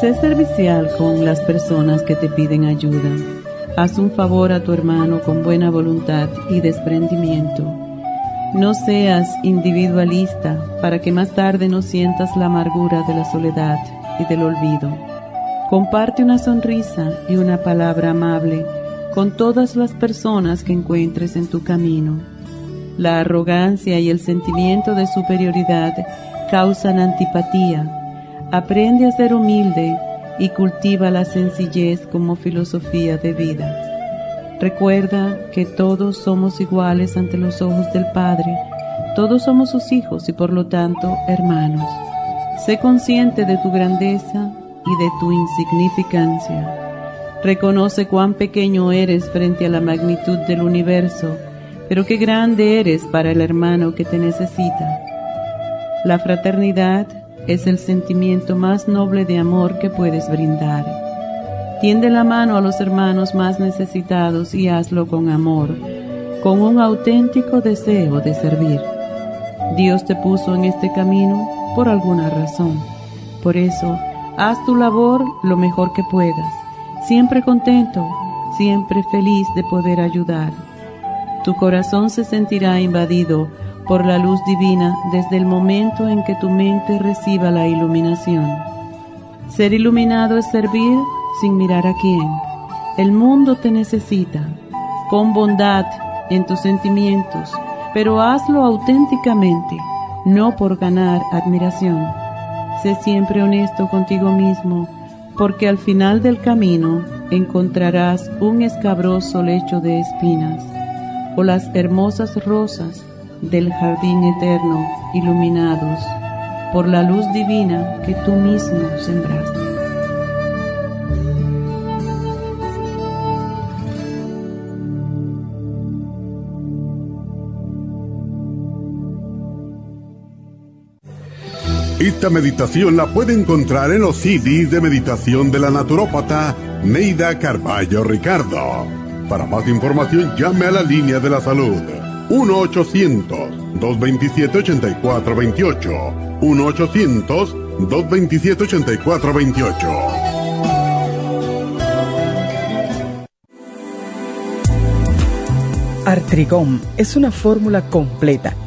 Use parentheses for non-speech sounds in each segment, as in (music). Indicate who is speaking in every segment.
Speaker 1: Sé servicial con las personas que te piden ayuda. Haz un favor a tu hermano con buena voluntad y desprendimiento. No seas individualista para que más tarde no sientas la amargura de la soledad y del olvido. Comparte una sonrisa y una palabra amable con todas las personas que encuentres en tu camino. La arrogancia y el sentimiento de superioridad causan antipatía Aprende a ser humilde y cultiva la sencillez como filosofía de vida. Recuerda que todos somos iguales ante los ojos del Padre, todos somos sus hijos y por lo tanto hermanos. Sé consciente de tu grandeza y de tu insignificancia. Reconoce cuán pequeño eres frente a la magnitud del universo, pero qué grande eres para el hermano que te necesita. La fraternidad es el sentimiento más noble de amor que puedes brindar. Tiende la mano a los hermanos más necesitados y hazlo con amor, con un auténtico deseo de servir. Dios te puso en este camino por alguna razón. Por eso, haz tu labor lo mejor que puedas, siempre contento, siempre feliz de poder ayudar. Tu corazón se sentirá invadido por la luz divina desde el momento en que tu mente reciba la iluminación. Ser iluminado es servir sin mirar a quién. El mundo te necesita. Pon bondad en tus sentimientos, pero hazlo auténticamente, no por ganar admiración. Sé siempre honesto contigo mismo, porque al final del camino encontrarás un escabroso lecho de espinas o las hermosas rosas del jardín eterno, iluminados por la luz divina que tú mismo sembraste.
Speaker 2: Esta meditación la puede encontrar en los CDs de meditación de la naturópata Neida Carballo Ricardo. Para más información llame a la línea de la salud 1-800-227-8428. 1-800-227-8428.
Speaker 3: Artrigón es una fórmula completa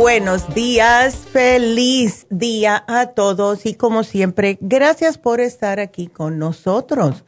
Speaker 4: Buenos días, feliz día a todos y como siempre, gracias por estar aquí con nosotros.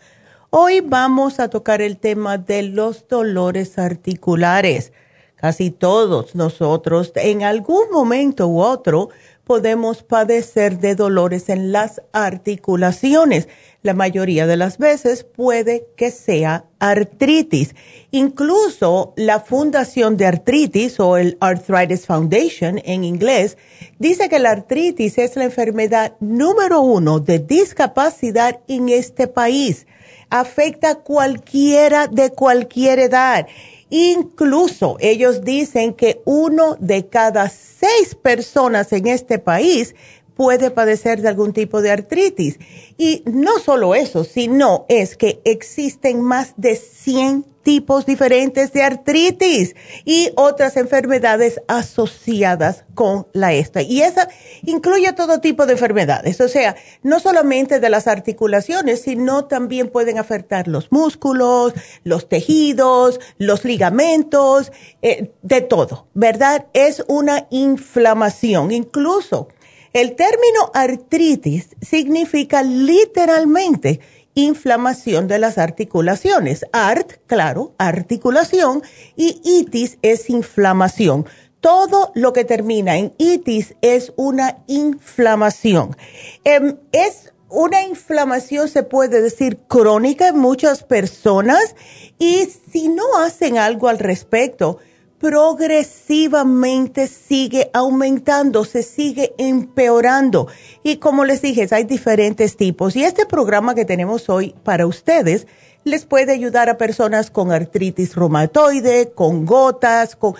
Speaker 4: Hoy vamos a tocar el tema de los dolores articulares. Casi todos nosotros en algún momento u otro podemos padecer de dolores en las articulaciones. La mayoría de las veces puede que sea artritis. Incluso la Fundación de Artritis o el Arthritis Foundation en inglés dice que la artritis es la enfermedad número uno de discapacidad en este país. Afecta a cualquiera de cualquier edad Incluso ellos dicen que uno de cada seis personas en este país puede padecer de algún tipo de artritis. Y no solo eso, sino es que existen más de 100 tipos diferentes de artritis y otras enfermedades asociadas con la esta. Y esa incluye todo tipo de enfermedades, o sea, no solamente de las articulaciones, sino también pueden afectar los músculos, los tejidos, los ligamentos, eh, de todo, ¿verdad? Es una inflamación, incluso el término artritis significa literalmente inflamación de las articulaciones. Art, claro, articulación, y itis es inflamación. Todo lo que termina en itis es una inflamación. Em, es una inflamación, se puede decir, crónica en muchas personas y si no hacen algo al respecto, progresivamente sigue aumentando, se sigue empeorando. Y como les dije, hay diferentes tipos. Y este programa que tenemos hoy para ustedes les puede ayudar a personas con artritis reumatoide, con gotas, con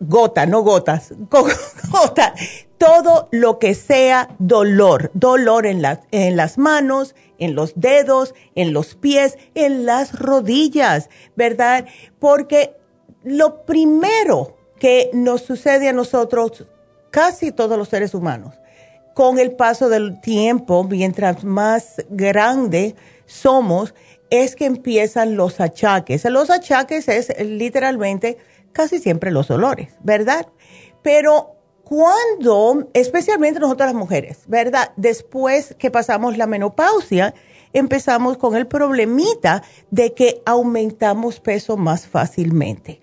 Speaker 4: gota, no gotas, (laughs) con gota, todo lo que sea dolor, dolor en, en las manos, en los dedos, en los pies, en las rodillas, ¿verdad? Porque lo primero que nos sucede a nosotros, casi todos los seres humanos, con el paso del tiempo, mientras más grande somos, es que empiezan los achaques. Los achaques es literalmente casi siempre los dolores, ¿verdad? Pero cuando, especialmente nosotras las mujeres, ¿verdad? Después que pasamos la menopausia, empezamos con el problemita de que aumentamos peso más fácilmente.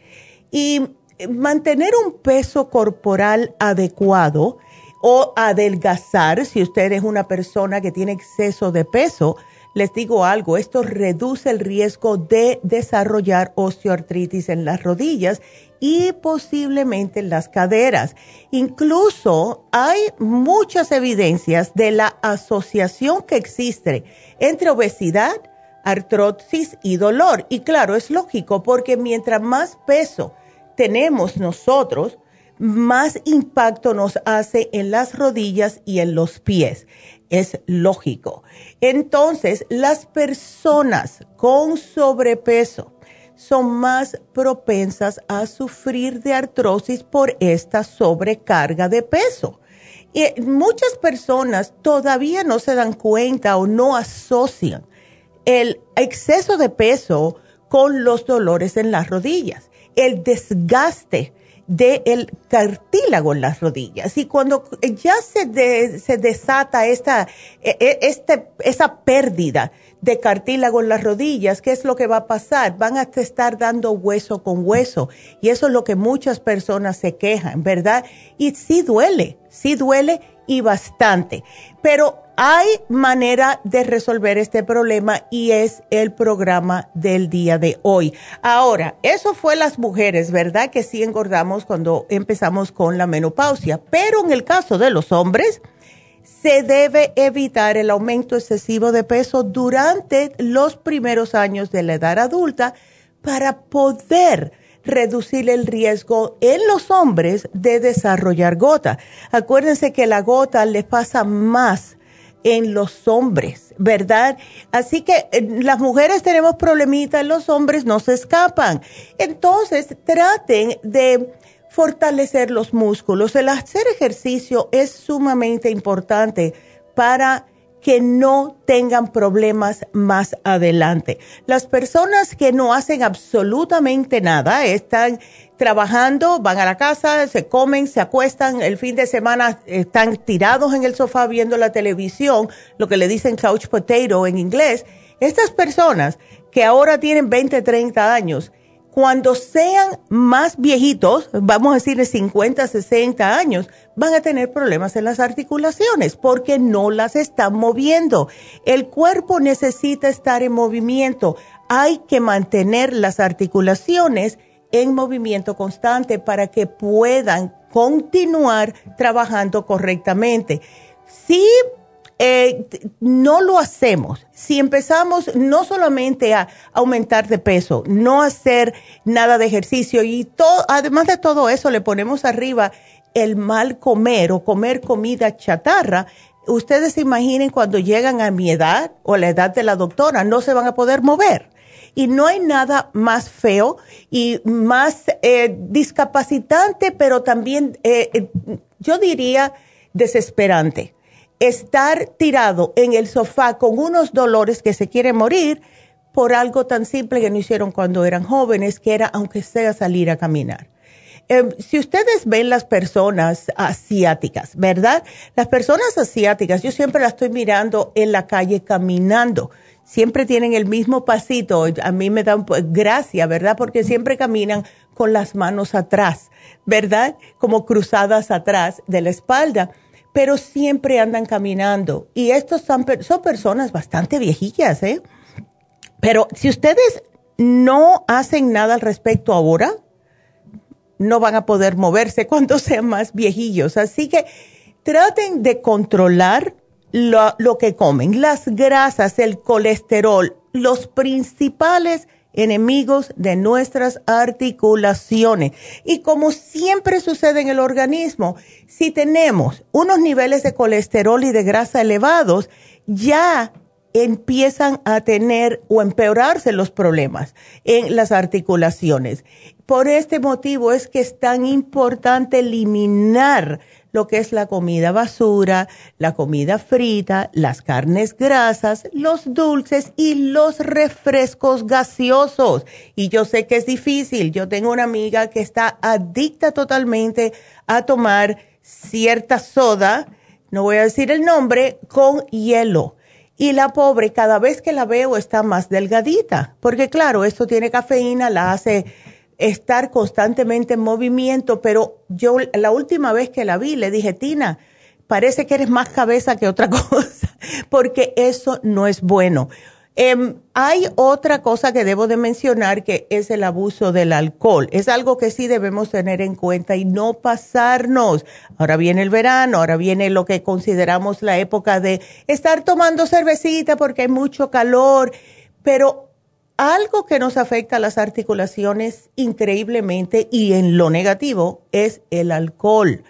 Speaker 4: Y mantener un peso corporal adecuado o adelgazar, si usted es una persona que tiene exceso de peso, les digo algo, esto reduce el riesgo de desarrollar osteoartritis en las rodillas y posiblemente en las caderas. Incluso hay muchas evidencias de la asociación que existe entre obesidad, artrosis y dolor. Y claro, es lógico porque mientras más peso tenemos nosotros, más impacto nos hace en las rodillas y en los pies. Es lógico. Entonces, las personas con sobrepeso son más propensas a sufrir de artrosis por esta sobrecarga de peso. Y muchas personas todavía no se dan cuenta o no asocian el exceso de peso con los dolores en las rodillas, el desgaste del cartílago en las rodillas. Y cuando ya se, se desata esta, e, e, este, esa pérdida de cartílago en las rodillas, ¿qué es lo que va a pasar? Van a estar dando hueso con hueso. Y eso es lo que muchas personas se quejan, ¿verdad? Y sí duele, sí duele y bastante. Pero hay manera de resolver este problema y es el programa del día de hoy. Ahora, eso fue las mujeres, ¿verdad? Que sí engordamos cuando empezamos con la menopausia, pero en el caso de los hombres, se debe evitar el aumento excesivo de peso durante los primeros años de la edad adulta para poder reducir el riesgo en los hombres de desarrollar gota. Acuérdense que la gota le pasa más en los hombres, ¿verdad? Así que eh, las mujeres tenemos problemitas, los hombres no se escapan. Entonces, traten de fortalecer los músculos. El hacer ejercicio es sumamente importante para que no tengan problemas más adelante. Las personas que no hacen absolutamente nada, están trabajando, van a la casa, se comen, se acuestan, el fin de semana están tirados en el sofá viendo la televisión, lo que le dicen couch potato en inglés. Estas personas que ahora tienen 20, 30 años, cuando sean más viejitos, vamos a decir de 50, 60 años, van a tener problemas en las articulaciones porque no las están moviendo. El cuerpo necesita estar en movimiento. Hay que mantener las articulaciones en movimiento constante para que puedan continuar trabajando correctamente. Si eh, no lo hacemos, si empezamos no solamente a aumentar de peso, no hacer nada de ejercicio y todo, además de todo eso le ponemos arriba el mal comer o comer comida chatarra, ustedes se imaginen cuando llegan a mi edad o a la edad de la doctora, no se van a poder mover. Y no hay nada más feo y más eh, discapacitante, pero también, eh, eh, yo diría, desesperante. Estar tirado en el sofá con unos dolores que se quiere morir por algo tan simple que no hicieron cuando eran jóvenes, que era aunque sea salir a caminar. Em, si ustedes ven las personas asiáticas, ¿verdad? Las personas asiáticas, yo siempre las estoy mirando en la calle caminando. Siempre tienen el mismo pasito. A mí me dan gracia, ¿verdad? Porque siempre caminan con las manos atrás, ¿verdad? Como cruzadas atrás de la espalda. Pero siempre andan caminando. Y estos son, son personas bastante viejillas, ¿eh? Pero si ustedes no hacen nada al respecto ahora, no van a poder moverse cuando (laughs) sean más viejillos. Así que traten de controlar lo, lo, que comen, las grasas, el colesterol, los principales enemigos de nuestras articulaciones. Y como siempre sucede en el organismo, si tenemos unos niveles de colesterol y de grasa elevados, ya empiezan a tener o empeorarse los problemas en las articulaciones. Por este motivo es que es tan importante eliminar lo que es la comida basura, la comida frita, las carnes grasas, los dulces y los refrescos gaseosos. Y yo sé que es difícil. Yo tengo una amiga que está adicta totalmente a tomar cierta soda, no voy a decir el nombre, con hielo y la pobre, cada vez que la veo, está más delgadita, porque claro, esto tiene cafeína, la hace estar constantemente en movimiento, pero yo la última vez que la vi le dije, Tina, parece que eres más cabeza que otra (laughs) cosa, porque eso no es bueno. Em, hay otra cosa que debo de mencionar que es el abuso del alcohol. Es algo que sí debemos tener en cuenta y no pasarnos. Ahora viene el verano, ahora viene lo que consideramos la época de estar tomando cervecita porque hay mucho calor, pero algo que nos afecta a las articulaciones increíblemente y en lo negativo es el alcohol.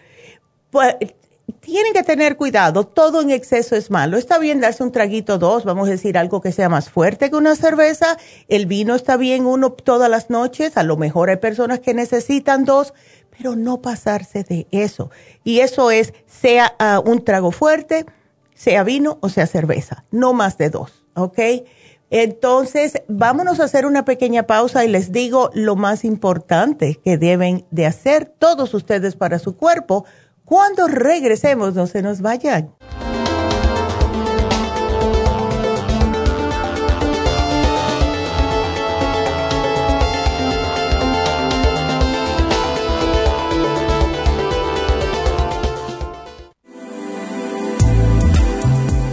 Speaker 4: Tienen que tener cuidado, todo en exceso es malo. Está bien darse un traguito dos, vamos a decir algo que sea más fuerte que una cerveza. El vino está bien uno todas las noches, a lo mejor hay personas que necesitan dos, pero no pasarse de eso. Y eso es, sea ah, un trago fuerte, sea vino o sea cerveza, no más de dos, ¿ok? Entonces, vámonos a hacer una pequeña pausa y les digo lo más importante que deben de hacer todos ustedes para su cuerpo cuando regresemos, no se nos vayan.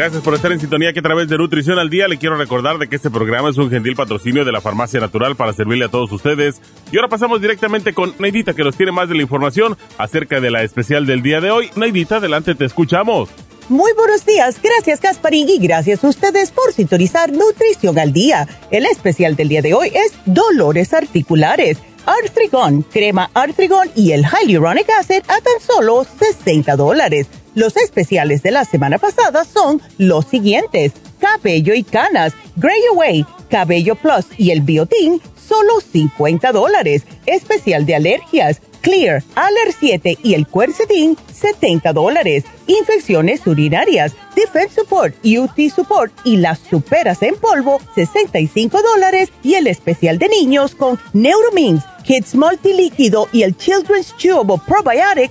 Speaker 5: Gracias por estar en sintonía que a través de Nutrición al Día le quiero recordar de que este programa es un gentil patrocinio de la Farmacia Natural para servirle a todos ustedes. Y ahora pasamos directamente con Neidita que nos tiene más de la información acerca de la especial del día de hoy. Neidita, adelante, te escuchamos.
Speaker 6: Muy buenos días, gracias Gasparín y gracias a ustedes por sintonizar Nutrición al Día. El especial del día de hoy es dolores articulares, Artrigón, crema Artrigón y el Hyaluronic Acid a tan solo 60 dólares. Los especiales de la semana pasada son los siguientes. Cabello y canas, Gray Away, Cabello Plus y el Biotin, solo 50 dólares. Especial de alergias, Clear, Aller 7 y el Quercetin, 70 dólares. Infecciones urinarias, Defense Support, UT Support y las superas en polvo, 65 dólares. Y el especial de niños con Neuromins, Kids Multilíquido y el Children's Chewable Probiotic,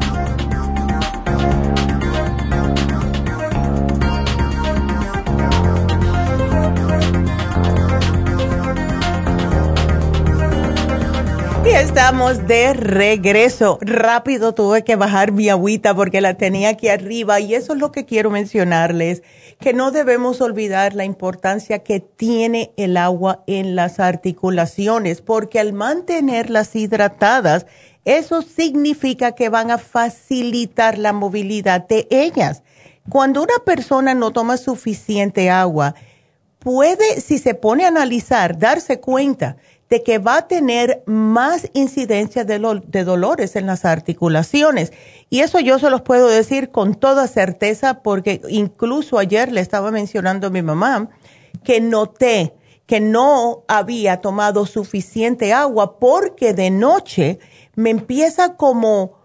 Speaker 4: Estamos de regreso. Rápido tuve que bajar mi agüita porque la tenía aquí arriba y eso es lo que quiero mencionarles, que no debemos olvidar la importancia que tiene el agua en las articulaciones, porque al mantenerlas hidratadas, eso significa que van a facilitar la movilidad de ellas. Cuando una persona no toma suficiente agua, puede, si se pone a analizar, darse cuenta de que va a tener más incidencia de, dolores en las articulaciones. Y eso yo se los puedo decir con toda certeza porque incluso ayer le estaba mencionando a mi mamá que noté que no había tomado suficiente agua porque de noche me empieza como,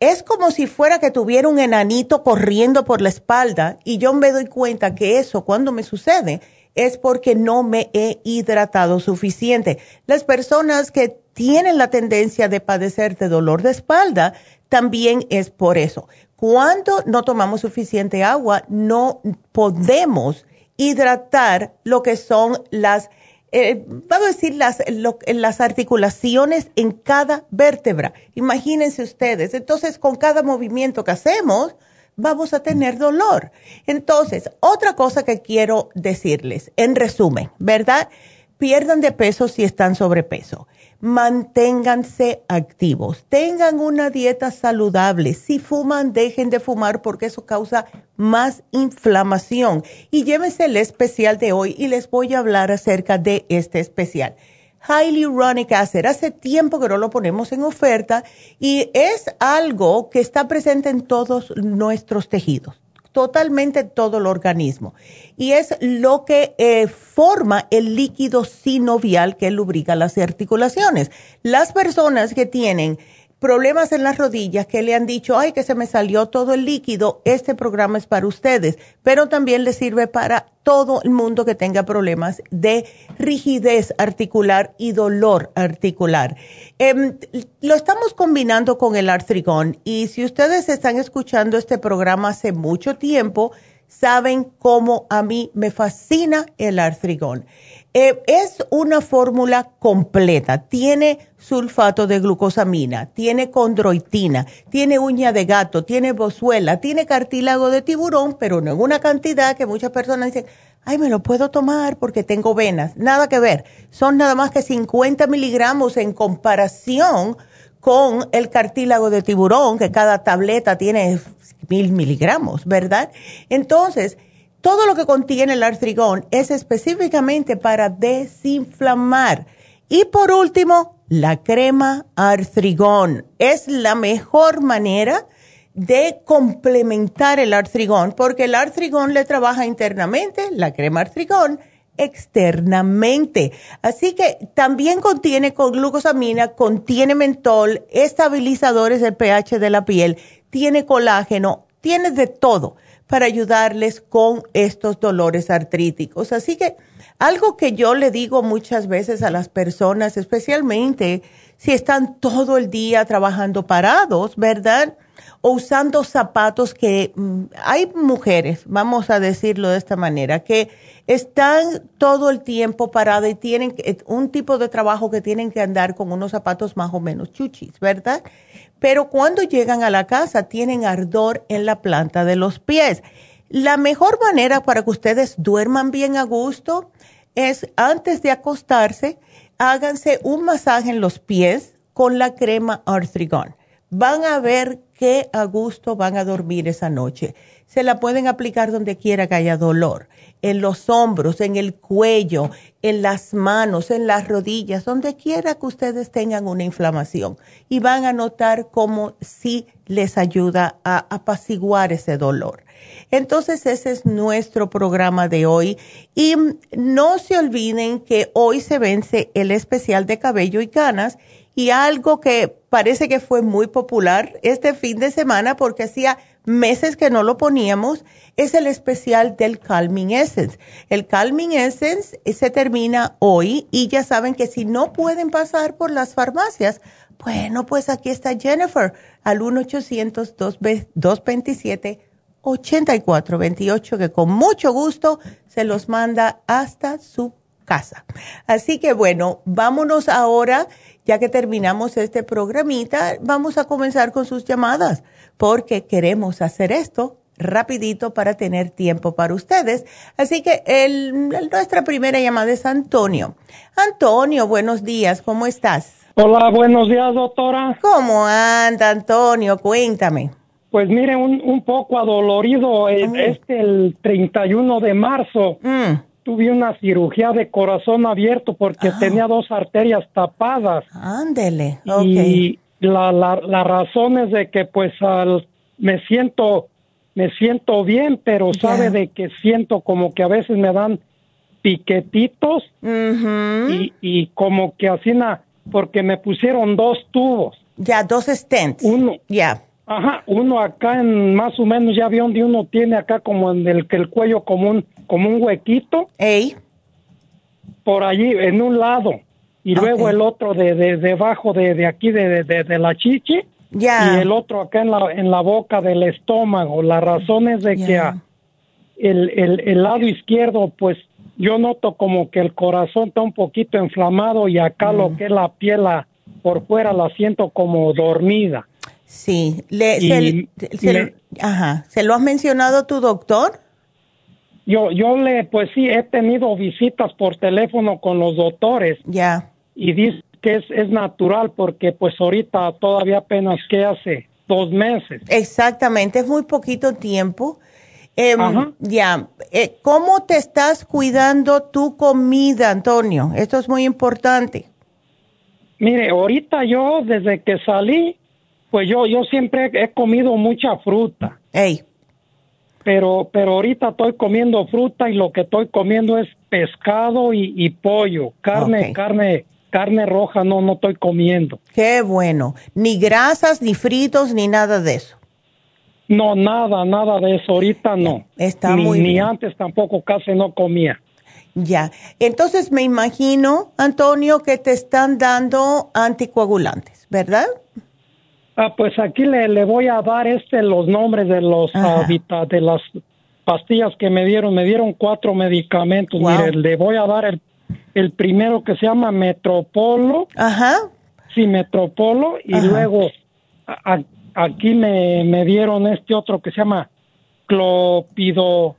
Speaker 4: es como si fuera que tuviera un enanito corriendo por la espalda y yo me doy cuenta que eso cuando me sucede es porque no me he hidratado suficiente. Las personas que tienen la tendencia de padecer de dolor de espalda, también es por eso. Cuando no tomamos suficiente agua, no podemos hidratar lo que son las, eh, vamos a decir, las, las articulaciones en cada vértebra. Imagínense ustedes. Entonces, con cada movimiento que hacemos, vamos a tener dolor. Entonces, otra cosa que quiero decirles, en resumen, ¿verdad? Pierdan de peso si están sobrepeso. Manténganse activos. Tengan una dieta saludable. Si fuman, dejen de fumar porque eso causa más inflamación. Y llévense el especial de hoy y les voy a hablar acerca de este especial. Hyaluronic Acid. Hace tiempo que no lo ponemos en oferta y es algo que está presente en todos nuestros tejidos, totalmente todo el organismo. Y es lo que eh, forma el líquido sinovial que lubrica las articulaciones. Las personas que tienen problemas en las rodillas que le han dicho, ay, que se me salió todo el líquido, este programa es para ustedes, pero también le sirve para todo el mundo que tenga problemas de rigidez articular y dolor articular. Em, lo estamos combinando con el artrigón y si ustedes están escuchando este programa hace mucho tiempo, saben cómo a mí me fascina el artrigón. Eh, es una fórmula completa. Tiene sulfato de glucosamina, tiene condroitina, tiene uña de gato, tiene bozuela, tiene cartílago de tiburón, pero no en una cantidad que muchas personas dicen, ay, me lo puedo tomar porque tengo venas. Nada que ver. Son nada más que 50 miligramos en comparación con el cartílago de tiburón, que cada tableta tiene mil miligramos, ¿verdad? Entonces, todo lo que contiene el artrigón es específicamente para desinflamar. Y por último, la crema artrigón. Es la mejor manera de complementar el artrigón, porque el artrigón le trabaja internamente, la crema artrigón externamente. Así que también contiene con glucosamina, contiene mentol, estabilizadores del pH de la piel, tiene colágeno, tiene de todo para ayudarles con estos dolores artríticos. Así que algo que yo le digo muchas veces a las personas, especialmente si están todo el día trabajando parados, ¿verdad? O usando zapatos que mm, hay mujeres, vamos a decirlo de esta manera, que están todo el tiempo paradas y tienen un tipo de trabajo que tienen que andar con unos zapatos más o menos chuchis, ¿verdad? Pero cuando llegan a la casa tienen ardor en la planta de los pies. La mejor manera para que ustedes duerman bien a gusto es antes de acostarse, háganse un masaje en los pies con la crema Arthrigon. Van a ver qué a gusto van a dormir esa noche. Se la pueden aplicar donde quiera que haya dolor en los hombros, en el cuello, en las manos, en las rodillas, donde quiera que ustedes tengan una inflamación. Y van a notar cómo sí les ayuda a apaciguar ese dolor. Entonces ese es nuestro programa de hoy. Y no se olviden que hoy se vence el especial de cabello y canas y algo que parece que fue muy popular este fin de semana porque hacía meses que no lo poníamos, es el especial del Calming Essence. El Calming Essence se termina hoy y ya saben que si no pueden pasar por las farmacias, bueno, pues aquí está Jennifer al 1-800-227-8428, que con mucho gusto se los manda hasta su casa. Así que bueno, vámonos ahora, ya que terminamos este programita, vamos a comenzar con sus llamadas porque queremos hacer esto rapidito para tener tiempo para ustedes. Así que el, nuestra primera llamada es Antonio. Antonio, buenos días, ¿cómo estás?
Speaker 7: Hola, buenos días, doctora.
Speaker 4: ¿Cómo anda, Antonio? Cuéntame.
Speaker 7: Pues mire, un, un poco adolorido. Eh, este, el 31 de marzo, mm. Tuve una cirugía de corazón abierto porque ah. tenía dos arterias tapadas.
Speaker 4: Ándele,
Speaker 7: Y la, la, la razón es de que pues al, me siento me siento bien, pero sabe de que siento como que a veces me dan piquetitos y, y, como que así na, porque me pusieron dos tubos.
Speaker 4: Ya, dos stents.
Speaker 7: Uno.
Speaker 4: Ya.
Speaker 7: Ajá, uno acá en más o menos ya vi donde uno tiene acá como en el que el cuello como un como un huequito.
Speaker 4: Ey.
Speaker 7: Por allí en un lado. Y luego el otro de, de debajo de, de aquí de, de, de la chichi. Y el otro acá en la en la boca del estómago. La razón es de que el, el, el lado izquierdo pues yo noto como que el corazón está un poquito inflamado y acá lo mm. que es la piel por fuera la siento como dormida
Speaker 4: sí le, se, ajá se lo has mencionado tu doctor
Speaker 7: yo yo le pues sí he tenido visitas por teléfono con los doctores
Speaker 4: ya
Speaker 7: y dice que es, es natural porque pues ahorita todavía apenas que hace dos meses.
Speaker 4: Exactamente, es muy poquito tiempo. Em, ya, eh, ¿cómo te estás cuidando tu comida, Antonio? Esto es muy importante.
Speaker 7: Mire, ahorita yo desde que salí, pues yo yo siempre he comido mucha fruta.
Speaker 4: Ey.
Speaker 7: Pero pero ahorita estoy comiendo fruta y lo que estoy comiendo es pescado y, pollo, carne, carne carne roja no, no estoy comiendo.
Speaker 4: Qué bueno. Ni grasas, ni fritos, ni nada de eso.
Speaker 7: No, nada, nada de eso. Ahorita no.
Speaker 4: Está
Speaker 7: ni,
Speaker 4: muy
Speaker 7: Ni antes tampoco casi no comía.
Speaker 4: Ya. Entonces me imagino, Antonio, que te están dando anticoagulantes, ¿verdad?
Speaker 7: Ah, pues aquí le, le voy a dar este los nombres de los de las pastillas que me dieron. Me dieron cuatro medicamentos. Mire, le voy a dar el el primero que se llama Metropolo.
Speaker 4: Ajá.
Speaker 7: Sí, Metropolo. Y luego aquí me, me, dieron este otro que se llama Clopidogel,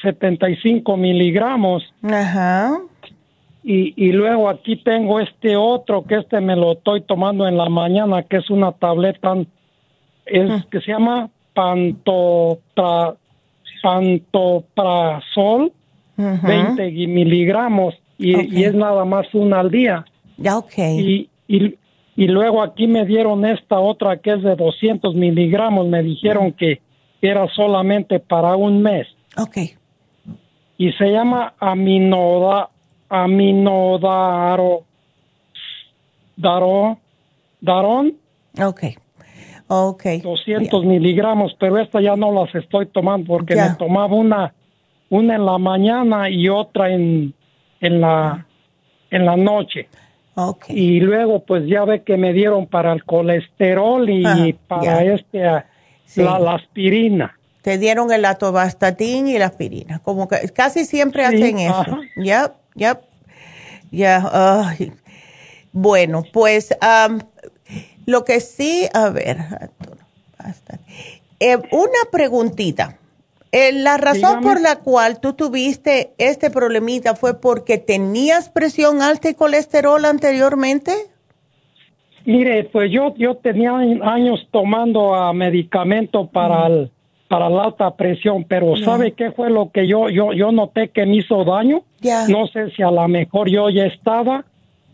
Speaker 7: 75 miligramos.
Speaker 4: Ajá.
Speaker 7: Y, y luego aquí tengo este otro que este me lo estoy tomando en la mañana, que es una tableta es, ah. que se llama pantopra, pantoprazol, 20 miligramos, y, es nada más una al día.
Speaker 4: Ya, ok.
Speaker 7: Y, y, y, luego aquí me dieron esta otra que es de 200 miligramos, me dijeron que era solamente para un mes.
Speaker 4: Ok.
Speaker 7: Y se llama aminoda, aminodaro, daro, darón.
Speaker 4: Ok. Ok.
Speaker 7: 200 miligramos, pero esta ya no las estoy tomando porque me tomaba una, una en la mañana y otra en, en la, en la noche.
Speaker 4: Okay.
Speaker 7: Y luego pues ya ve que me dieron para el colesterol y para este la, aspirina.
Speaker 4: Te dieron el atovastatin y la aspirina, como que casi siempre hacen eso. Ya, ya, ya. Bueno, pues lo que sí, a ver, eh, una preguntita. Eh, la razón por la cual tú tuviste este problemita fue porque tenías presión alta y colesterol anteriormente.
Speaker 7: Mire, pues yo yo tenía años tomando a medicamento para el, para la alta presión, pero ¿sabe qué fue lo que yo yo yo noté que me hizo daño? No sé si a lo mejor yo ya estaba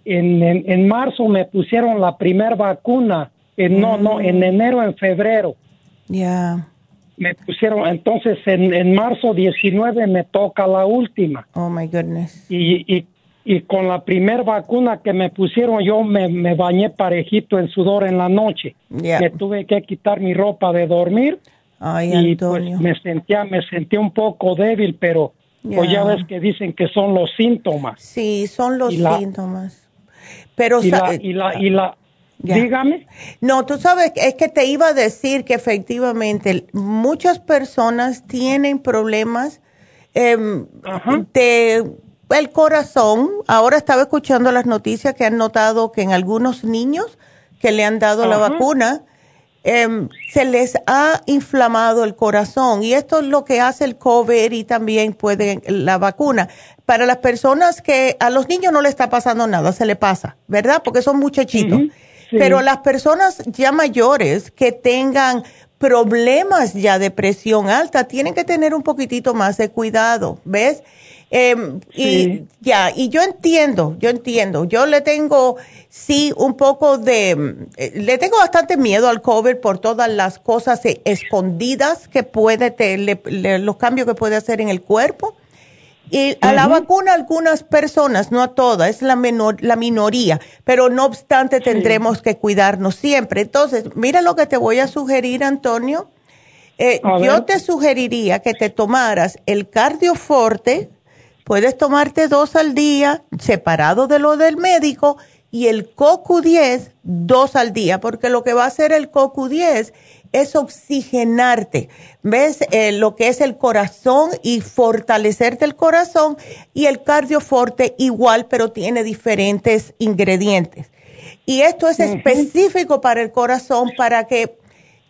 Speaker 7: en, en, marzo me pusieron la primera vacuna, en, no, no, en enero, en febrero.
Speaker 4: Ya.
Speaker 7: Me pusieron, entonces en, en marzo 19 me toca la última.
Speaker 4: Oh, my goodness.
Speaker 7: Y, y, y con la primera vacuna que me pusieron yo me, me bañé parejito en sudor en la noche. Me tuve que quitar mi ropa de dormir.
Speaker 4: Ay,
Speaker 7: y pues me sentía, me sentía un poco débil, pero pues ya ves que dicen que son los síntomas.
Speaker 4: Sí, son los síntomas. Pero
Speaker 7: y la, y la, y la dígame.
Speaker 4: No, tú sabes, es que te iba a decir que efectivamente muchas personas tienen problemas em, de el corazón. Ahora estaba escuchando las noticias que han notado que en algunos niños que le han dado la vacuna, em, se les ha inflamado el corazón y esto es lo que hace el COVID y también puede la vacuna para las personas que a los niños no le está pasando nada, se le pasa, ¿verdad? Porque son muchachitos. Pero las personas ya mayores que tengan problemas ya de presión alta tienen que tener un poquitito más de cuidado, ¿ves? Em, y ya, y yo entiendo, yo entiendo, yo le tengo, sí, un poco de, eh, le tengo bastante miedo al COVID por todas las cosas escondidas que puede, los cambios que puede hacer en el cuerpo. Y a la vacuna algunas personas, no a todas, es la, menor, la minoría, pero no obstante tendremos que cuidarnos siempre. Entonces, mira lo que te voy a sugerir, Antonio. Eh, yo te sugeriría que te tomaras el cardioforte, puedes tomarte dos al día, separado de lo del médico, y el CoQ10 dos al día, porque lo que va a hacer el CoQ10 es oxigenarte, ¿ves? Eh, lo que es el corazón y fortalecerte el corazón y el cardioforte igual, pero tiene diferentes ingredientes. Y esto es específico para el corazón, para que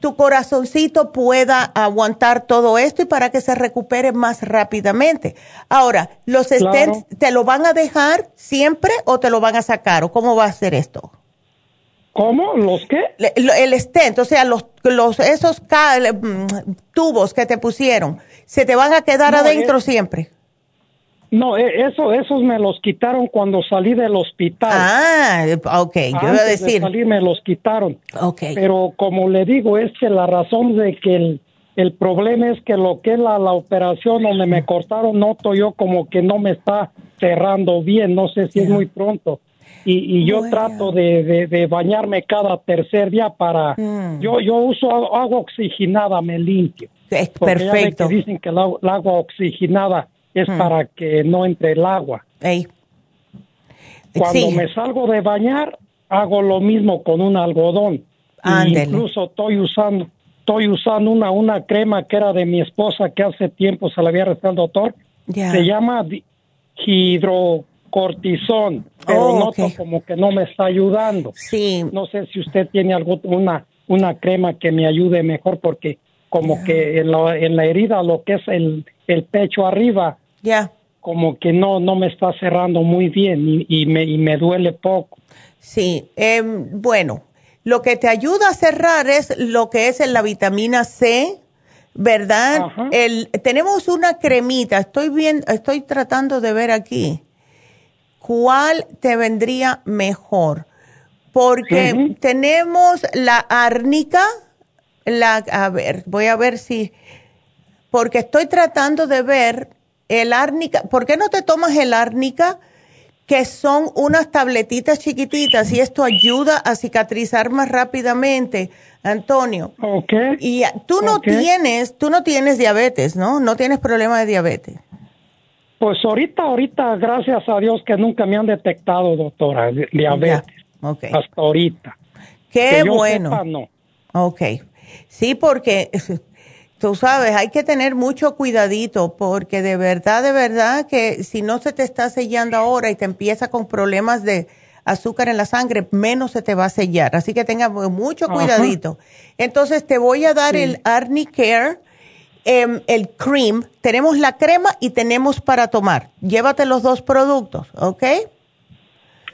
Speaker 4: tu corazoncito pueda aguantar todo esto y para que se recupere más rápidamente. Ahora, ¿los stents te lo van a dejar siempre o te lo van a sacar? ¿O cómo va a ser esto?
Speaker 7: ¿Cómo? ¿Los qué?
Speaker 4: El stent, o sea, los, los esos mm, tubos que te pusieron, ¿se te van a quedar adentro siempre?
Speaker 7: No, e, eso, esos me los quitaron cuando salí del hospital.
Speaker 4: Ah, ok, yo iba a decir.
Speaker 7: De salir me los quitaron.
Speaker 4: Ok.
Speaker 7: Pero como le digo, es que la razón de que el, el problema es que lo que es la, la operación donde me cortaron, noto yo como que no me está cerrando bien, no sé si es muy pronto y, y yo trato de, de, bañarme cada tercer día para mm. yo yo uso agua oxigenada me limpio
Speaker 4: es perfecto
Speaker 7: que dicen que el agua, oxigenada es mm. para que no entre el agua. Cuando me salgo de bañar hago lo mismo con un algodón. Incluso estoy usando estoy usando una una crema que era de mi esposa que hace tiempo se la había recetado el doctor. Se llama hidro cortisón, pero oh, noto como que no me está ayudando.
Speaker 4: Sí.
Speaker 7: No sé si usted tiene alguna una crema que me ayude mejor porque como que en la, en la herida lo que es el, el pecho arriba,
Speaker 4: ya
Speaker 7: como que no, no me está cerrando muy bien y, me, y me duele poco.
Speaker 4: Sí, em, bueno, lo que te ayuda a cerrar es lo que es la vitamina C, ¿verdad? El, tenemos una cremita, estoy bien, estoy tratando de ver aquí cuál te vendría mejor, porque tenemos la árnica, la, a ver, voy a ver si, porque estoy tratando de ver el árnica, ¿por qué no te tomas el árnica? que son unas tabletitas chiquititas y esto ayuda a cicatrizar más rápidamente, Antonio.
Speaker 7: Ok.
Speaker 4: Y tú no tienes, tú no tienes diabetes, ¿no? No tienes problema de diabetes.
Speaker 7: Pues ahorita, ahorita, gracias a Dios que nunca me han detectado, doctora, diabetes.
Speaker 4: Okay.
Speaker 7: Hasta ahorita.
Speaker 4: Qué bueno. no. Ok. Sí, porque Tú sabes, hay que tener mucho cuidadito porque de verdad, de verdad que si no se te está sellando ahora y te empieza con problemas de azúcar en la sangre, menos se te va a sellar. Así que tenga mucho cuidadito. Entonces te voy a dar el Arnicare, em, el cream. Tenemos la crema y tenemos para tomar. Llévate los dos productos, ¿ok?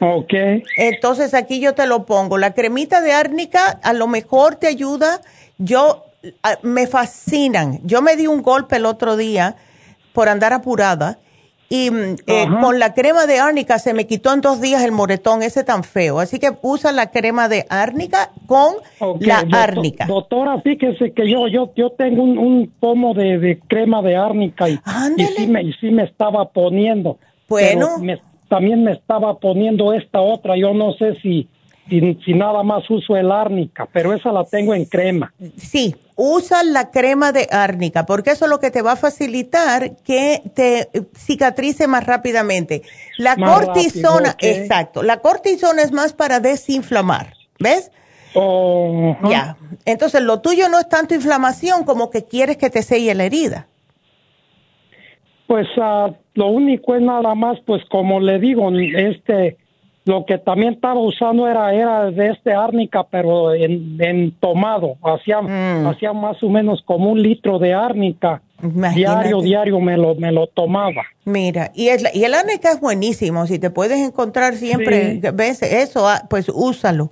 Speaker 7: Ok.
Speaker 4: Entonces aquí yo te lo pongo. La cremita de árnica a lo mejor te ayuda. Yo me fascinan. Yo me di un golpe el otro día por andar apurada y mm, eh, con la crema de árnica se me quitó en dos días el moretón ese tan feo. Así que usa la crema de árnica con la árnica.
Speaker 7: Doctora, fíjese que yo yo yo tengo un, pomo de, crema de árnica y, y, sí me, y sí me estaba poniendo.
Speaker 4: Bueno.
Speaker 7: también me estaba poniendo esta otra. Yo no sé si si, nada más uso el árnica, pero esa la tengo en crema.
Speaker 4: Sí, usa la crema de árnica, porque eso es lo que te va a facilitar que te cicatrice más rápidamente. La cortisona, exacto, la cortisona es más para desinflamar, ¿ves?
Speaker 7: Oh,
Speaker 4: ya, entonces lo tuyo no es tanto inflamación como que quieres que te selle la herida.
Speaker 7: Pues uh, lo único es nada más, pues como le digo, este lo que también estaba usando era, era de este árnica, pero en, tomado. Hacía, mm. hacía más o menos como un litro de árnica. Diario, diario me lo, me lo tomaba.
Speaker 4: Mira, y, es, y el árnica es buenísimo. Si te puedes encontrar siempre, ves eso, ah, pues úsalo.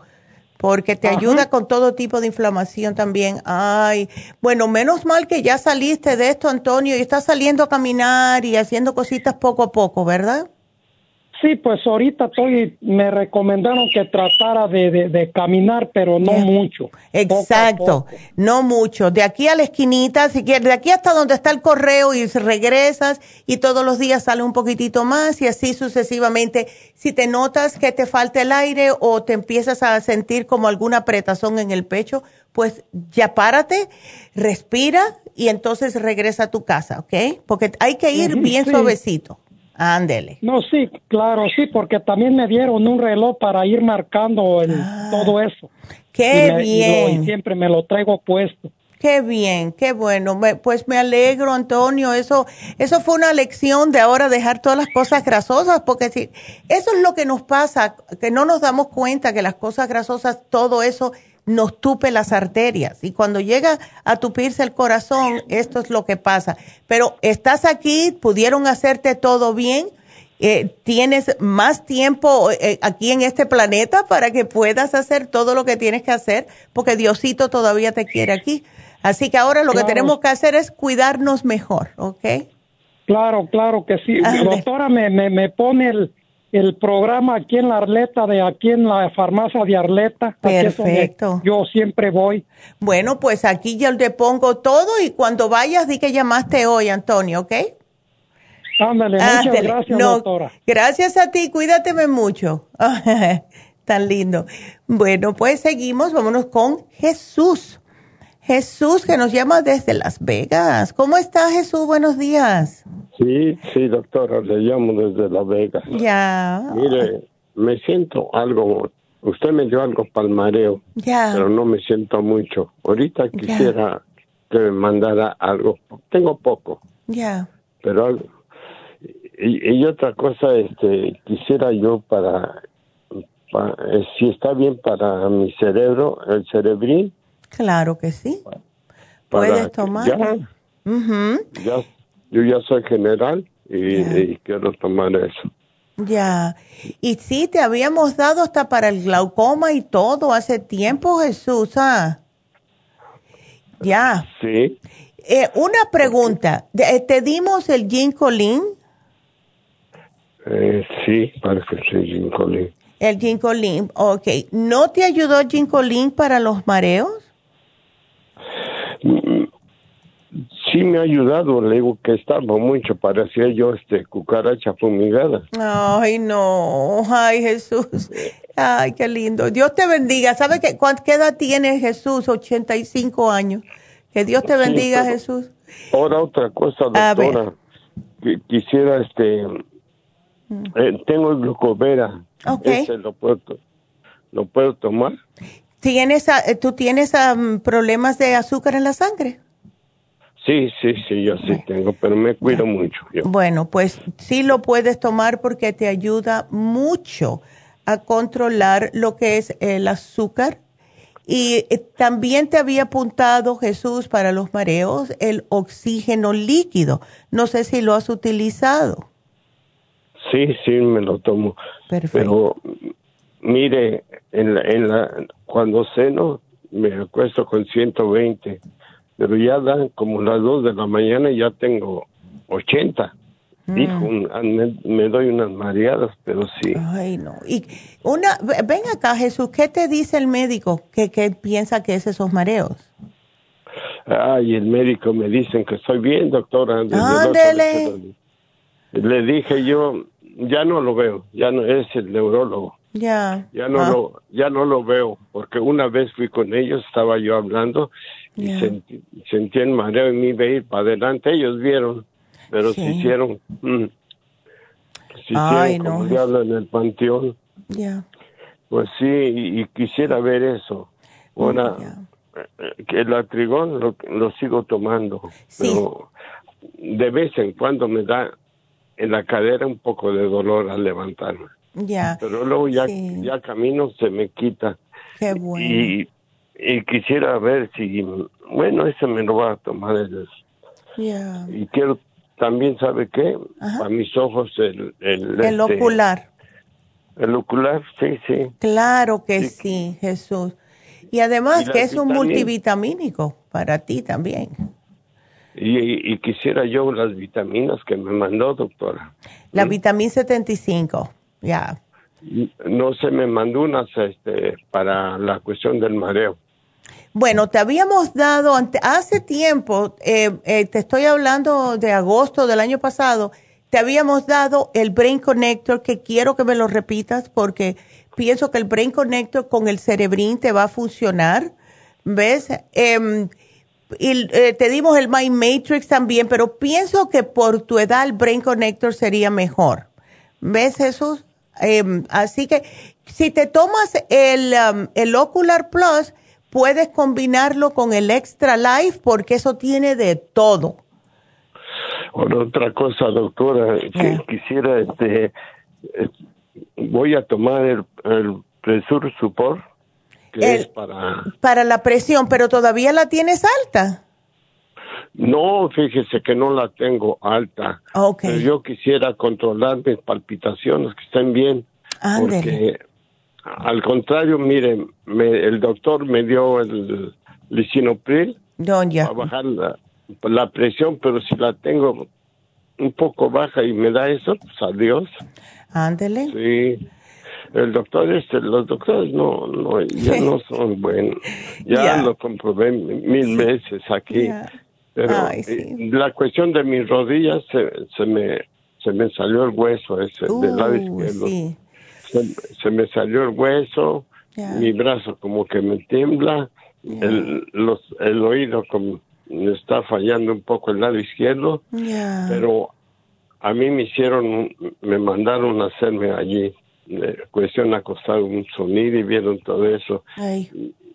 Speaker 4: Porque te ayuda con todo tipo de inflamación también. Ay, bueno, menos mal que ya saliste de esto, Antonio, y estás saliendo a caminar y haciendo cositas poco a poco, ¿verdad?
Speaker 7: Sí, pues ahorita estoy, me recomendaron que tratara de, caminar, pero no mucho.
Speaker 4: Exacto, no mucho. De aquí a la esquinita, si quieres, de aquí hasta donde está el correo y regresas y todos los días sale un poquitito más y así sucesivamente. Si te notas que te falta el aire o te empiezas a sentir como alguna apretazón en el pecho, pues ya párate, respira y entonces regresa a tu casa, ¿ok? Porque hay que ir bien suavecito. Ándele.
Speaker 7: No, sí, claro, sí, porque también me dieron un reloj para ir marcando el, ah. todo eso.
Speaker 4: Qué bien.
Speaker 7: Y, siempre me lo traigo puesto.
Speaker 4: Qué bien, qué bueno. pues me alegro, Antonio. Eso, eso fue una lección de ahora dejar todas las cosas grasosas, porque si, eso es lo que nos pasa, que no nos damos cuenta que las cosas grasosas, todo eso nos tupe las arterias y cuando llega a tupirse el corazón, esto es lo que pasa. Pero estás aquí, pudieron hacerte todo bien, eh, tienes más tiempo eh, aquí en este planeta para que puedas hacer todo lo que tienes que hacer, porque Diosito todavía te quiere aquí. Así que ahora lo que tenemos que hacer es cuidarnos mejor, ¿ok?
Speaker 7: Claro, claro que sí. Doctora, me, me, me pone el el programa aquí en la Arleta, de aquí en la farmacia de Arleta.
Speaker 4: Perfecto.
Speaker 7: Yo siempre voy.
Speaker 4: Bueno, pues aquí yo te pongo todo y cuando vayas di que llamaste hoy, Antonio, ¿ok?
Speaker 7: Ándale, muchas gracias, doctora.
Speaker 4: Gracias a ti, cuídateme mucho. (laughs) Tan lindo. Bueno, pues seguimos, vámonos con Jesús. Jesús, que nos llama desde Las Vegas. ¿Cómo está Jesús? Buenos días.
Speaker 8: Sí, sí, doctora, le llamo desde Las Vegas.
Speaker 4: Ya.
Speaker 8: Mire, me siento algo, usted me dio algo palmareo,
Speaker 4: ya.
Speaker 8: pero no me siento mucho. Ahorita quisiera que me mandara algo, tengo poco.
Speaker 4: Ya.
Speaker 8: Pero y, y, otra cosa, este, quisiera yo para, eh, si está bien para mi cerebro, el cerebrín
Speaker 4: Claro que sí. Puedes tomar.
Speaker 8: Ya, yo ya soy general y, quiero tomar eso.
Speaker 4: Ya, y sí, te habíamos dado hasta para el glaucoma y todo hace tiempo, Jesús, ¿ah? Ya.
Speaker 8: Sí.
Speaker 4: Eh, una pregunta, ¿te dimos el ginkolin?
Speaker 8: Eh, sí, parece que sí, ginkolin.
Speaker 4: El ginkolin, ok. ¿No te ayudó el ginkolin para los mareos?
Speaker 8: Sí me ha ayudado, le digo que estaba mucho, parecía yo este cucaracha fumigada.
Speaker 4: Ay, no, ay Jesús, ay, qué lindo. Dios te bendiga. ¿Sabe qué, qué edad tiene Jesús? 85 años. Que Dios te bendiga, Jesús.
Speaker 8: Ahora otra cosa, doctora. Quisiera, este, mm. eh, tengo glucovera.
Speaker 4: Ok.
Speaker 8: lo puedo, lo puedo tomar.
Speaker 4: ¿Tienes, eh, ¿Tú tienes problemas de azúcar en la sangre?
Speaker 8: Sí, sí, sí, yo sí tengo, pero me cuido mucho.
Speaker 4: Bueno, pues sí lo puedes tomar porque te ayuda mucho a controlar lo que es el azúcar. Y eh, también te había apuntado, Jesús, para los mareos, el oxígeno líquido. No sé si lo has utilizado.
Speaker 8: Sí, sí, me lo tomo. Perfecto. Pero mire, en en la, cuando ceno me acuesto con 120 pero ya dan como las dos de la mañana y ya tengo 80. Mm. Dijo, me, doy unas mareadas, pero sí.
Speaker 4: Ay, no. Y una, ven acá, Jesús, ¿qué te dice el médico que, piensa que es esos mareos?
Speaker 8: Ay, el médico me dice que estoy bien, doctora.
Speaker 4: Ándele.
Speaker 8: Le dije yo, ya no lo veo, ya no es el neurólogo.
Speaker 4: Ya.
Speaker 8: Ya no ah. lo, ya no lo veo, porque una vez fui con ellos, estaba yo hablando y sentí, sentí, el mareo en mí de ir para adelante. Ellos vieron, pero se hicieron, mm, se Ay, hicieron no. como en el panteón.
Speaker 4: Ya.
Speaker 8: Pues sí, y, quisiera ver eso. Ahora, eh, que el atrigón lo, lo sigo tomando, pero de vez en cuando me da en la cadera un poco de dolor al levantarme.
Speaker 4: Ya.
Speaker 8: Pero luego ya, ya camino se me quita.
Speaker 4: Qué bueno.
Speaker 8: Y, y quisiera ver si, bueno, ese me lo va a tomar el, y quiero también, ¿sabe qué? A mis ojos el... El,
Speaker 4: el este, ocular.
Speaker 8: El ocular, sí, sí.
Speaker 4: Claro que sí, Jesús. Y además que es un multivitamínico para ti también.
Speaker 8: Y, y, quisiera yo las vitaminas que me mandó, doctora.
Speaker 4: La vitamina 75, ya.
Speaker 8: No se me mandó unas este, para la cuestión del mareo.
Speaker 4: Bueno, te habíamos dado hace tiempo, eh, eh, te estoy hablando de agosto del año pasado, te habíamos dado el Brain Connector, que quiero que me lo repitas porque pienso que el Brain Connector con el Cerebrin te va a funcionar. ¿Ves? Em, y eh, te dimos el Mind Matrix también, pero pienso que por tu edad el Brain Connector sería mejor. ¿Ves, Jesús? Em, así que si te tomas el, um, el Ocular Plus, puedes combinarlo con el Extra Life porque eso tiene de todo.
Speaker 8: otra cosa, doctora, que ah. quisiera, este, eh, voy a tomar el, el Presur Support, que es para...
Speaker 4: Para la presión, pero todavía la tienes alta.
Speaker 8: No, fíjese que no la tengo alta.
Speaker 4: Okay.
Speaker 8: Pero yo quisiera controlar mis palpitaciones, que estén bien. Porque al contrario, mire, el doctor me dio el lisinopril
Speaker 4: para
Speaker 8: bajar la, presión, pero si la tengo un poco baja y me da eso, pues adiós.
Speaker 4: Ándele.
Speaker 8: Sí. El doctor, este, los doctores no, no, ya (laughs) no son buenos. Ya lo comprobé mil veces aquí. Pero la cuestión de mis rodillas se, se me se me salió el hueso ese del lado izquierdo se, me salió el hueso, mi brazo como que me tiembla, el, los, el oído como me está fallando un poco el lado izquierdo, pero a mí me hicieron, me mandaron a hacerme allí, cuestión acostado un sonido y vieron todo eso.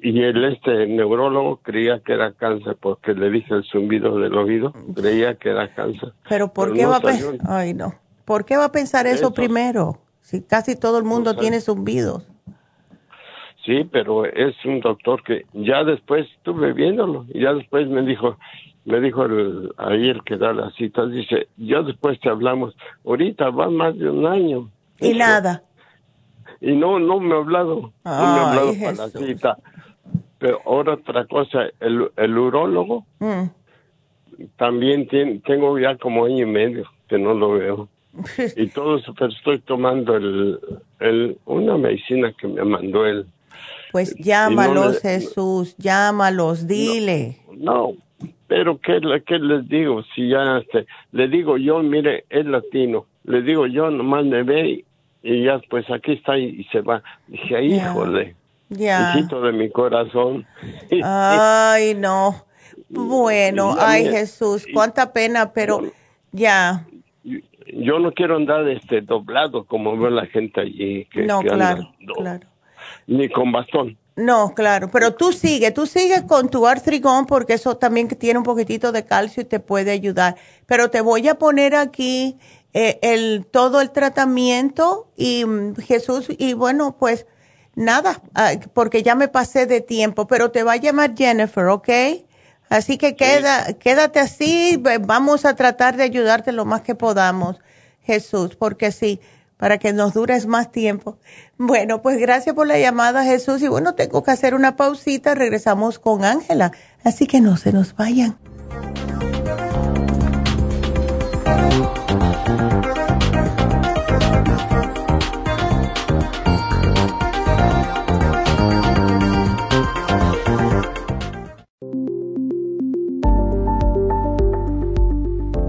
Speaker 8: Y el este neurólogo creía que era cáncer porque le dije el zumbido del oído, creía que era cáncer.
Speaker 4: Pero ¿por qué va a pensar? Ay, no. ¿Por qué va a pensar eso primero? Si casi todo el mundo tiene zumbidos.
Speaker 8: Sí, pero es un doctor que ya después estuve viéndolo y ya después me dijo, me dijo el, ahí el que da las citas, dice, yo después te hablamos, ahorita va más de un año.
Speaker 4: Y nada.
Speaker 8: Y no, no me ha hablado, no me ha hablado para la cita. Pero ahora otra cosa, el, el urólogo mm. también tiene, tengo ya como año y medio que no lo veo. (laughs) y todo eso, pero estoy tomando el, el, una medicina que me mandó él.
Speaker 4: Pues llámalos, Jesús, llámalos, dile.
Speaker 8: No, pero ¿qué, ¿qué, les digo? Si ya este, le digo yo, mire, es latino, le digo yo, nomás me ve y, ya, pues aquí está y, se va. Dije, híjole, ya. hijito de mi corazón.
Speaker 4: Ay, no. Bueno, ay Jesús, cuánta pena, pero ya
Speaker 8: yo no quiero andar este doblado como ve la gente allí que,
Speaker 4: no claro claro
Speaker 8: ni con bastón
Speaker 4: no claro pero tú sigue tú sigue con tu artrigón porque eso también tiene un poquitito de calcio y te puede ayudar pero te voy a poner aquí eh, el todo el tratamiento y mm, Jesús y bueno pues nada ah, porque ya me pasé de tiempo pero te va a llamar Jennifer ¿ok? Así que queda, quédate así, vamos a tratar de ayudarte lo más que podamos, Jesús, porque sí, para que nos dures más tiempo. Bueno, pues gracias por la llamada, Jesús. Y bueno, tengo que hacer una pausita, regresamos con Ángela, así que no se nos vayan.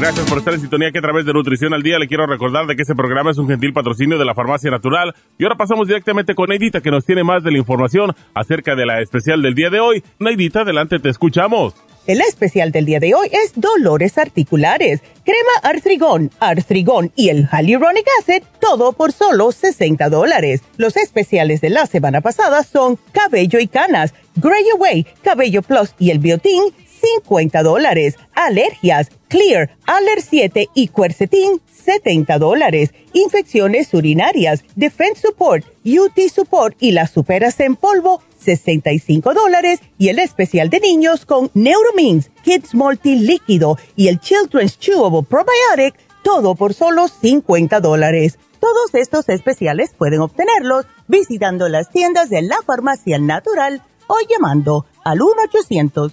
Speaker 5: Gracias por estar en sintonía que a través de Nutrición al Día le quiero recordar de que este programa es un gentil patrocinio de la Farmacia Natural. Y ahora pasamos directamente con Neidita que nos tiene más de la información acerca de la especial del día de hoy. Neidita, adelante, te escuchamos.
Speaker 6: El especial del día de hoy es dolores articulares, crema artrigón, artrigón y el hyaluronic acid, todo por solo 60 dólares. Los especiales de la semana pasada son cabello y canas, Gray Away, cabello plus y el biotín, 50 dólares. Alergias, Clear, Aller 7 y Quercetin, 70 dólares. Infecciones urinarias, Defense Support, UT Support y las superas en polvo, 65 dólares. Y el especial de niños con Neuromins, Kids Multi Líquido y el Children's Chewable Probiotic, todo por solo 50 dólares. Todos estos especiales pueden obtenerlos visitando las tiendas de la farmacia natural o llamando al 1 800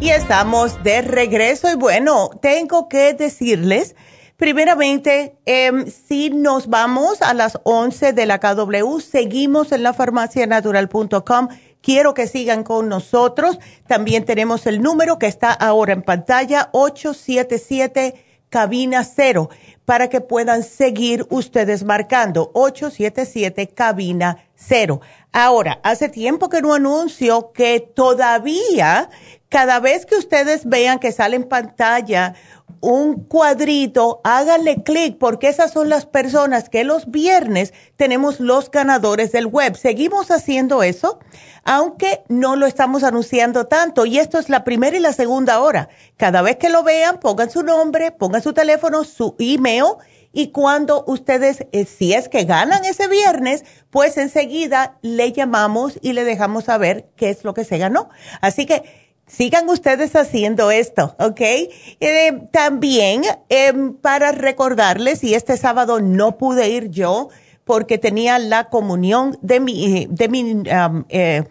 Speaker 4: Y estamos de regreso y bueno, tengo que decirles, primeramente, em, si nos vamos a las 11 de la KW, seguimos en la farmacianatural.com. Quiero que sigan con nosotros. También tenemos el número que está ahora en pantalla, 877 cabina 0, para que puedan seguir ustedes marcando, 877 cabina 0. Ahora, hace tiempo que no anuncio que todavía cada vez que ustedes vean que sale en pantalla un cuadrito, háganle clic porque esas son las personas que los viernes tenemos los ganadores del web. Seguimos haciendo eso, aunque no lo estamos anunciando tanto. Y esto es la primera y la segunda hora. Cada vez que lo vean, pongan su nombre, pongan su teléfono, su email. Y cuando ustedes, eh, si es que ganan ese viernes, pues enseguida le llamamos y le dejamos saber qué es lo que se ganó. Así que Sigan ustedes haciendo esto, ¿ok? Eh, también em, para recordarles, y este sábado no pude ir yo porque tenía la comunión de mi, de mi, eh,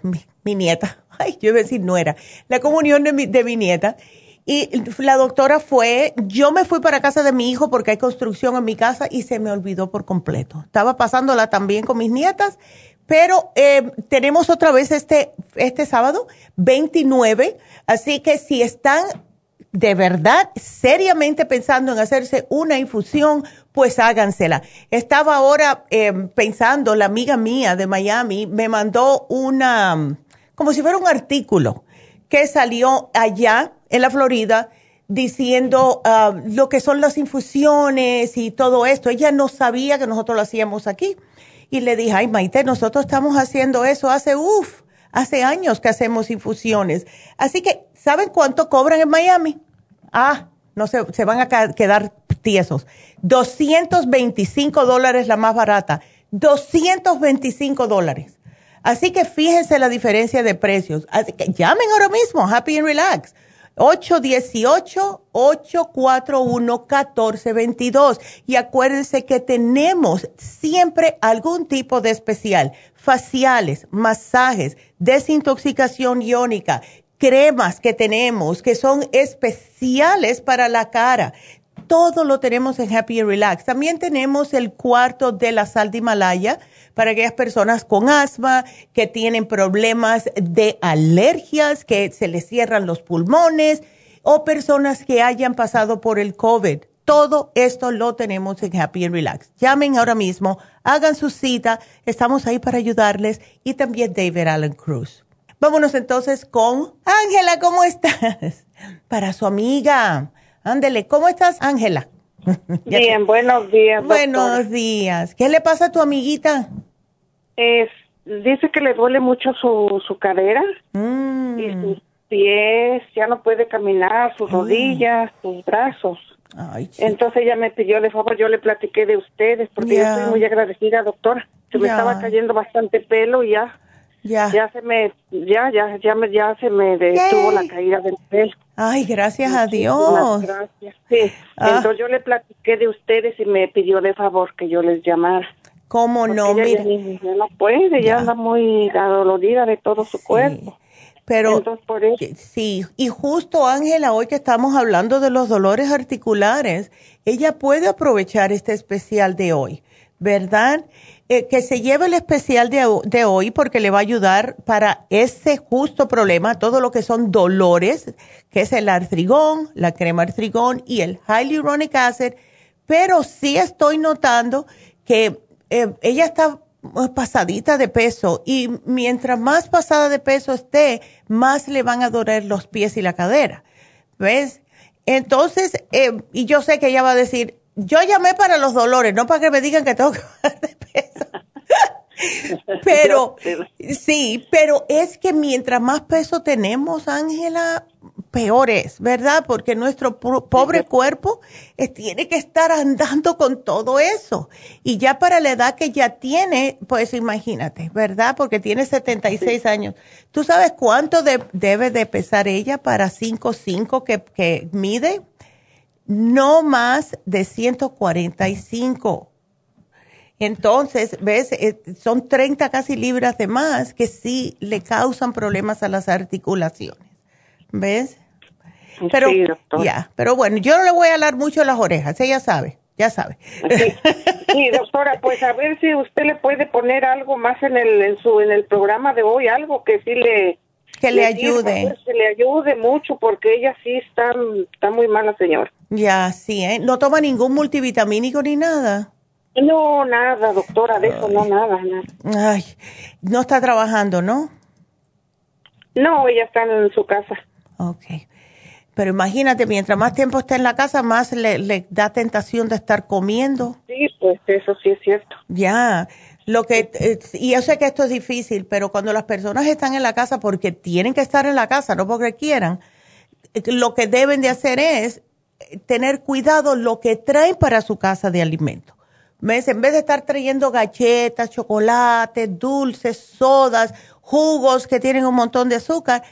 Speaker 4: nieta. (laughs) Ay, yo iba a decir no era. La comunión de mi, de mi nieta. Y la doctora fue, yo me fui para casa de mi hijo porque hay construcción en mi casa y se me olvidó por completo. Estaba pasándola también con mis nietas pero eh, tenemos otra vez este, este sábado, 29, así que si están de verdad seriamente pensando en hacerse una infusión, pues hágansela. Estaba ahora eh, pensando, la amiga mía de Miami me mandó una, como si fuera un artículo que salió allá en la Florida diciendo uh, lo que son las infusiones y todo esto. Ella no sabía que nosotros lo hacíamos aquí. Y le dije, ay Maite, nosotros estamos haciendo eso hace, uff, hace años que hacemos infusiones. Así que, ¿saben cuánto cobran en Miami? Ah, no se, se van a quedar tiesos. 225 dólares la más barata. 225 dólares. Así que fíjense la diferencia de precios. Así que llamen ahora mismo, Happy and Relax. 818-841-1422. Y acuérdense que tenemos siempre algún tipo de especial. Faciales, masajes, desintoxicación iónica, cremas que tenemos que son especiales para la cara. Todo lo tenemos en Happy Relax. También tenemos el cuarto de la sal de Himalaya para aquellas personas con asma, que tienen problemas de alergias, que se les cierran los pulmones, o personas que hayan pasado por el COVID. Todo esto lo tenemos en Happy and Relax. Llamen ahora mismo, hagan su cita, estamos ahí para ayudarles y también David Allen Cruz. Vámonos entonces con Ángela, ¿cómo estás? (laughs) Para su amiga. Ándele, ¿cómo estás, Ángela? (laughs)
Speaker 9: Bien, buenos días.
Speaker 4: Buenos días. ¿Qué le pasa a tu amiguita?
Speaker 9: Es, dice que le duele mucho su, su cadera
Speaker 4: mm.
Speaker 9: y sus pies, ya no puede caminar, sus rodillas, sus brazos. Entonces ella me pidió de favor, yo le platiqué de ustedes porque yo estoy muy agradecida, doctora. Se me estaba cayendo bastante pelo y ya, ya, se me, ya, ya, ya me, ya se me detuvo la caída del pelo.
Speaker 4: Ay, gracias a Dios.
Speaker 9: Gracias. Sí. Ah. Entonces yo le platiqué de ustedes y me pidió de favor que yo les llamara.
Speaker 4: ¿Cómo no?
Speaker 9: Mira. Ya, no puede, ya, anda muy adolorida de todo su cuerpo.
Speaker 4: Pero Entonces, por eso. sí, y justo Ángela, hoy que estamos hablando de los dolores articulares, ella puede aprovechar este especial de hoy, ¿verdad? Eh, que se lleve el especial de, de, hoy porque le va a ayudar para ese justo problema, todo lo que son dolores, que es el artrigón, la crema artrigón y el hyaluronic acid, pero sí estoy notando que eh, ella está pasadita de peso y mientras más pasada de peso esté, más le van a doler los pies y la cadera. ¿Ves? Entonces, eh, y yo sé que ella va a decir, yo llamé para los dolores, no para que me digan que tengo que (laughs) bajar de peso. (laughs) pero, sí, pero es que mientras más peso tenemos, Ángela, peor es, ¿verdad? Porque nuestro pobre cuerpo eh, tiene que estar andando con todo eso. Y ya para la edad que ya tiene, pues imagínate, ¿verdad? Porque tiene 76 años. ¿Tú sabes cuánto debe de pesar ella para 5'5 que, que mide? No más de 145. Entonces, ¿ves? Eh, son 30 casi libras de más que sí le causan problemas a las articulaciones. ¿Ves? Pero, Ya, pero bueno, yo no le voy a hablar mucho las orejas, ella sabe, ya sabe. (laughs)
Speaker 9: Sí. doctora, pues a ver si usted le puede poner algo más en el, en su, en el programa de hoy, algo que sí le...
Speaker 4: Que le, ayude.
Speaker 9: que le ayude mucho, porque ella sí está, está muy mala, señor.
Speaker 4: Ya, sí, ¿eh? ¿No toma ningún multivitamínico ni nada?
Speaker 9: No, nada, doctora, de eso no, nada, nada.
Speaker 4: Ay, no está trabajando, ¿no?
Speaker 9: No, ella está en su casa.
Speaker 4: Ok. Pero imagínate, mientras más tiempo está en la casa, más le, da tentación de estar comiendo.
Speaker 9: Sí, pues eso sí es cierto.
Speaker 4: Ya, lo que, eh, y yo sé que esto es difícil, pero cuando las personas están en la casa porque tienen que estar en la casa, no porque quieran, eh, lo que deben de hacer es eh, tener cuidado lo que traen para su casa de alimento. ¿Ves? En vez de estar trayendo galletas, chocolates, dulces, sodas, jugos que tienen un montón de azúcar,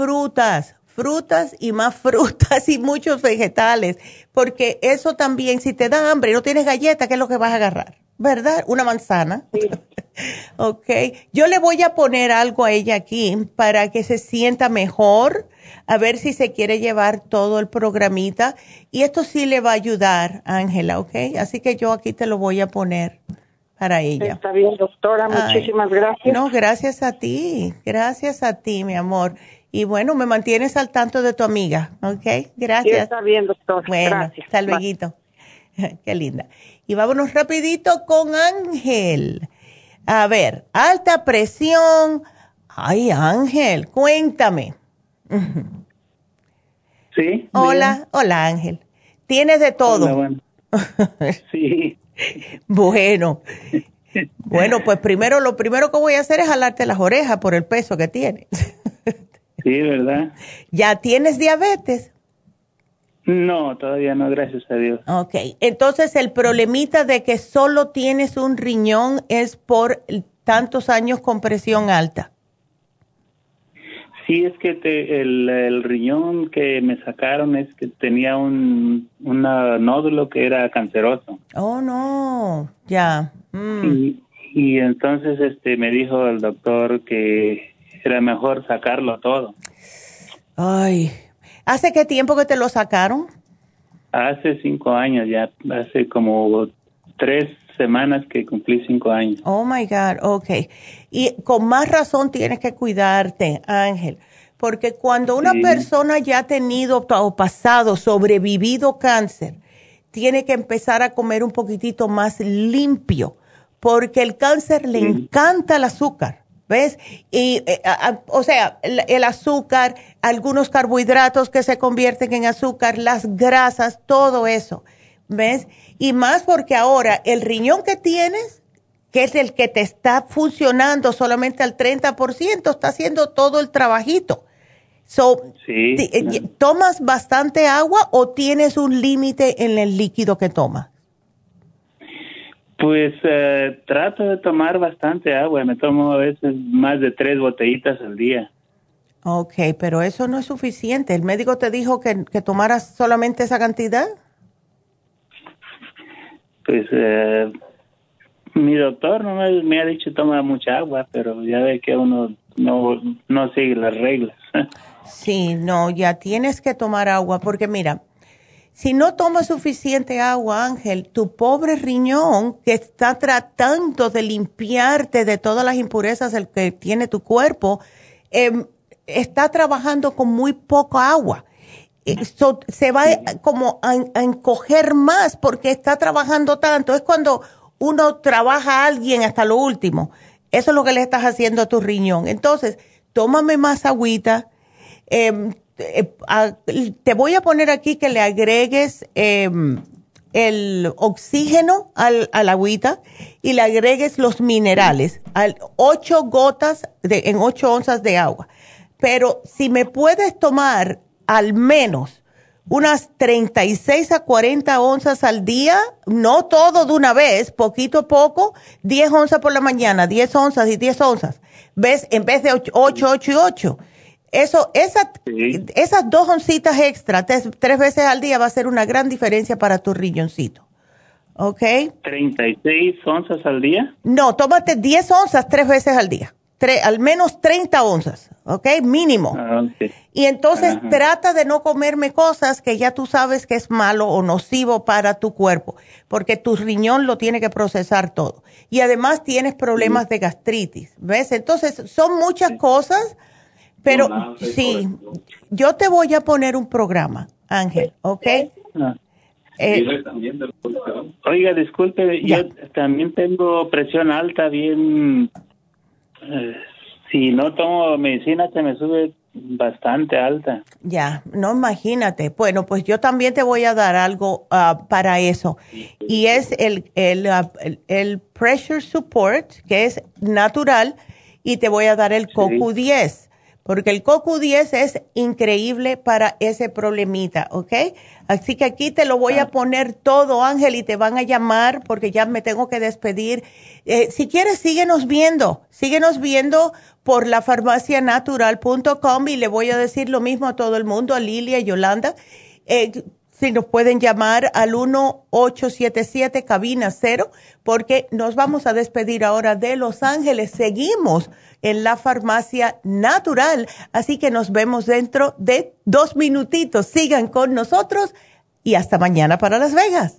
Speaker 4: frutas, frutas y más frutas y muchos vegetales, porque eso también, si te da hambre y no tienes galleta, ¿qué es lo que vas a agarrar? ¿Verdad? Una manzana. (laughs) ok. Yo le voy a poner algo a ella aquí para que se sienta mejor, a ver si se quiere llevar todo el programita. Y esto sí le va a ayudar, Ángela, ¿ok? Así que yo aquí te lo voy a poner para ella.
Speaker 9: Está bien, doctora, muchísimas gracias.
Speaker 4: No, gracias a ti, gracias a ti, mi amor. Y bueno, me mantienes al tanto de tu amiga, ¿ok? Gracias. Sí,
Speaker 9: está bien, doctor.
Speaker 4: Bueno,
Speaker 9: gracias.
Speaker 4: hasta luego. (laughs) Qué linda. Y vámonos rapidito con Ángel. A ver, alta presión. Ay, Ángel, cuéntame. (laughs)
Speaker 10: Sí.
Speaker 4: Hola, hola Ángel. Tienes de todo.
Speaker 10: bueno. (laughs) sí.
Speaker 4: Bueno, bueno, pues primero lo primero que voy a hacer es jalarte las orejas por el peso que tienes.
Speaker 10: Sí, ¿verdad?
Speaker 4: ¿Ya tienes diabetes?
Speaker 10: No, todavía no, gracias a Dios.
Speaker 4: Ok, entonces el problemita de que solo tienes un riñón es por tantos años con presión alta.
Speaker 10: Sí, es que el, riñón que me sacaron es que tenía un nódulo que era canceroso.
Speaker 4: Oh, no, ya.
Speaker 10: Mm. Y, entonces este me dijo el doctor que era mejor sacarlo todo.
Speaker 4: Ay, ¿hace qué tiempo que te lo sacaron?
Speaker 10: Hace cinco años ya, hace como tres semanas que cumplí cinco años.
Speaker 4: Oh my God, ok. Y con más razón tienes que cuidarte, Ángel, porque cuando una persona ya ha tenido o pasado, sobrevivido cáncer, tiene que empezar a comer un poquitito más limpio, porque el cáncer le encanta el azúcar. ¿Ves? Y, eh, o sea, el, azúcar, algunos carbohidratos que se convierten en azúcar, las grasas, todo eso. ¿Ves? Y más porque ahora el riñón que tienes, que es el que te está funcionando solamente al 30%, está haciendo todo el trabajito. So, eh, ¿Tomas bastante agua o tienes un límite en el líquido que tomas?
Speaker 10: Pues eh, trato de tomar bastante agua. Me tomo a veces más de tres botellitas al día.
Speaker 4: Ok, pero eso no es suficiente. ¿El médico te dijo que, que tomaras solamente esa cantidad?
Speaker 10: Pues eh, mi doctor no me, ha dicho toma mucha agua, pero ya ve que uno no, no sigue las reglas. (laughs)
Speaker 4: sí, no, ya tienes que tomar agua, porque mira, si no tomas suficiente agua, Ángel, tu pobre riñón que está tratando de limpiarte de todas las impurezas que tiene tu cuerpo, em, está trabajando con muy poca agua. Esto se va como a, encoger más porque está trabajando tanto. Es cuando uno trabaja a alguien hasta lo último. Eso es lo que le estás haciendo a tu riñón. Entonces, tómame más agüita. Em, eh, te voy a poner aquí que le agregues em, el oxígeno al, al, agüita y le agregues los minerales, al ocho gotas de, en ocho onzas de agua. Pero si me puedes tomar al menos unas 36 a 40 onzas al día, no todo de una vez, poquito a poco, 10 onzas por la mañana, 10 onzas y 10 onzas, ¿ves? En vez de 8, 8, y 8. Eso, esa, esas dos oncitas extra, tres, veces al día va a ser una gran diferencia para tu riñoncito. ¿Ok?
Speaker 10: ¿36 onzas al día?
Speaker 4: No, tómate 10 onzas tres veces al día. al menos 30 onzas, ¿ok? Mínimo. Ah, y entonces trata de no comerme cosas que ya tú sabes que es malo o nocivo para tu cuerpo, porque tu riñón lo tiene que procesar todo. Y además tienes problemas de gastritis, ¿ves? Entonces son muchas cosas, pero sí, yo te voy a poner un programa, Ángel, ¿ok? Ah.
Speaker 10: Eh, Oiga, disculpe, yo también tengo presión alta, bien. Eh, si no tomo medicina, se me sube bastante alta.
Speaker 4: Ya, no imagínate. Bueno, pues yo también te voy a dar algo ah, para eso. Y es el, ah, el, el, pressure support, que es natural, y te voy a dar el CoQ10 porque el CoQ10 es increíble para ese problemita, ¿ok? Así que aquí te lo voy a poner todo, Ángel, y te van a llamar porque ya me tengo que despedir. Eh, si quieres, síguenos viendo, síguenos viendo por la farmacianatural.com y le voy a decir lo mismo a todo el mundo, a Lilia y Yolanda. Eh, si nos pueden llamar al 1-877 cabina cero, porque nos vamos a despedir ahora de Los Ángeles. Seguimos en la farmacia natural. Así que nos vemos dentro de dos minutitos. Sigan con nosotros y hasta mañana para Las Vegas.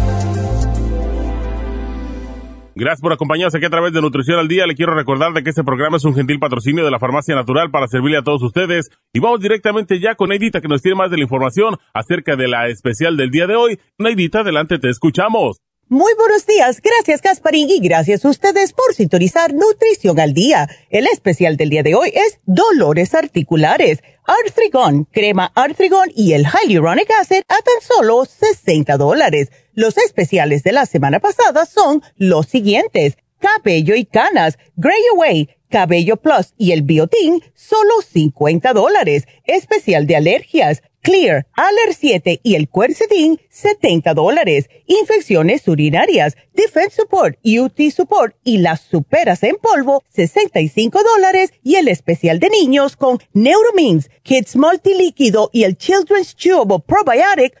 Speaker 5: Gracias por acompañarnos aquí a través de Nutrición al Día. Le quiero recordar de que este programa es un gentil patrocinio de la Farmacia Natural para servirle a todos ustedes. Y vamos directamente ya con Neidita que nos tiene más de la información acerca de la especial del día de hoy. Neidita, adelante, te escuchamos.
Speaker 6: Muy buenos días, gracias Gasparín y gracias a ustedes por sintonizar Nutrición al Día. El especial del día de hoy es Dolores Articulares, Arthrigon, Crema Arthrigon y el Hyaluronic Acid a tan solo 60 dólares. Los especiales de la semana pasada son los siguientes. Cabello y canas, Gray Away, Cabello Plus y el Biotin, solo 50 dólares. Especial de alergias, Clear, Aller 7 y el Quercetin, 70 dólares. Infecciones urinarias, Defense Support, UT Support y las superas en polvo, 65 dólares. Y el especial de niños con Neuromins, Kids Multilíquido y el Children's Chewable Probiotic,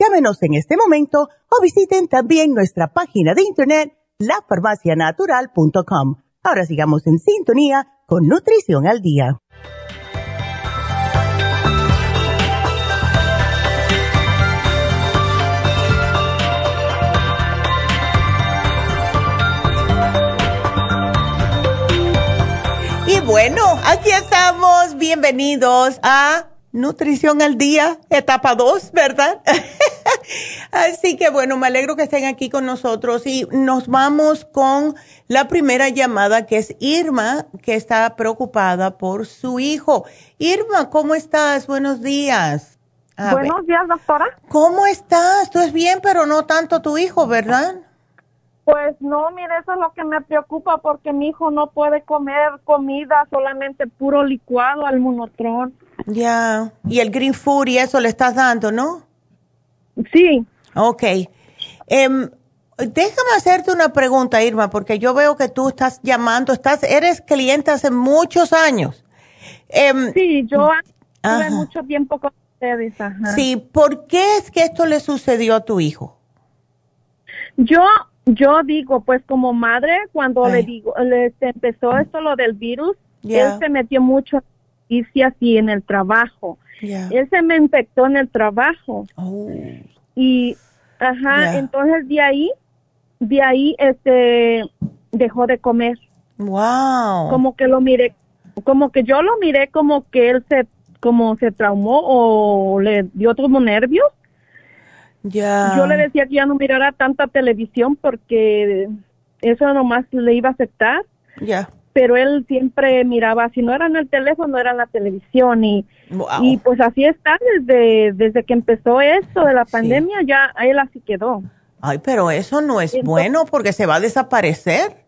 Speaker 6: Llámenos en este momento o visiten también nuestra página de internet lafarmacianatural.com. Ahora sigamos en sintonía con Nutrición al Día.
Speaker 4: bueno, aquí estamos. Bienvenidos a Nutrición al Día, etapa 2, ¿verdad? (laughs) Así que bueno, me alegro que estén aquí con nosotros y nos vamos con la primera llamada que es Irma, que está preocupada por su hijo. Irma, ¿cómo estás? Buenos días.
Speaker 11: Buenos días, doctora.
Speaker 4: ¿Cómo estás? Tú es bien, pero no tanto tu hijo, ¿verdad?
Speaker 11: Pues no, mire, eso es lo que me preocupa porque mi hijo no puede comer comida, solamente puro licuado al monotrón.
Speaker 4: Ya, y el green food y eso le estás dando, ¿no?
Speaker 11: Sí.
Speaker 4: Ok. Em, déjame hacerte una pregunta, Irma, porque yo veo que tú estás llamando, estás, eres cliente hace muchos años.
Speaker 11: Em, sí, yo Tuve mucho tiempo con ustedes.
Speaker 4: Sí, ¿por qué es que esto le sucedió a tu hijo?
Speaker 11: Yo yo digo, pues como madre, cuando le digo, le empezó esto lo del virus, él se metió mucho y así en el trabajo. Él se me infectó en el trabajo. Oh. Y, ajá, entonces de ahí, de ahí, este, dejó de comer.
Speaker 4: Wow.
Speaker 11: Como que lo miré, como que yo lo miré como que él se, como se traumó o le dio como nervios.
Speaker 4: Ya.
Speaker 11: Yo le decía que ya no mirara tanta televisión porque eso nomás le iba a afectar.
Speaker 4: Ya
Speaker 11: pero él siempre miraba, si no era en el teléfono, era en la televisión y, y pues así está desde, desde que empezó esto de la pandemia, ya él así quedó.
Speaker 4: Ay, pero eso no es bueno porque se va a desaparecer.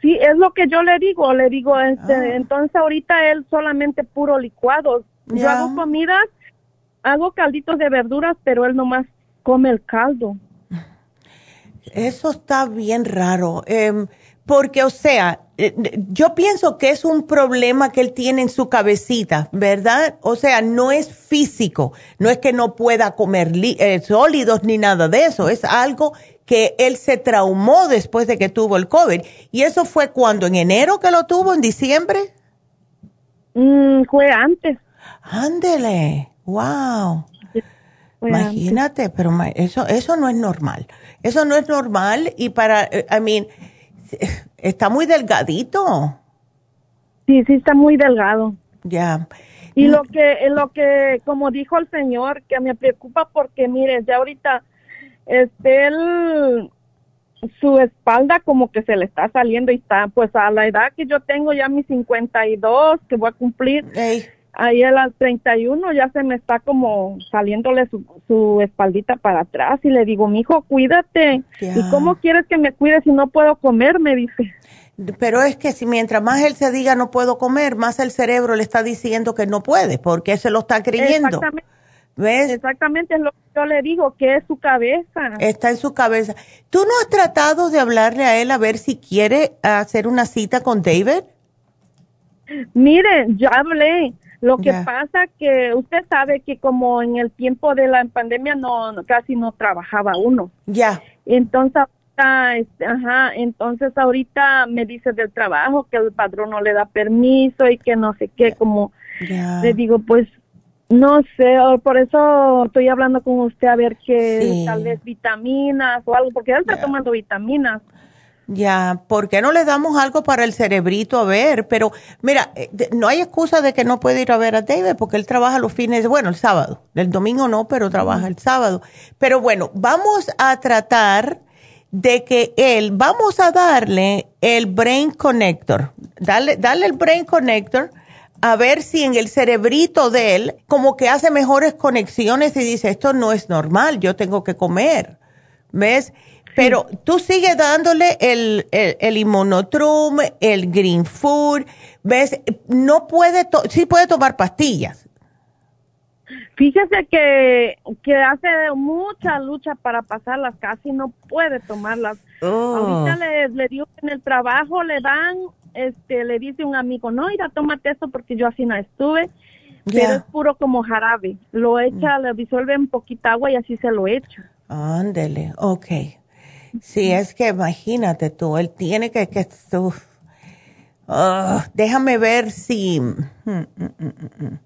Speaker 11: Sí, es lo que yo le digo, le digo, este, ah. entonces ahorita él solamente puro licuado. Yo hago comidas, hago calditos de verduras, pero él nomás come el caldo.
Speaker 4: Eso está bien raro. Em, porque, o sea, eh, yo pienso que es un problema que él tiene en su cabecita, ¿verdad? O sea, no es físico, no es que no pueda comer eh, sólidos ni nada de eso, es algo que él se traumó después de que tuvo el COVID. ¿Y eso fue cuando? ¿En enero que lo tuvo? ¿En diciembre?
Speaker 11: Mm, fue antes.
Speaker 4: Ándele, wow. Imagínate, pero eso, eso no es normal. Eso no es normal y para, eh, I mean, (laughs) está muy delgadito.
Speaker 11: Sí, sí está muy delgado.
Speaker 4: Ya.
Speaker 11: Y lo que, lo que, como dijo el señor, que me preocupa porque, mire, ya ahorita, este, él, su espalda como que se le está saliendo y está, pues a la edad que yo tengo ya mis 52, que voy a cumplir, ahí a las 31 ya se me está como saliéndole su, su espaldita para atrás y le digo, mi hijo, cuídate. ¿Y cómo quieres que me cuide si no puedo comer? Me dice.
Speaker 4: Pero es que si mientras más él se diga no puedo comer, más el cerebro le está diciendo que no puede, porque se lo está creyendo.
Speaker 11: Exactamente. ¿Ves? Exactamente es lo que yo le digo, que es su cabeza.
Speaker 4: Está en su cabeza. ¿Tú no has tratado de hablarle a él a ver si quiere hacer una cita con David?
Speaker 11: Mire, ya hablé, lo que pasa que usted sabe que como en el tiempo de la pandemia no casi no trabajaba uno.
Speaker 4: Ya.
Speaker 11: Entonces este, ajá, entonces ahorita me dice del trabajo que el padrón no le da permiso y que no sé qué, como le digo, pues no sé, por eso estoy hablando con usted a ver que tal vez vitaminas o algo, porque él está tomando vitaminas.
Speaker 4: Ya, ¿por qué no le damos algo para el cerebrito a ver? Pero mira, eh, no hay excusa de que no puede ir a ver a David porque él trabaja los fines, bueno, el sábado. El domingo no, pero trabaja el sábado. Pero bueno, vamos a tratar de que él, vamos a darle el Brain Connector. Dale, dale el Brain Connector a ver si en el cerebrito de él como que hace mejores conexiones y dice, esto no es normal, yo tengo que comer. ¿Ves? Pero tú sigues dándole el, el, el inmunotrum, el green food, ¿ves? No puede, sí puede tomar pastillas.
Speaker 11: Fíjese que, que hace mucha lucha para pasarlas, casi no puede tomarlas. Oh. Ahorita le, le digo que en el trabajo le dan, este, le dice un amigo, no, mira, tómate esto porque yo así no estuve, pero es puro como jarabe. Lo echa, le disuelve un poquito agua y así se lo echa.
Speaker 4: Ándele, ok. Sí, es que imagínate tú, él tiene que, que ah, déjame ver si mm, mm, mm,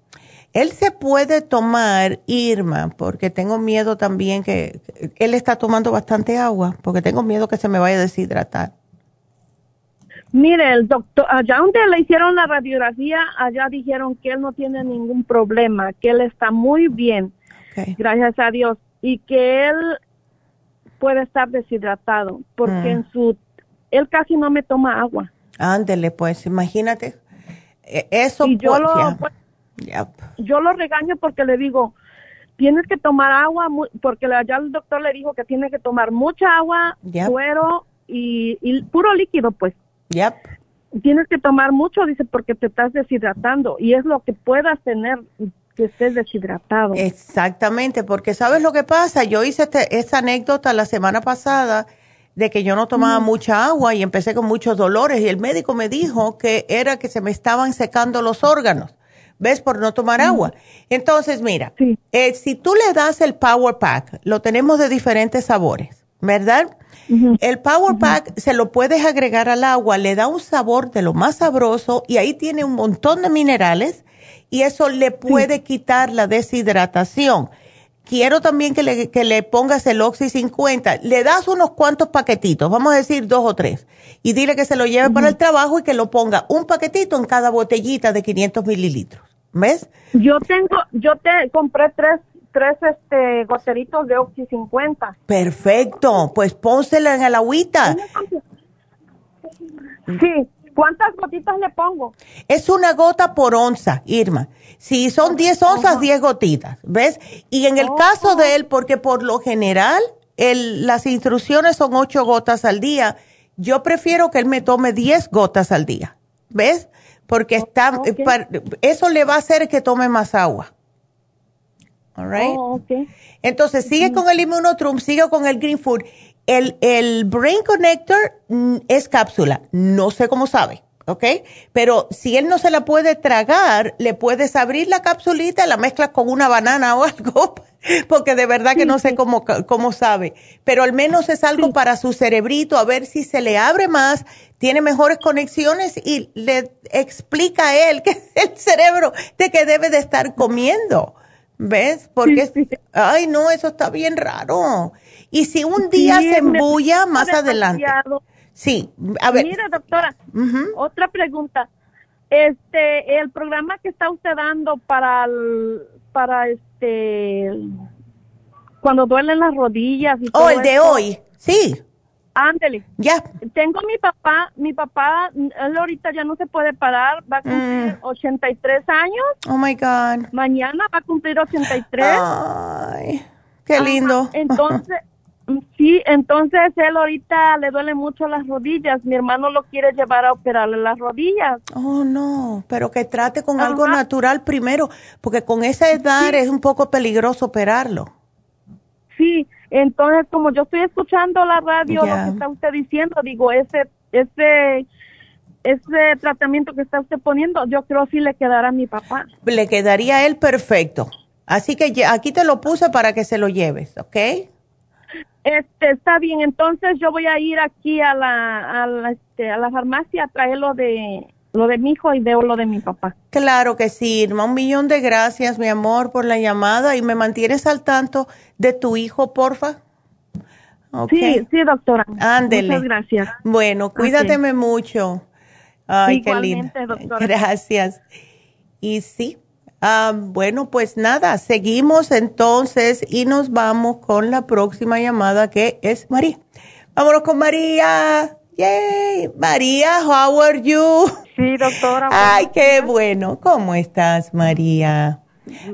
Speaker 4: él se puede tomar Irma, porque tengo miedo también que él está tomando bastante agua, porque tengo miedo que se me vaya a deshidratar.
Speaker 11: Mire, el doctor, allá donde le hicieron la radiografía, allá dijeron que él no tiene ningún problema, que él está muy bien, gracias a Dios, y que él puede estar deshidratado porque mm. en su él casi no me toma agua.
Speaker 4: Ándele, pues imagínate. E, eso
Speaker 11: y yo lo pues, yo lo regaño porque le digo, tienes que tomar agua porque ya el doctor le dijo que tiene que tomar mucha agua, suero y, y, puro líquido, pues.
Speaker 4: Yep.
Speaker 11: Tienes que tomar mucho, dice, porque te estás deshidratando y es lo que puedas tener que estés deshidratado.
Speaker 4: Exactamente, porque ¿sabes lo que pasa? Yo hice este, esta anécdota la semana pasada de que yo no tomaba mucha agua y empecé con muchos dolores y el médico me dijo que era que se me estaban secando los órganos ¿ves? Por no tomar agua. Entonces, mira, eh, si tú le das el Power Pack, lo tenemos de diferentes sabores, ¿verdad? El Power Pack se lo puedes agregar al agua, le da un sabor de lo más sabroso y ahí tiene un montón de minerales y eso le puede quitar la deshidratación. Quiero también que le, que le pongas el Oxy 50. Le das unos cuantos paquetitos, vamos a decir dos o tres, y dile que se lo lleve para el trabajo y que lo ponga un paquetito en cada botellita de 500 mililitros. ¿Ves?
Speaker 11: Yo tengo, yo te compré tres, tres este, goteritos de Oxy 50.
Speaker 4: Perfecto, pues pónsela en el agüita.
Speaker 11: Sí, ¿Cuántas gotitas le pongo?
Speaker 4: Es una gota por onza, Irma. Si son 10 onzas, 10 gotitas, ¿ves? Y en el caso de él, porque por lo general el, las instrucciones son 8 gotas al día, yo prefiero que él me tome 10 gotas al día, ¿ves? Porque está, eso le va a hacer que tome más agua. All right? Oh, Entonces, sigue con el Immunotrum, sigue con el Green Food el, el Brain Connector mm, es cápsula, no sé cómo sabe, ¿ok? Pero si él no se la puede tragar, le puedes abrir la capsulita, la mezclas con una banana o (laughs) algo, porque de verdad que no sé cómo, cómo sabe. Pero al menos es algo para su cerebrito, a ver si se le abre más, tiene mejores conexiones y le explica a él que es (laughs) el cerebro de que debe de estar comiendo. ¿Ves? Porque, ay, no, eso está bien raro. Y si un día se embulla, más adelante. Sí, a ver.
Speaker 11: Mire, doctora, otra pregunta. Este, el programa que está usted dando para para este cuando duelen las rodillas y
Speaker 4: Oh, el de hoy. Sí.
Speaker 11: Ándele.
Speaker 4: Ya.
Speaker 11: Tengo mi papá, mi papá, él ahorita ya no se puede parar, va a cumplir 83 mm. años.
Speaker 4: Oh my God.
Speaker 11: Mañana va a cumplir 83.
Speaker 4: Ay, qué lindo.
Speaker 11: entonces, (laughs) Sí, entonces él ahorita le duele mucho las rodillas. Mi hermano lo quiere llevar a operarle las rodillas.
Speaker 4: Oh, no, pero que trate con algo natural primero, porque con esa edad es un poco peligroso operarlo.
Speaker 11: Sí, entonces como yo estoy escuchando la radio, lo que está usted diciendo, digo, ese, ese, ese tratamiento que está usted poniendo, yo creo sí le quedará a mi papá.
Speaker 4: Le quedaría a él perfecto. Así que aquí te lo puse para que se lo lleves, ¿ok?
Speaker 11: Este, está bien, entonces yo voy a ir aquí a la, a la, este, a la farmacia a traer lo de, lo de mi hijo y veo lo de mi papá.
Speaker 4: Claro que sí, Irma. Un millón de gracias, mi amor, por la llamada y me mantienes al tanto de tu hijo, porfa.
Speaker 11: Sí, sí, doctora.
Speaker 4: Ándele.
Speaker 11: Muchas gracias.
Speaker 4: Bueno, cuídateme mucho. Ay, qué lindo. Doctora. Gracias. Y sí, Ah, bueno, pues nada, seguimos entonces y nos vamos con la próxima llamada que es María. Vámonos con María. Yay, María, how are you?
Speaker 12: Sí, doctora.
Speaker 4: Ay, qué bueno. ¿Cómo estás, María?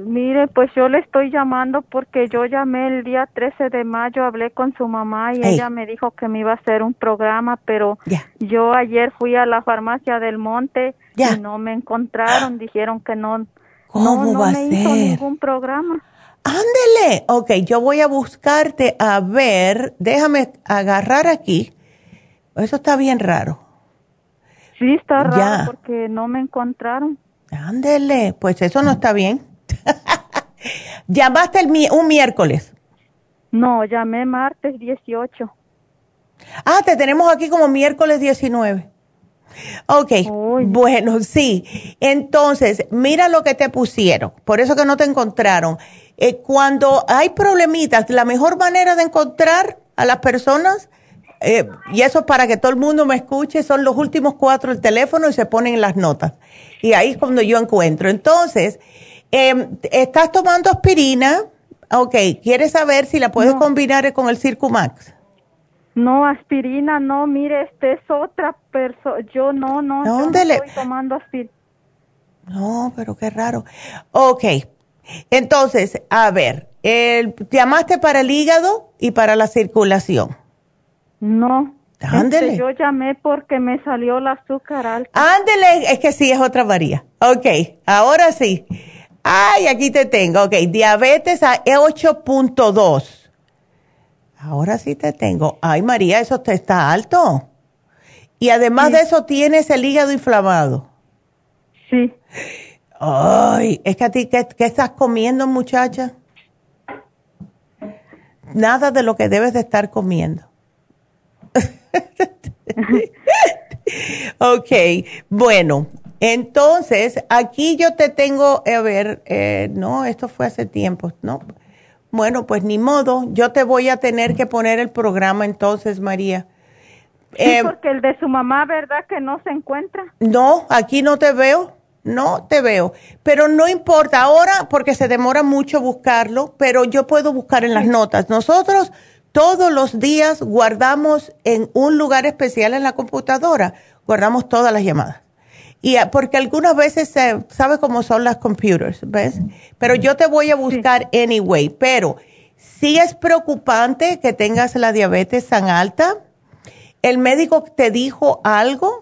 Speaker 12: Mire, pues yo le estoy llamando porque yo llamé el día 13 de mayo, hablé con su mamá y ella me dijo que me iba a hacer un programa, pero yo ayer fui a la farmacia del Monte y no me encontraron, dijeron que no
Speaker 4: ¿Cómo
Speaker 12: no,
Speaker 4: va
Speaker 12: a
Speaker 4: ser?
Speaker 12: ningún programa.
Speaker 4: Ándele. Ok, yo voy a buscarte a ver. Déjame agarrar aquí. Eso está bien raro.
Speaker 12: Sí, está raro porque no me encontraron.
Speaker 4: Ándele. Pues eso no está bien. (laughs) ¿Llamaste el, un miércoles?
Speaker 12: No, llamé martes 18.
Speaker 4: Ah, te tenemos aquí como miércoles 19. Ok, bueno, sí. Entonces, mira lo que te pusieron. Por eso que no te encontraron. Eh, cuando hay problemitas, la mejor manera de encontrar a las personas, eh, y eso es para que todo el mundo me escuche, son los últimos cuatro del teléfono y se ponen en las notas. Y ahí es cuando yo encuentro. Entonces, em, estás tomando aspirina. Ok, ¿quieres saber si la puedes combinar con el Circumax?
Speaker 12: No, aspirina, no, mire, este es otra persona. Yo no, no, no estoy tomando aspirina.
Speaker 4: No, pero qué raro. Ok, entonces, a ver, el, ¿llamaste para el hígado y para la circulación?
Speaker 12: No. Ándele. Este, yo llamé porque me salió el azúcar alta.
Speaker 4: Ándele, es que sí, es otra varía. Ok, ahora sí. Ay, aquí te tengo. Ok, diabetes a 8.2 Ahora sí te tengo. Ay, María, eso te está alto. Y además de eso, tienes el hígado inflamado.
Speaker 12: Sí.
Speaker 4: Ay, es que a ti, ¿qué, qué estás comiendo, muchacha? Nada de lo que debes de estar comiendo. (laughs) ok, bueno, entonces aquí yo te tengo, a ver, eh, no, esto fue hace tiempo, ¿no? Bueno, pues ni modo, yo te voy a tener que poner el programa entonces, María.
Speaker 12: Sí, eh, porque el de su mamá, ¿verdad que no se encuentra?
Speaker 4: No, aquí no te veo, no te veo. Pero no importa ahora porque se demora mucho buscarlo, pero yo puedo buscar en las notas. Nosotros todos los días guardamos en un lugar especial en la computadora, guardamos todas las llamadas. Y ah, porque algunas veces se sabe cómo son las computers, ¿ves? Pero yo te voy a buscar anyway, pero si es preocupante que tengas la diabetes tan alta. ¿El médico te dijo algo?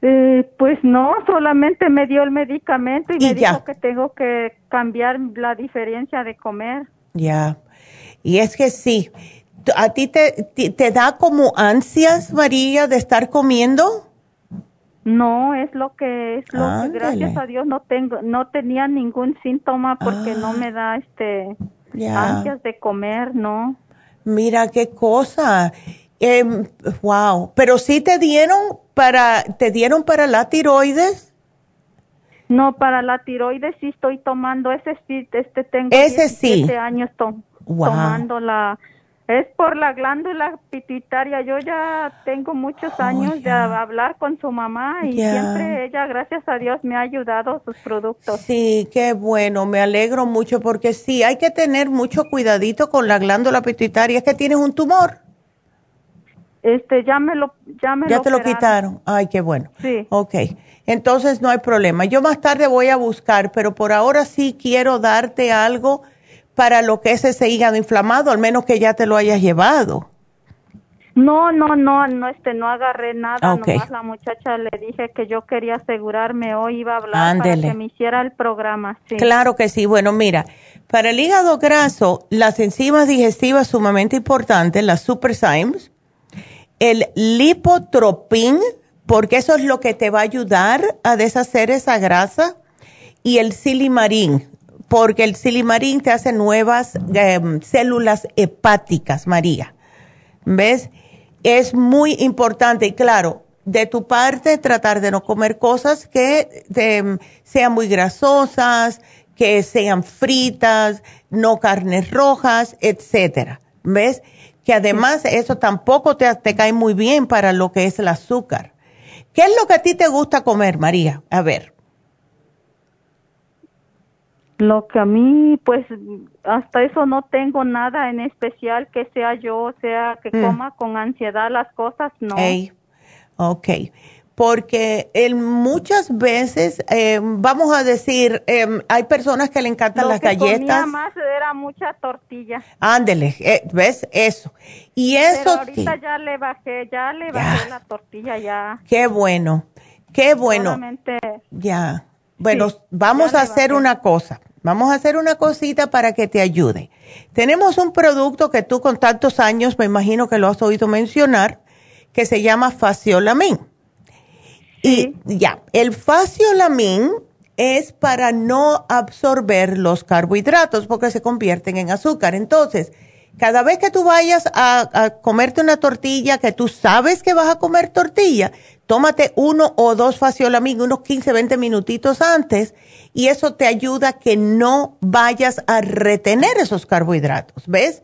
Speaker 12: Eh, pues no, solamente me dio el medicamento y, me dijo que tengo que cambiar la diferencia de comer.
Speaker 4: Ya. Y es que sí, ¿a ti te, te, da como ansias, María, de estar comiendo?
Speaker 12: No, es lo que es lo que gracias a Dios no tengo, no tenía ningún síntoma porque no me da este ansias de comer, ¿no?
Speaker 4: Mira qué cosa. wow, em, pero sí te dieron para te dieron para la tiroides?
Speaker 12: No, para la tiroides sí estoy tomando ese sí, este tengo
Speaker 4: ese 17 sí.
Speaker 12: años tomando la es por la glándula pituitaria. Yo ya tengo muchos oh, años de hablar con su mamá y siempre ella, gracias a Dios, me ha ayudado sus productos.
Speaker 4: Sí, qué bueno, me alegro mucho porque sí, hay que tener mucho cuidadito con la glándula pituitaria. Es que tienes un tumor.
Speaker 12: Este, ya me lo, ya me
Speaker 4: ya te lo quitaron. Ay, qué bueno.
Speaker 12: Sí.
Speaker 4: Ok, entonces no hay problema. Yo más tarde voy a buscar, pero por ahora sí quiero darte algo para lo que es ese hígado inflamado, al menos que ya te lo hayas llevado.
Speaker 12: No, no, no, no, este, no agarré nada. Okay. Nomás la muchacha le dije que yo quería asegurarme hoy iba a hablar para que me hiciera el programa. Sí.
Speaker 4: Claro que sí. Bueno, mira, para el hígado graso, las enzimas digestivas sumamente importantes, las superzymes, el lipotropin, porque eso es lo que te va a ayudar a deshacer esa grasa, y el silimarín, porque el silimarín te hace nuevas em, células hepáticas, María. ¿Ves? Es muy importante y claro, de tu parte tratar de no comer cosas que em, sean muy grasosas, que sean fritas, no carnes rojas, etcétera. ¿Ves? Que además eso tampoco te, te cae muy bien para lo que es el azúcar. ¿Qué es lo que a ti te gusta comer, María? A ver.
Speaker 12: Lo que a mí, pues, hasta eso no tengo nada en especial que sea yo, sea, que mm. coma con ansiedad las cosas, no.
Speaker 4: Ok, porque muchas veces, eh, vamos a decir, eh, hay personas que le encantan las galletas. Comía
Speaker 12: más era mucha tortilla.
Speaker 4: Ándele, eh, ¿ves? Eso. Y eso. Pero
Speaker 12: ahorita ya le bajé, ya le bajé la tortilla, ya.
Speaker 4: Qué bueno, qué bueno. Ya. Bueno, vamos a hacer una cosa. Vamos a hacer una cosita para que te ayude. Tenemos un producto que tú con tantos años, me imagino que lo has oído mencionar, que se llama Faciolamin. Y ya, el Faciolamin es para no absorber los carbohidratos porque se convierten en azúcar. Entonces, cada vez que tú vayas a, comerte una tortilla, que tú sabes que vas a comer tortilla, tómate uno o dos faciolamin unos 15, 20 minutitos antes y eso te ayuda a que no vayas a retener esos carbohidratos, ¿ves?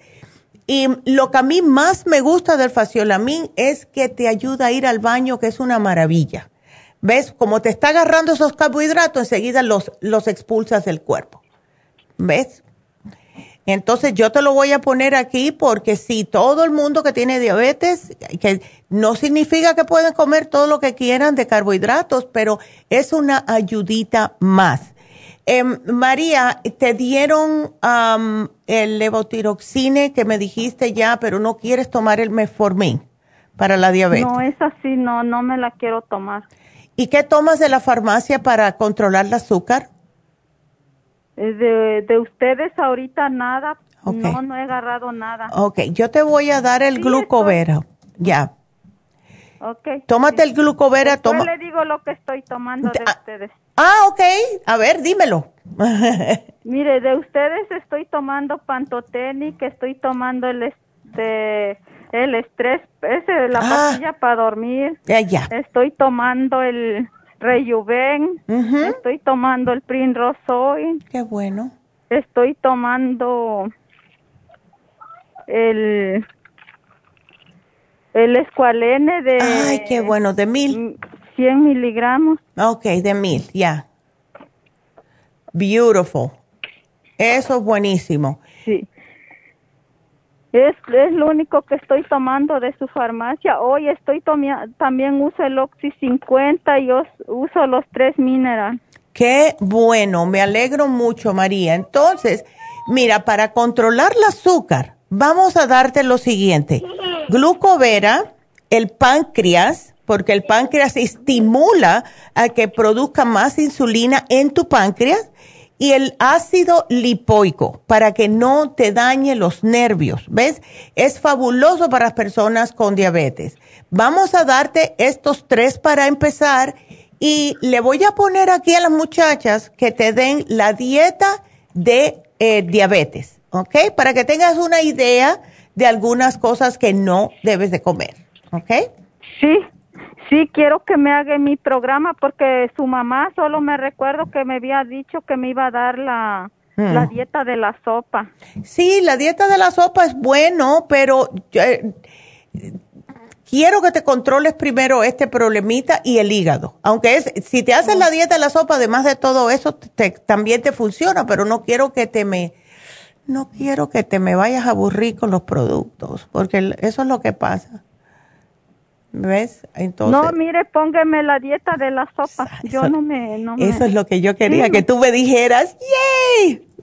Speaker 4: Y lo que a mí más me gusta del faciolamin es que te ayuda a ir al baño, que es una maravilla. ¿Ves? Como te está agarrando esos carbohidratos, enseguida los, los expulsas del cuerpo. ¿Ves? Entonces yo te lo voy a poner aquí porque si todo el mundo que tiene diabetes, que no significa que pueden comer todo lo que quieran de carbohidratos, pero es una ayudita más. Em, María, te dieron el levotiroxine que me dijiste ya, pero no quieres tomar el metformin para la diabetes.
Speaker 12: No, es así, no, no me la quiero tomar.
Speaker 4: ¿Y qué tomas de la farmacia para controlar el azúcar?
Speaker 12: De, de ustedes ahorita nada. No, no he agarrado nada.
Speaker 4: Ok, yo te voy a dar el glucovera. Ya.
Speaker 12: Ok.
Speaker 4: Tómate el glucovera.
Speaker 12: Yo le digo lo que estoy tomando de
Speaker 4: ah,
Speaker 12: ustedes.
Speaker 4: Ah, ok. A ver, dímelo. (laughs)
Speaker 12: Mire, de ustedes estoy tomando pantotenic, estoy tomando el este el estrés, ese la ah. pastilla para dormir.
Speaker 4: Ya, ya.
Speaker 12: Estoy tomando el Rejuven, estoy tomando el Primrose Oil.
Speaker 4: Qué bueno.
Speaker 12: Estoy tomando el el escualene de...
Speaker 4: Ay, qué bueno, de mil.
Speaker 12: 100 miligramos.
Speaker 4: Ok, de mil, ya. Beautiful. Eso es buenísimo.
Speaker 12: Sí. Es, es lo único que estoy tomando de su farmacia. Hoy estoy también uso el Oxy 50 y uso los tres mineral.
Speaker 4: Qué bueno, me alegro mucho, María. Entonces, mira, para controlar el azúcar, vamos a darte lo siguiente. Glucovera, el páncreas, porque el páncreas estimula a que produzca más insulina en tu páncreas y el ácido lipoico para que no te dañe los nervios, ¿ves? Es fabuloso para las personas con diabetes. Vamos a darte estos tres para empezar y le voy a poner aquí a las muchachas que te den la dieta de eh, diabetes, ¿ok? Para que tengas una idea de algunas cosas que no debes de comer, ¿ok?
Speaker 12: Sí, sí, quiero que me haga mi programa porque su mamá solo me recuerdo que me había dicho que me iba a dar la, la mm. dieta de la sopa.
Speaker 4: Sí, la dieta de la sopa es bueno, pero eh, quiero que te controles primero este problemita y el hígado. Aunque es, si te haces la dieta de la sopa, además de todo eso, también te funciona, pero no quiero que te me no quiero que te me vayas a aburrir con los productos, porque eso es lo que pasa. ¿Ves? Entonces,
Speaker 12: no, mire, póngame la dieta de la sopa. yo no me...
Speaker 4: eso es lo que yo quería, que tú me dijeras, ¡yay! (laughs)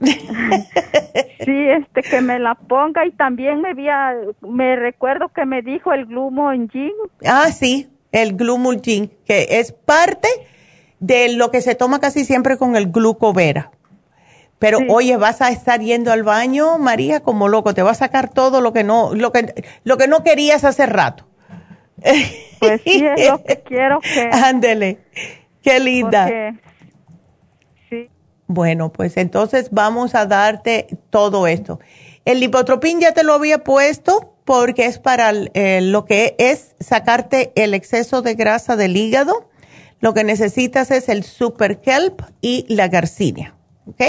Speaker 12: sí, este, que me la ponga y también me había, me recuerdo que me dijo el Glumulgin.
Speaker 4: Ah, sí, el Glumulgin, que es parte de lo que se toma casi siempre con el glucovera. Pero oye, vas a estar yendo al baño, María, como loco, te va a sacar todo lo que no, lo que, lo que no querías hace rato.
Speaker 12: Pues sí, es lo que (laughs) quiero que.
Speaker 4: Ándele, qué linda. sí. Bueno, pues entonces vamos a darte todo esto. El lipotropín ya te lo había puesto porque es para eh, lo que es sacarte el exceso de grasa del hígado. Lo que necesitas es el super kelp y la garcinia. ¿Ok?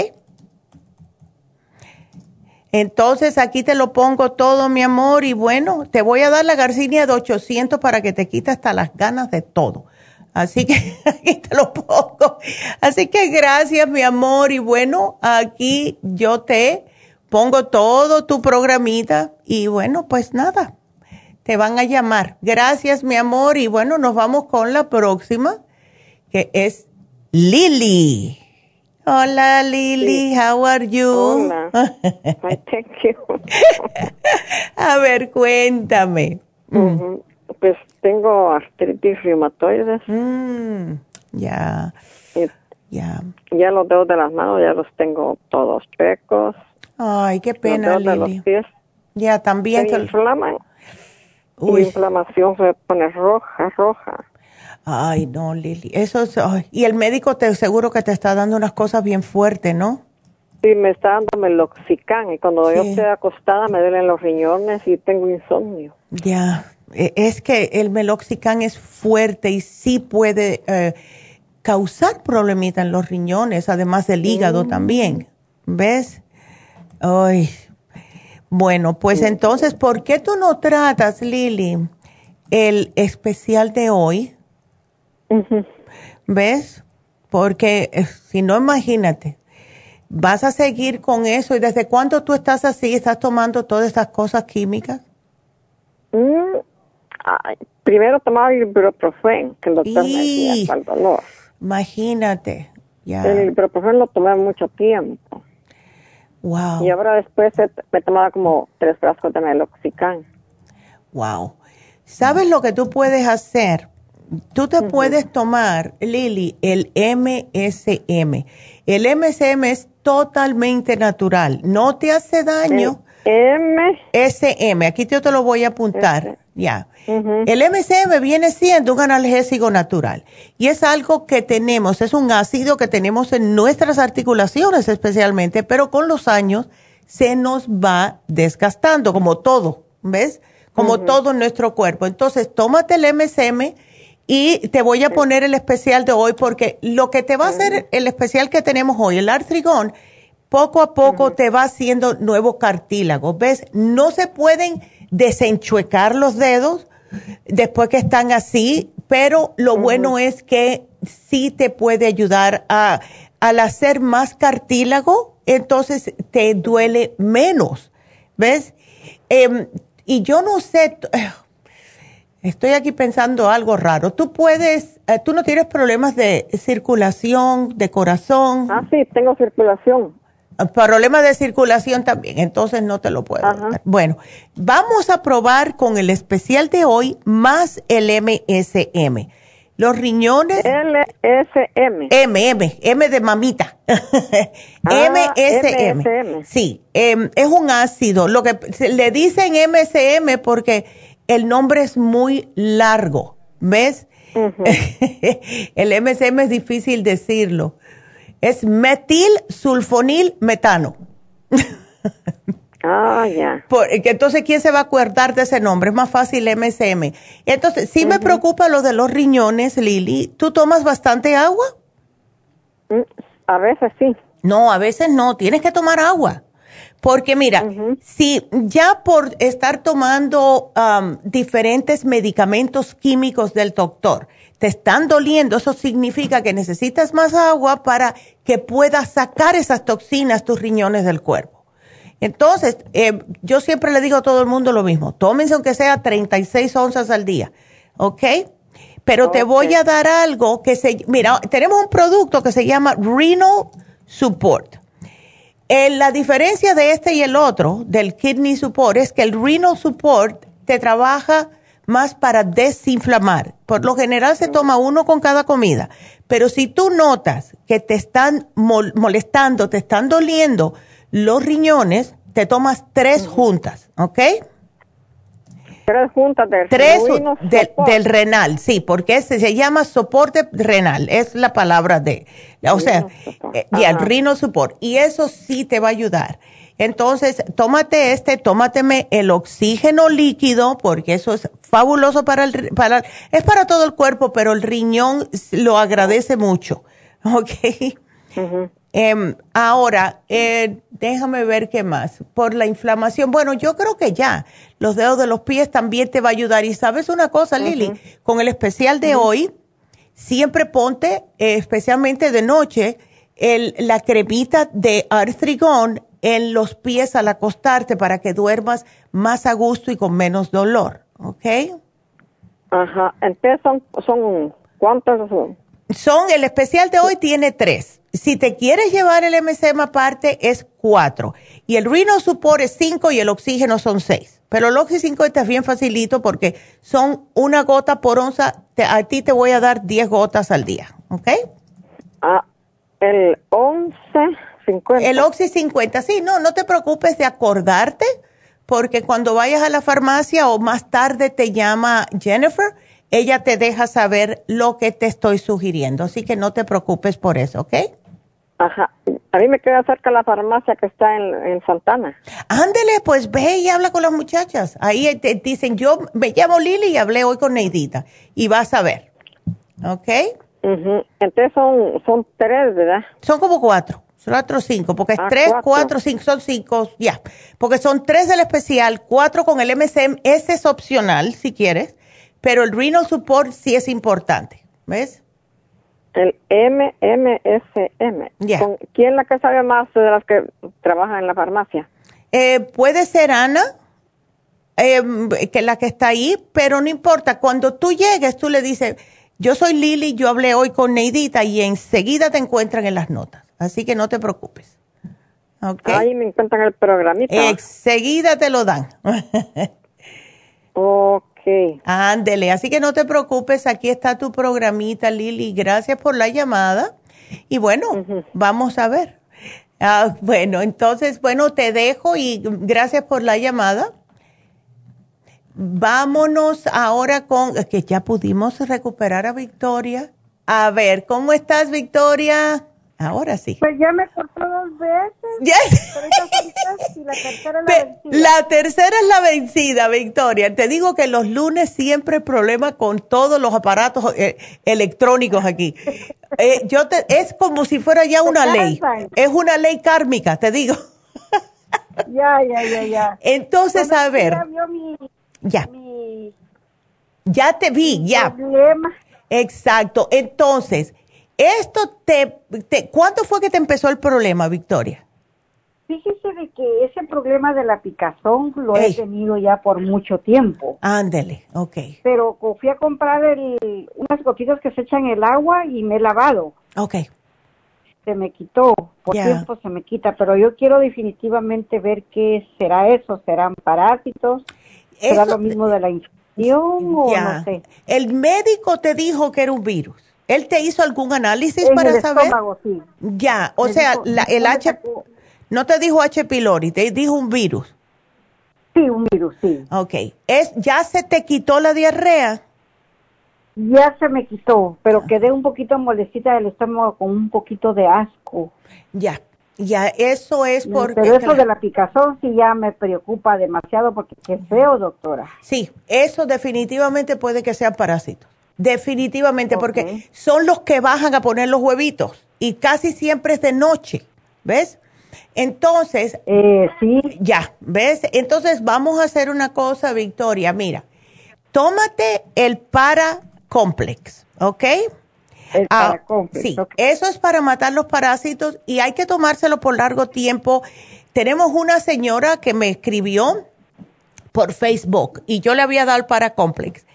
Speaker 4: Entonces aquí te lo pongo todo, mi amor, y bueno, te voy a dar la garcinia de 800 para que te quite hasta las ganas de todo. Así que (laughs) aquí te lo pongo. Así que gracias, mi amor, y bueno, aquí yo te pongo todo tu programita y bueno, pues nada, te van a llamar. Gracias, mi amor, y bueno, nos vamos con la próxima, que es Lili. Hola Lili, how are you?
Speaker 13: Hola. (laughs) thank you.
Speaker 4: A ver, cuéntame.
Speaker 13: Pues tengo artritis reumatoide.
Speaker 4: Mm, ya. Ya.
Speaker 13: Ya los dedos de las manos ya los tengo todos pecos.
Speaker 4: Ay, qué pena, Lili. los pies. Ya, también.
Speaker 13: Se inflaman. Uy. La inflamación se pone roja, roja.
Speaker 4: Ay, no, Lili. Eso es, y el médico te seguro que te está dando unas cosas bien fuertes, ¿no?
Speaker 13: Sí, me está dando meloxicam y cuando yo estoy acostada me duelen los riñones y tengo insomnio.
Speaker 4: Ya, e, es que el meloxicam es fuerte y sí puede eh, causar problemitas en los riñones, además del hígado mm. también. ¿Ves? Ay. Bueno, pues entonces, ¿por qué tú no tratas, Lili, el especial de hoy? ¿Ves? Porque eh, si no, imagínate, vas a seguir con eso. ¿Y desde cuándo tú estás así? ¿Estás tomando todas estas cosas químicas?
Speaker 13: Mm, primero tomaba que el doctor me decía para el dolor.
Speaker 4: Imagínate. Ya.
Speaker 13: El ibuprofen lo tomé mucho tiempo.
Speaker 4: Wow.
Speaker 13: Y ahora después me tomaba como tres frascos de meloxicam.
Speaker 4: Wow. ¿Sabes lo que tú puedes hacer? Tú te puedes tomar, Lili, el MSM. El MSM es totalmente natural, no te hace daño, M. SM, aquí yo te lo voy a apuntar. Ya. El MCM viene siendo un analgésico natural y es algo que tenemos, es un ácido que tenemos en nuestras articulaciones especialmente, pero con los años se nos va desgastando, como todo, ¿ves? Como todo en nuestro cuerpo. Entonces, tómate el MCM y te voy a poner el especial de hoy porque lo que te va a hacer el especial que tenemos hoy, el artrigón, poco a poco te va haciendo nuevos cartílagos. ¿Ves? No se pueden desenchuecar los dedos después que están así, pero lo bueno es que sí te puede ayudar a, al hacer más cartílago, entonces te duele menos. ¿Ves? Em, y yo no sé, estoy aquí pensando algo raro. Tú puedes, eh, tú no tienes problemas de circulación, de corazón.
Speaker 13: Ah, sí, tengo circulación.
Speaker 4: Problemas de circulación también, entonces no te lo puedo dar. Bueno, vamos a probar con el especial de hoy más el MSM. Los riñones.
Speaker 13: LSM.
Speaker 4: M, M, M de mamita.
Speaker 13: Ah, (laughs)
Speaker 4: MSM. Sí, em, es un ácido. Lo que le dicen MSM porque el nombre es muy largo. ¿Ves? (laughs) el MSM es difícil decirlo es metil sulfonil metano.
Speaker 13: Ah, ya.
Speaker 4: entonces, ¿quién se va a acordar de ese nombre? Es más fácil MSM. Entonces, sí me preocupa lo de los riñones, Lili. ¿Tú tomas bastante agua?
Speaker 13: Mm, a veces sí.
Speaker 4: No, a veces no. Tienes que tomar agua. Porque mira, si ya por estar tomando diferentes medicamentos químicos del doctor, te están doliendo, eso significa que necesitas más agua para que puedas sacar esas toxinas, tus riñones del cuerpo. Entonces, eh, yo siempre le digo a todo el mundo lo mismo, tómense aunque sea 36 onzas al día, ¿ok? Pero te voy a dar algo que se, mira, tenemos un producto que se llama Renal Support. Eh, la diferencia de este y el otro, del Kidney Support, es que el Renal Support te trabaja más para desinflamar. Por lo general se toma uno con cada comida, pero si tú notas que te están molestando, te están doliendo los riñones, te tomas tres juntas, ¿ok?
Speaker 13: Tres juntas del,
Speaker 4: tres del, renal, sí, porque ese se llama soporte renal, es la palabra de, o sea, eh, y el rino support, y eso sí te va a ayudar. Entonces, tómate este, tómateme el oxígeno líquido, porque eso es fabuloso para el, para, es para todo el cuerpo, pero el riñón lo agradece mucho. (laughs) ¿Ok? Em, ahora, eh, déjame ver qué más. Por la inflamación, bueno, yo creo que ya. Los dedos de los pies también te va a ayudar. Y sabes una cosa, Lili, con el especial de hoy, siempre ponte, eh, especialmente de noche, el, la cremita de artrigón en los pies al acostarte para que duermas más a gusto y con menos dolor, ¿ok?
Speaker 13: Ajá, entonces son, son ¿cuántos son?
Speaker 4: Son, el especial de hoy tiene tres. Si te quieres llevar el MCM aparte es cuatro. Y el Reno Support es cinco y el oxígeno son seis. Pero el Oxy 50 es bien facilito porque son una gota por onza. a ti te voy a dar diez gotas al día, ¿ok?
Speaker 13: Ah, el 11
Speaker 4: el Oxy 50, sí, no, no te preocupes de acordarte, porque cuando vayas a la farmacia o más tarde te llama Jennifer, ella te deja saber lo que te estoy sugiriendo, así que no te preocupes por eso, ¿ok?
Speaker 13: Ajá. A mí me queda cerca la farmacia que está en, Santana.
Speaker 4: Ándele, pues ve y habla con las muchachas. Ahí te dicen, yo me llamo Lili y hablé hoy con Neidita. Y vas a ver. ¿Ok?
Speaker 13: Entonces son, son tres, ¿verdad?
Speaker 4: Son como cuatro. Cuatro o cinco, porque es ah, tres, cuatro. cinco, son cinco, ya. Porque son tres del especial, cuatro con el MSM, ese es opcional si quieres, pero el Renal Support sí es importante, ¿ves?
Speaker 13: El MMSM. Ya. ¿Quién es la que sabe más de las que trabajan en la farmacia?
Speaker 4: Eh, puede ser Ana, eh, que la que está ahí, pero no importa. Cuando tú llegues, tú le dices, yo soy Lili, yo hablé hoy con Neidita y enseguida te encuentran en las notas. Así que no te preocupes.
Speaker 13: Okay. Ahí me encuentran el programita.
Speaker 4: Enseguida te lo dan. (laughs)
Speaker 13: ok.
Speaker 4: Ándele, así que no te preocupes, aquí está tu programita, Lili. Gracias por la llamada. Y bueno, vamos a ver. Ah, bueno, entonces, bueno, te dejo y gracias por la llamada. Vámonos ahora con, que ya pudimos recuperar a Victoria. A ver, ¿cómo estás, Victoria? Ahora sí.
Speaker 14: Pues ya me cortó dos
Speaker 4: veces. la tercera es la vencida. La tercera es la vencida, Victoria. Te digo que los lunes siempre hay problema con todos los aparatos eh, electrónicos aquí. Eh, yo te, es como si fuera ya una ley. Es una ley kármica, te digo.
Speaker 14: ya, ya, ya, ya.
Speaker 4: Entonces, a ver. ya. ya te vi, ya. Exacto. Entonces, esto te, te, ¿cuándo fue que te empezó el problema, Victoria?
Speaker 14: Fíjese de que ese problema de la picazón lo he tenido ya por mucho tiempo.
Speaker 4: Ándele, ok.
Speaker 14: Pero fui a comprar el, unas gotitas que se echan en el agua y me he lavado.
Speaker 4: Ok.
Speaker 14: Se me quitó, por tiempo se me quita, pero yo quiero definitivamente ver qué será eso, serán parásitos, será lo mismo de la infección o no sé.
Speaker 4: El médico te dijo que era un virus. ¿Él te hizo algún análisis para
Speaker 14: el
Speaker 4: saber?
Speaker 14: Estómago, sí.
Speaker 4: Ya, o sea, el H, no te dijo H. pylori, te dijo un virus.
Speaker 14: Sí, un virus, sí.
Speaker 4: Ok. ¿Es, ¿Ya se te quitó la diarrea?
Speaker 14: Ya se me quitó, pero quedé un poquito molestita del estómago con un poquito de asco.
Speaker 4: Ya, ya, eso es porque...
Speaker 14: Pero eso de la picazón sí ya me preocupa demasiado porque qué feo, doctora.
Speaker 4: Sí, eso definitivamente puede que sea parásito. Definitivamente, porque son los que bajan a poner los huevitos y casi siempre es de noche, ¿ves? Entonces,
Speaker 14: eh, sí.
Speaker 4: Ya, ¿ves? Entonces vamos a hacer una cosa, Victoria. Mira, tómate el Paracomplex, ¿ok?
Speaker 14: El ah, Paracomplex.
Speaker 4: Sí, eso es para matar los parásitos y hay que tomárselo por largo tiempo. Tenemos una señora que me escribió por Facebook y yo le había dado el Paracomplex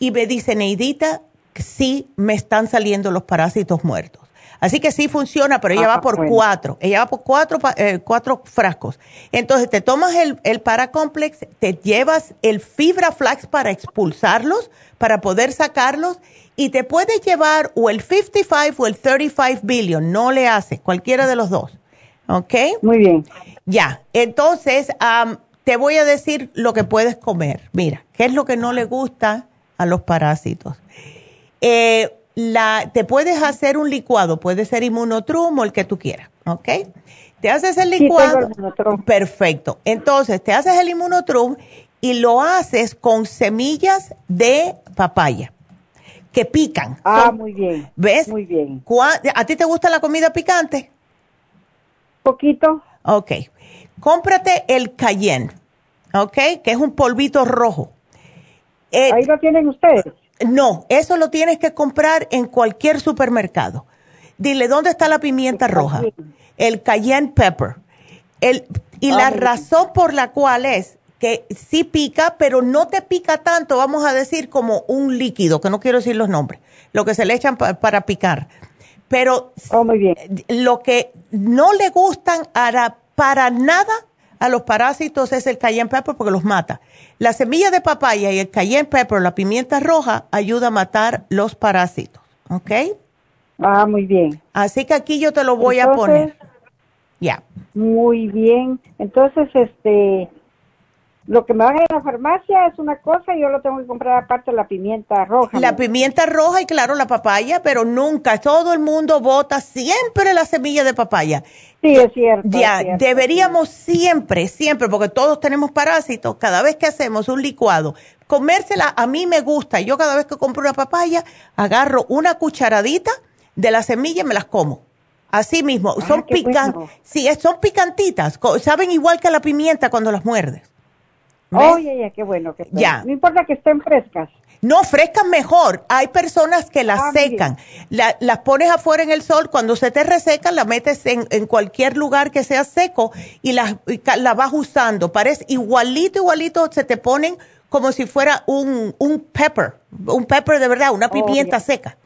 Speaker 4: y me dice, Neidita, sí me están saliendo los parásitos muertos. Así que sí funciona, pero ella va ah, por cuatro. Ella va por cuatro, eh, cuatro frascos. Entonces te tomas el, el Paracomplex, te llevas el Fibra Flax para expulsarlos, para poder sacarlos, y te puedes llevar o el 55 o el 35 billion. No le hace, cualquiera de los dos. ¿Ok?
Speaker 14: Muy bien.
Speaker 4: Ya. Entonces, te voy a decir lo que puedes comer. Mira, ¿qué es lo que no le gusta? A los parásitos. Eh, la, te puedes hacer un licuado, puede ser inmunotrum o el que tú quieras, ¿ok? Te haces el licuado. perfecto. Entonces, te haces el inmunotrum y lo haces con semillas de papaya que pican.
Speaker 14: Ah, muy bien.
Speaker 4: ¿Ves?
Speaker 14: Muy bien.
Speaker 4: ¿A ti te gusta la comida picante?
Speaker 14: Poquito.
Speaker 4: Ok. Cómprate el cayenne, ¿ok? Que es un polvito rojo.
Speaker 14: Eh, ¿Ahí lo tienen ustedes?
Speaker 4: No, eso lo tienes que comprar en cualquier supermercado. Dile, ¿dónde está la pimienta roja? El cayenne pepper. El, y la razón por la cual es que sí pica, pero no te pica tanto, vamos a decir, como un líquido, que no quiero decir los nombres, lo que se le echan para picar. Pero
Speaker 14: oh, muy bien.
Speaker 4: lo que no le gustan para nada a los parásitos es el cayenne pepper porque los mata. La semilla de papaya y el cayenne pepper, la pimienta roja, ayuda a matar los parásitos. ¿Ok?
Speaker 14: Ah, muy bien.
Speaker 4: Así que aquí yo te lo voy a poner. Ya.
Speaker 14: Muy bien. Entonces, este, lo que me van a ir a la farmacia es una cosa y yo lo tengo que comprar aparte la pimienta roja.
Speaker 4: La pimienta roja y claro la papaya, pero nunca, todo el mundo vota siempre la semilla de papaya.
Speaker 14: Sí, es cierto.
Speaker 4: Ya, deberíamos siempre, siempre, porque todos tenemos parásitos, cada vez que hacemos un licuado, comérsela, a mí me gusta, yo cada vez que compro una papaya, agarro una cucharadita de la semilla y me las como. Así mismo, ah, son picantes, sí, son picantitas, saben igual que la pimienta cuando las muerdes.
Speaker 14: Oye, ya, qué bueno que
Speaker 4: Ya.
Speaker 14: No importa que estén frescas.
Speaker 4: No, frescas mejor. Hay personas que las ah, secan. las pones afuera en el sol, cuando se te resecan, las metes en, en cualquier lugar que sea seco y las la vas usando. Parece igualito, igualito, se te ponen como si fuera un, un pepper, un pepper de verdad, una pimienta seca.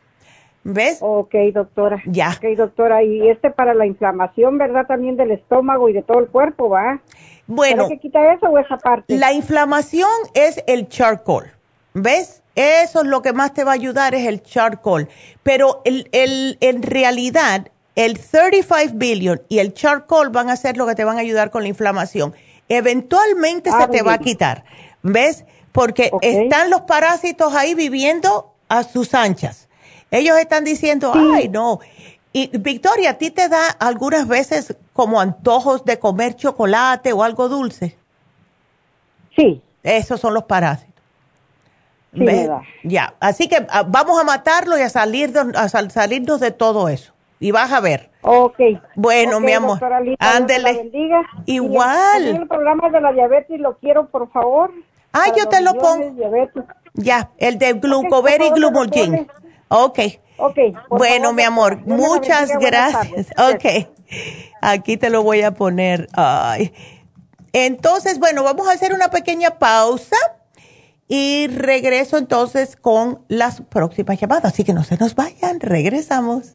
Speaker 4: ¿Ves?
Speaker 14: Ok, doctora.
Speaker 4: Ya.
Speaker 14: Ok, doctora. Y este para la inflamación, ¿verdad? También del estómago y de todo el cuerpo, ¿va?
Speaker 4: Bueno.
Speaker 14: que quita eso o esa parte?
Speaker 4: La inflamación es el charcoal. ¿Ves? Eso es lo que más te va a ayudar, es el charcoal. Pero el, el, en realidad, el 35 billion y el charcoal van a ser lo que te van a ayudar con la inflamación. Eventualmente se ah, te va a quitar, ¿ves? Porque están los parásitos ahí viviendo a sus anchas. Ellos están diciendo, ay, no. Y Victoria, ¿a ti te da algunas veces como antojos de comer chocolate o algo dulce?
Speaker 14: Sí.
Speaker 4: Esos son los parásitos.
Speaker 14: Sí,
Speaker 4: Ya, así que ah, vamos a matarlo y a, salir a salirnos de todo eso. Y vas a ver.
Speaker 14: Ok.
Speaker 4: Bueno, mi amor. Ándele. Igual.
Speaker 14: el programa de la diabetes lo quiero, por favor.
Speaker 4: Ah, yo te lo pongo. Ya, el de glucover y glumulgin. Ok.
Speaker 14: Ok.
Speaker 4: Bueno, mi amor, muchas gracias. Ok. Aquí te lo voy a poner. Ay. Entonces, bueno, vamos a hacer una pequeña pausa y regreso entonces con las próximas llamadas. Así que no se nos vayan, regresamos.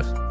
Speaker 15: Gracias.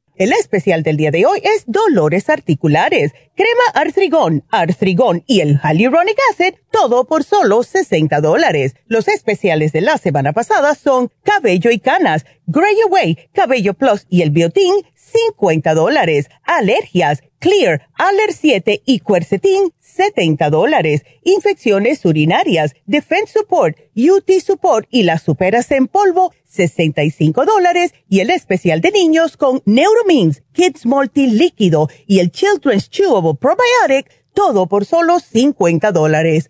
Speaker 6: El especial del día de hoy es dolores articulares, crema artrigón, artrigón y el hyaluronic acid, todo por solo 60 dólares. Los especiales de la semana pasada son cabello y canas, Gray Away, cabello plus y el biotín, 50 dólares. Alergias, Clear, Aller 7 y Quercetin, 70 dólares. Infecciones urinarias, Defense Support, UT Support y las superas en polvo, 65 dólares. Y el especial de niños con Neuromins, Kids Multi Líquido y el Children's Chewable Probiotic, todo por solo 50 dólares.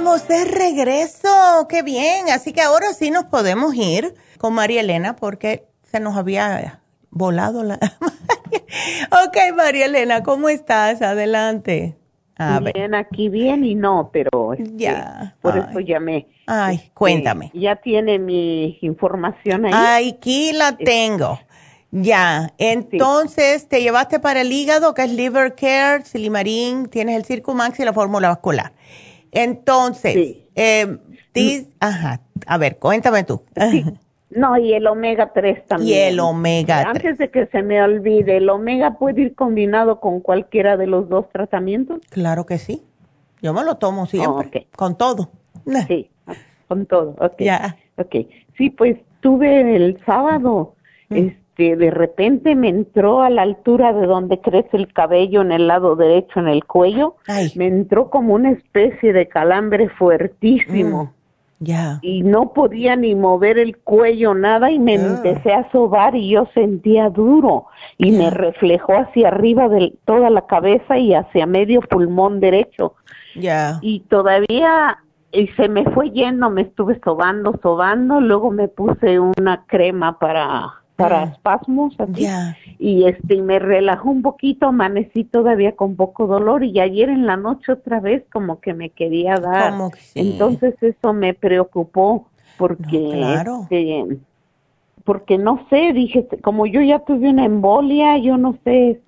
Speaker 4: Estamos de regreso. Qué bien. Así que ahora sí nos podemos ir con María Elena porque se nos había volado la... (laughs) ok, María Elena, ¿cómo estás? Adelante.
Speaker 16: bien, aquí bien y no, pero este, ya. por eso llamé.
Speaker 4: Ay, este, cuéntame.
Speaker 16: ya tiene mi información ahí.
Speaker 4: Ay, aquí la tengo. Ya, entonces te llevaste para el hígado, que es Liver Care, Silimarín, tienes el Circumax y la fórmula vascular. Entonces, eh, Ajá. A ver, cuéntame tú.
Speaker 16: No, y el omega 3 también.
Speaker 4: Y el omega
Speaker 16: 3. Antes de que se me olvide, ¿el omega puede ir combinado con cualquiera de los dos tratamientos?
Speaker 4: Claro que sí. Yo me lo tomo siempre, con todo.
Speaker 16: Sí, con todo, ok. Ya. Ok, sí, pues tuve el sábado, mm. Este, de repente me entró a la altura de donde crece el cabello en el lado derecho, en el cuello, me entró como una especie de calambre fuertísimo. Mm. Y no podía ni mover el cuello, nada, y me ah. empecé a sobar y yo sentía duro. Y me reflejó hacia arriba de toda la cabeza y hacia medio pulmón derecho. Ya. Y todavía y se me fue yendo, me estuve sobando, sobando, luego me puse una crema para para espasmos así. Y este me relajó un poquito amanecí todavía con poco dolor y ayer en la noche otra vez como que me quería dar. Entonces eso me preocupó porque este, porque no sé dije como yo ya tuve una embolia yo no sé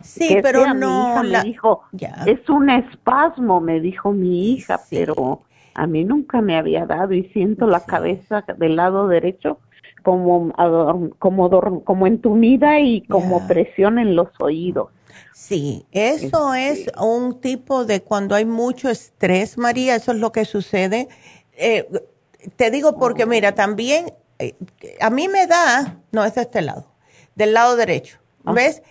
Speaker 4: sí pero no
Speaker 16: me dijo es un espasmo me dijo mi hija pero a mí nunca me había dado y siento la cabeza del lado derecho como, como, como entumida y como presión en los oídos.
Speaker 4: Sí, eso este. es un tipo de cuando hay mucho estrés, María, eso es lo que sucede. Eh, te digo porque, mira, también eh, a mí me da, no, es de este lado, del lado derecho, ah. ¿ves?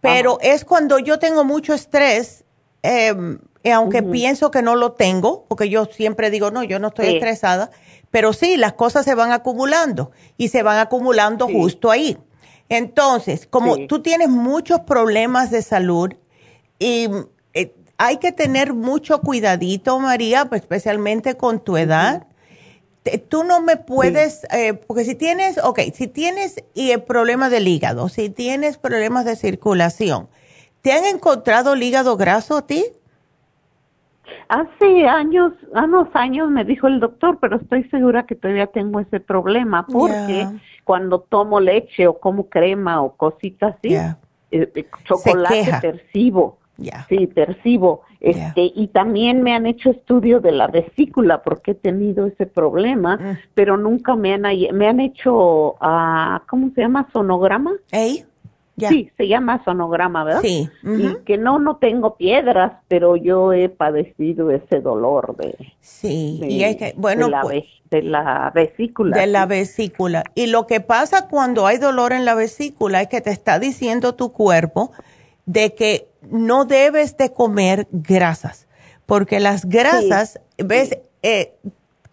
Speaker 4: Pero es cuando yo tengo mucho estrés, em, aunque pienso que no lo tengo, porque yo siempre digo, no, yo no estoy estresada, pero sí, las cosas se van acumulando y se van acumulando justo ahí. Entonces, como tú tienes muchos problemas de salud y eh, hay que tener mucho cuidadito, María, pues, especialmente con tu edad. Tú no me puedes, eh, porque si tienes, ok, si tienes y el problema del hígado, si tienes problemas de circulación, ¿te han encontrado el hígado graso a ti?
Speaker 16: Hace años, unos años me dijo el doctor, pero estoy segura que todavía tengo ese problema porque cuando tomo leche o como crema o cositas así, eh, eh, chocolate percibo. Sí, percibo. Este, y también me han hecho estudio de la vesícula porque he tenido ese problema, mm. pero nunca me han me han hecho uh, ¿cómo se llama? sonograma. Sí, se llama sonograma, ¿verdad? Sí. Y que no, no tengo piedras, pero yo he padecido ese dolor de...
Speaker 4: Sí, y es que, bueno,
Speaker 16: de la, pues de la vesícula.
Speaker 4: De la vesícula. Y lo que pasa cuando hay dolor en la vesícula es que te está diciendo tu cuerpo de que no debes de comer grasas, porque las grasas, ves, eh,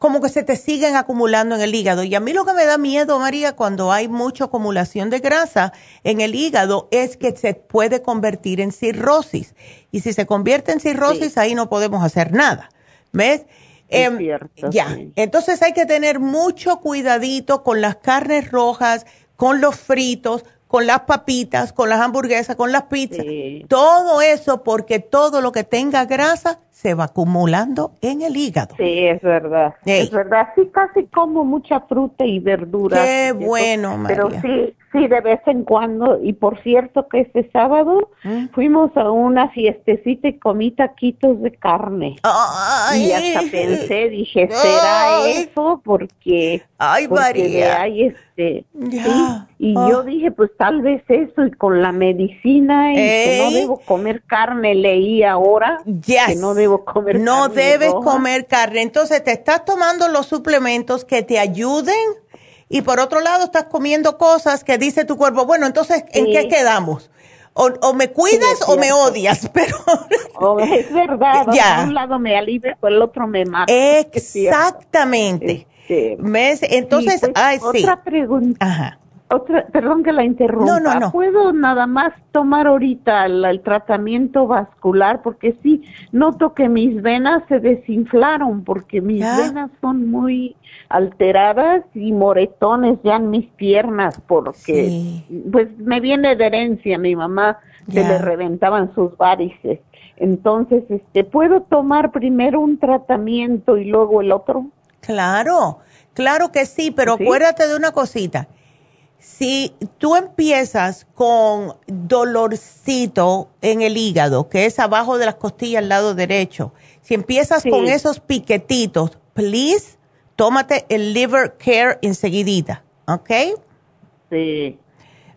Speaker 4: como que se te siguen acumulando en el hígado. Y a mí lo que me da miedo, María, cuando hay mucha acumulación de grasa en el hígado es que se puede convertir en cirrosis. Y si se convierte en cirrosis, ahí no podemos hacer nada. ¿Ves?
Speaker 16: Em,
Speaker 4: ya. Entonces hay que tener mucho cuidadito con las carnes rojas, con los fritos, con las papitas, con las hamburguesas, con las pizzas. Todo eso porque todo lo que tenga grasa se va acumulando en el hígado.
Speaker 16: Sí, es verdad. Es verdad. Sí, casi como mucha fruta y verdura.
Speaker 4: Qué bueno, María.
Speaker 16: Pero sí, sí, de vez en cuando. Y por cierto que este sábado ¿Mm? fuimos a una fiestecita y comí taquitos de carne. y hasta pensé, dije, ¿será eso? Porque,
Speaker 4: Ay, María.
Speaker 16: Hay este, y yo oh. dije, pues tal vez eso y con la medicina y que no debo comer carne, leí ahora que no debo comer
Speaker 4: no debes comer carne. Entonces te estás tomando los suplementos que te ayuden y por otro lado estás comiendo cosas que dice tu cuerpo, bueno, entonces, ¿en qué quedamos? O, me cuidas o me odias, (laughs) pero...
Speaker 16: Oh, es verdad, (laughs) ya. por un lado me alivia, por el otro me mata.
Speaker 4: Exactamente. Este, entonces, pues, ay,
Speaker 16: sí. Otra pregunta. Ajá. Otra, perdón que la interrumpa. No, no, no. ¿Puedo nada más tomar ahorita el, tratamiento vascular? Porque sí, noto que mis venas se desinflaron porque mis venas son muy alteradas y moretones ya en mis piernas porque pues me viene de herencia, mi mamá se le reventaban sus varices. Entonces, este, ¿puedo tomar primero un tratamiento y luego el otro?
Speaker 4: Claro, claro que sí, pero acuérdate de una cosita si tú empiezas con dolorcito en el hígado, que es abajo de las costillas al lado derecho, si empiezas con esos piquetitos, please, tómate el liver care enseguidita, ¿ok?
Speaker 16: Sí.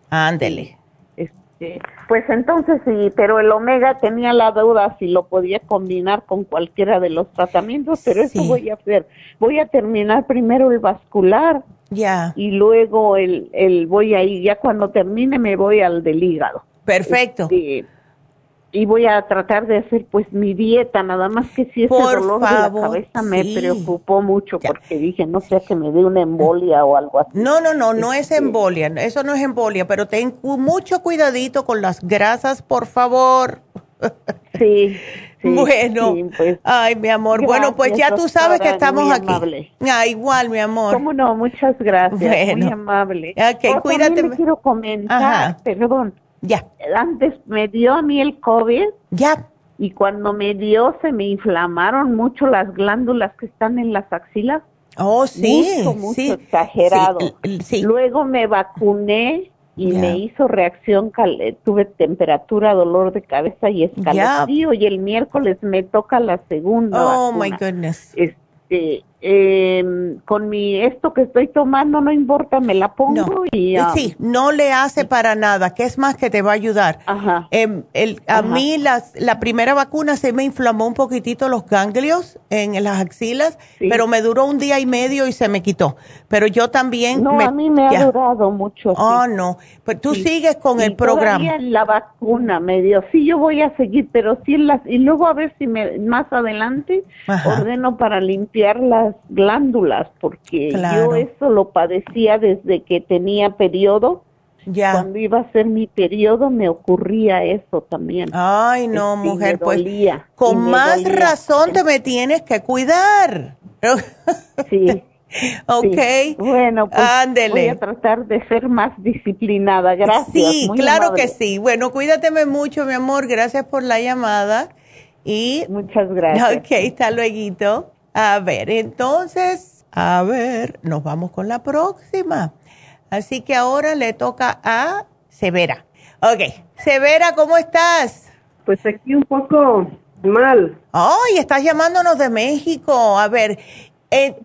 Speaker 4: Ándele.
Speaker 16: Este, pues entonces sí, pero el omega tenía la duda si lo podía combinar con cualquiera de los tratamientos, pero eso voy a hacer. Voy a terminar primero el vascular.
Speaker 4: Ya.
Speaker 16: Y luego el, el voy a ir, ya cuando termine me voy al del hígado.
Speaker 4: Perfecto.
Speaker 16: Este, y voy a tratar de hacer pues mi dieta, nada más que si ese dolor de la cabeza me preocupó mucho porque dije, no sé, que me dé una embolia o algo así.
Speaker 4: No, no, no, no es este embolia, eso no es embolia, pero ten mucho cuidadito con las grasas, por favor. (laughs)
Speaker 16: Sí.
Speaker 4: bueno, pues, ay, mi amor, bueno, pues ya tú sabes que estamos aquí. Ah, igual, mi amor.
Speaker 16: ¿Cómo no? Muchas gracias, muy amable.
Speaker 4: Ok, cuídate.
Speaker 16: quiero comentar, perdón
Speaker 4: ya.
Speaker 16: Antes me dio a mí el COVID.
Speaker 4: Ya.
Speaker 16: Y cuando me dio se me inflamaron mucho las glándulas que están en las axilas.
Speaker 4: Oh, sí.
Speaker 16: Mucho, mucho exagerado. Luego me vacuné y me hizo reacción, tuve temperatura, dolor de cabeza y escalofrío y el miércoles me toca la segunda.
Speaker 4: Oh, my goodness.
Speaker 16: Este, eh, con mi esto que estoy tomando no importa, me la pongo y
Speaker 4: sí, no le hace para nada, que es más que te va a ayudar.
Speaker 16: Ajá.
Speaker 4: Em, el, a mí las, la primera vacuna se me inflamó un poquitito los ganglios en las axilas, pero me duró un día y medio y se me quitó. Pero yo también.
Speaker 16: No, a mí me ha durado mucho.
Speaker 4: Oh, no. Pues tú sigues con el programa.
Speaker 16: la vacuna me dio. Sí, yo voy a seguir, pero sí las. Y luego a ver si me, más adelante ordeno para limpiar las glándulas, porque yo eso lo padecía desde que tenía periodo.
Speaker 4: Ya.
Speaker 16: Cuando iba a ser mi periodo me ocurría eso también.
Speaker 4: Ay, no, mujer, pues con más razón te me tienes que cuidar. (laughs)
Speaker 16: sí.
Speaker 4: Ok.
Speaker 16: Bueno, pues voy a tratar de ser más disciplinada. Gracias.
Speaker 4: Sí, claro que sí. Bueno, cuídateme mucho, mi amor. Gracias por la llamada. Y
Speaker 16: Muchas gracias.
Speaker 4: Ok, hasta luego. A ver, entonces, a ver, nos vamos con la próxima. Así que ahora le toca a Severa. Ok, Severa, ¿cómo estás?
Speaker 17: Pues aquí un poco mal.
Speaker 4: Ay, estás llamándonos de México. A ver, eh,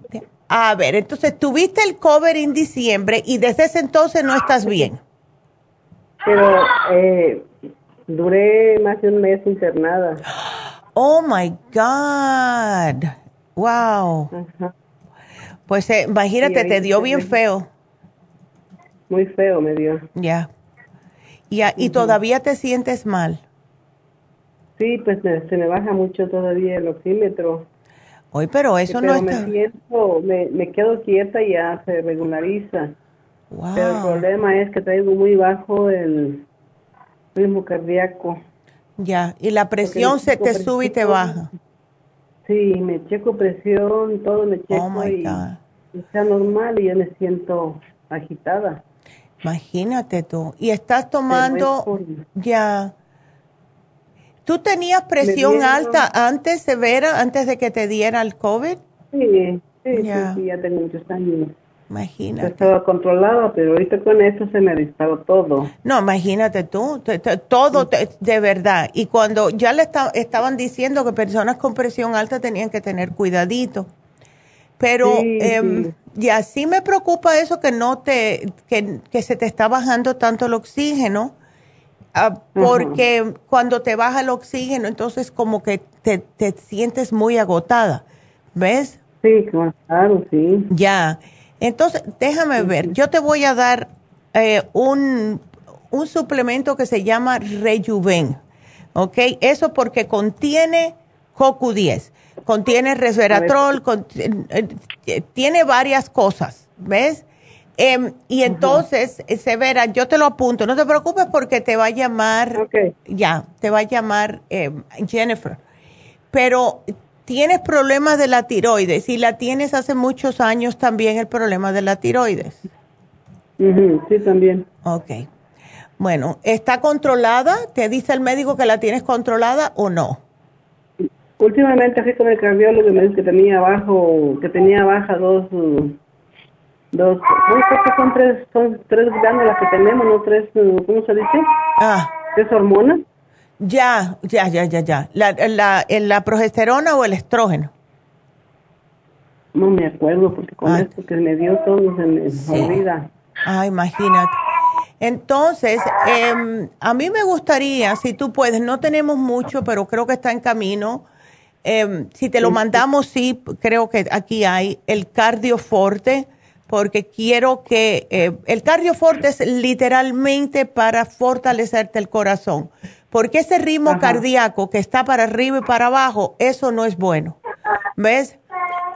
Speaker 4: a ver, entonces tuviste el cover en diciembre y desde ese entonces no estás bien.
Speaker 17: Pero eh, duré más de un mes internada.
Speaker 4: Oh my God. Wow. Pues eh, imagínate, te dio bien feo.
Speaker 17: Muy feo me dio.
Speaker 4: Ya. ¿Y, todavía te sientes mal?
Speaker 17: Sí, pues se me baja mucho todavía el oxímetro.
Speaker 4: Hoy, pero eso no
Speaker 17: está... Me, siento, me, me, quedo quieta y ya se regulariza.
Speaker 4: Wow.
Speaker 17: Pero el problema es que traigo muy bajo el ritmo cardíaco.
Speaker 4: Ya, y la presión se te sube y te baja.
Speaker 17: Sí, me checo presión, todo me checo oh y, está normal y yo me siento agitada.
Speaker 4: Imagínate tú. Y estás tomando ya. ¿Tú tenías presión alta antes, severa, antes de que te diera el COVID?
Speaker 17: Sí, sí, ya. sí, ya tengo muchos años.
Speaker 4: Imagínate.
Speaker 17: Estaba controlada, pero ahorita con esto se me disparó todo.
Speaker 4: No, imagínate tú, todo de verdad. Y cuando ya le estaban diciendo que personas con presión alta tenían que tener cuidadito. Pero eh, y así me preocupa eso que no te, que, se te está bajando tanto el oxígeno, ah, porque cuando te baja el oxígeno, entonces como que te, te sientes muy agotada, ¿ves?
Speaker 17: Sí, claro, sí.
Speaker 4: Ya. Entonces, déjame ver, yo te voy a dar eh, un, suplemento que se llama Rejuven, ¿ok? Eso porque contiene CoQ10, contiene resveratrol, eh, tiene varias cosas, ¿ves? Em, y entonces, eh, Severa, yo te lo apunto, no te preocupes porque te va a llamar, ya, te va a llamar em, Jennifer. Pero tienes problemas de la tiroides y la tienes hace muchos años también el problema de la tiroides.
Speaker 17: sí, también.
Speaker 4: Ok. Bueno, ¿está controlada? ¿Te dice el médico que la tienes controlada o no?
Speaker 17: Últimamente fui con el cardiólogo y me dijo que tenía bajo, que tenía baja dos, dos, no son tres, son tres glándulas que tenemos, no tres, ¿cómo se dice?
Speaker 4: Ah.
Speaker 17: Tres hormonas.
Speaker 4: Ya, ya, ya, ya, ya. ¿La, la, la progesterona o el estrógeno?
Speaker 17: No me acuerdo, porque con esto que me dio todo se me olvida.
Speaker 4: Ah, imagínate. Entonces, em, a mí me gustaría, si tú puedes, no tenemos mucho, pero creo que está en camino. Em, si te lo mandamos, sí, creo que aquí hay el cardioforte, porque quiero que eh, el cardioforte es literalmente para fortalecerte el corazón, porque ese ritmo cardíaco que está para arriba y para abajo, eso no es bueno. ¿Ves?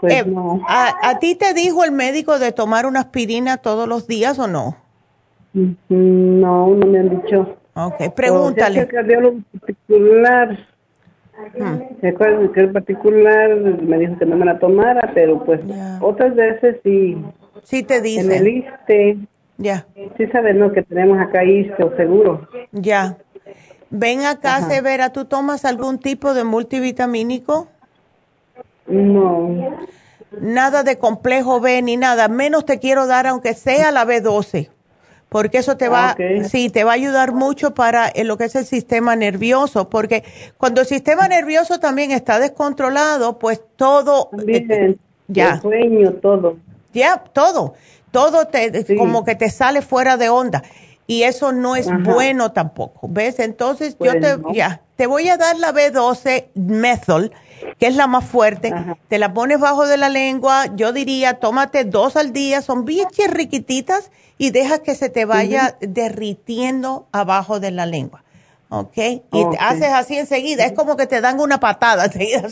Speaker 4: Pues eh, a, ¿A ti te dijo el médico de tomar una aspirina todos los días o no?
Speaker 17: No, no me han dicho.
Speaker 4: Ok, pregúntale.
Speaker 17: el cardiólogo particular, ¿Se acuerdan que el particular me dijo que no me la tomara, pero pues otras veces sí.
Speaker 4: Sí te dice.
Speaker 17: En el ISTE.
Speaker 4: Ya.
Speaker 17: Sí sabes, ¿no? Que tenemos acá ISTE o seguro.
Speaker 4: Ya. Ven acá, Severa, ¿tú tomas algún tipo de multivitamínico?
Speaker 17: No.
Speaker 4: Nada de complejo B ni nada. Menos te quiero dar, aunque sea la B12 porque eso te va, sí, te va a ayudar mucho para lo que es el sistema nervioso, porque cuando el sistema nervioso también está descontrolado, pues todo,
Speaker 17: eh, ya, el sueño, todo,
Speaker 4: ya, todo, todo te, como que te sale fuera de onda y eso no es bueno tampoco, ¿ves? Entonces yo te, ya, te voy a dar la B12 methyl, que es la más fuerte, te la pones bajo de la lengua, yo diría, tómate dos al día, son bien riquititas y deja que se te vaya derritiendo abajo de la lengua. ¿Ok? Y te haces así enseguida, es como que te dan una patada (laughs) enseguida.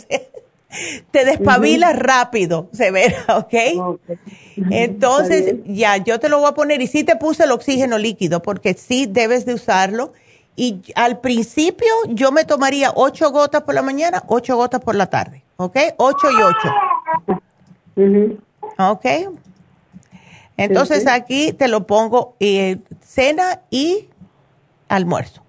Speaker 4: te despabilas rápido, se ve, ¿ok? Entonces, ya, yo te lo voy a poner y sí te puse el oxígeno líquido porque sí debes de usarlo. Y al principio yo me tomaría ocho gotas por la mañana, ocho gotas por la tarde, ¿ok? Ocho y ocho. ¿Ok? Entonces aquí te lo pongo eh, cena y almuerzo.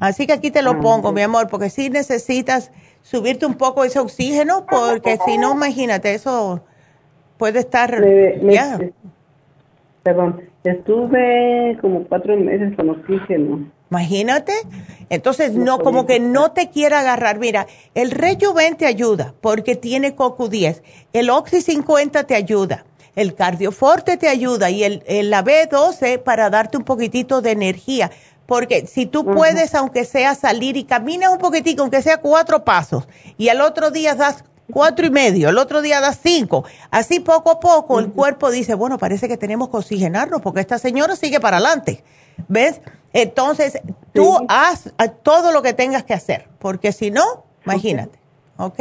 Speaker 4: Así que aquí te lo ah, pongo, mi amor, porque si necesitas subirte un poco ese oxígeno, porque si no, imagínate, eso puede estar...
Speaker 17: Perdón, estuve como cuatro meses con oxígeno.
Speaker 4: Imagínate. Entonces, no, como que no te quiera agarrar. Mira, el Rejuven te ayuda porque tiene CoQ10. El Oxy 50 te ayuda el cardioforte te ayuda y el, la B12 para darte un poquitito de energía. Porque si tú puedes, aunque sea salir y caminas un poquitico, aunque sea cuatro pasos, y al otro día das cuatro y medio, el otro día das cinco, así poco a poco el cuerpo dice, bueno, parece que tenemos que oxigenarnos porque esta señora sigue para adelante. ¿Ves? Entonces, tú haz todo lo que tengas que hacer, porque si no, imagínate, ¿ok?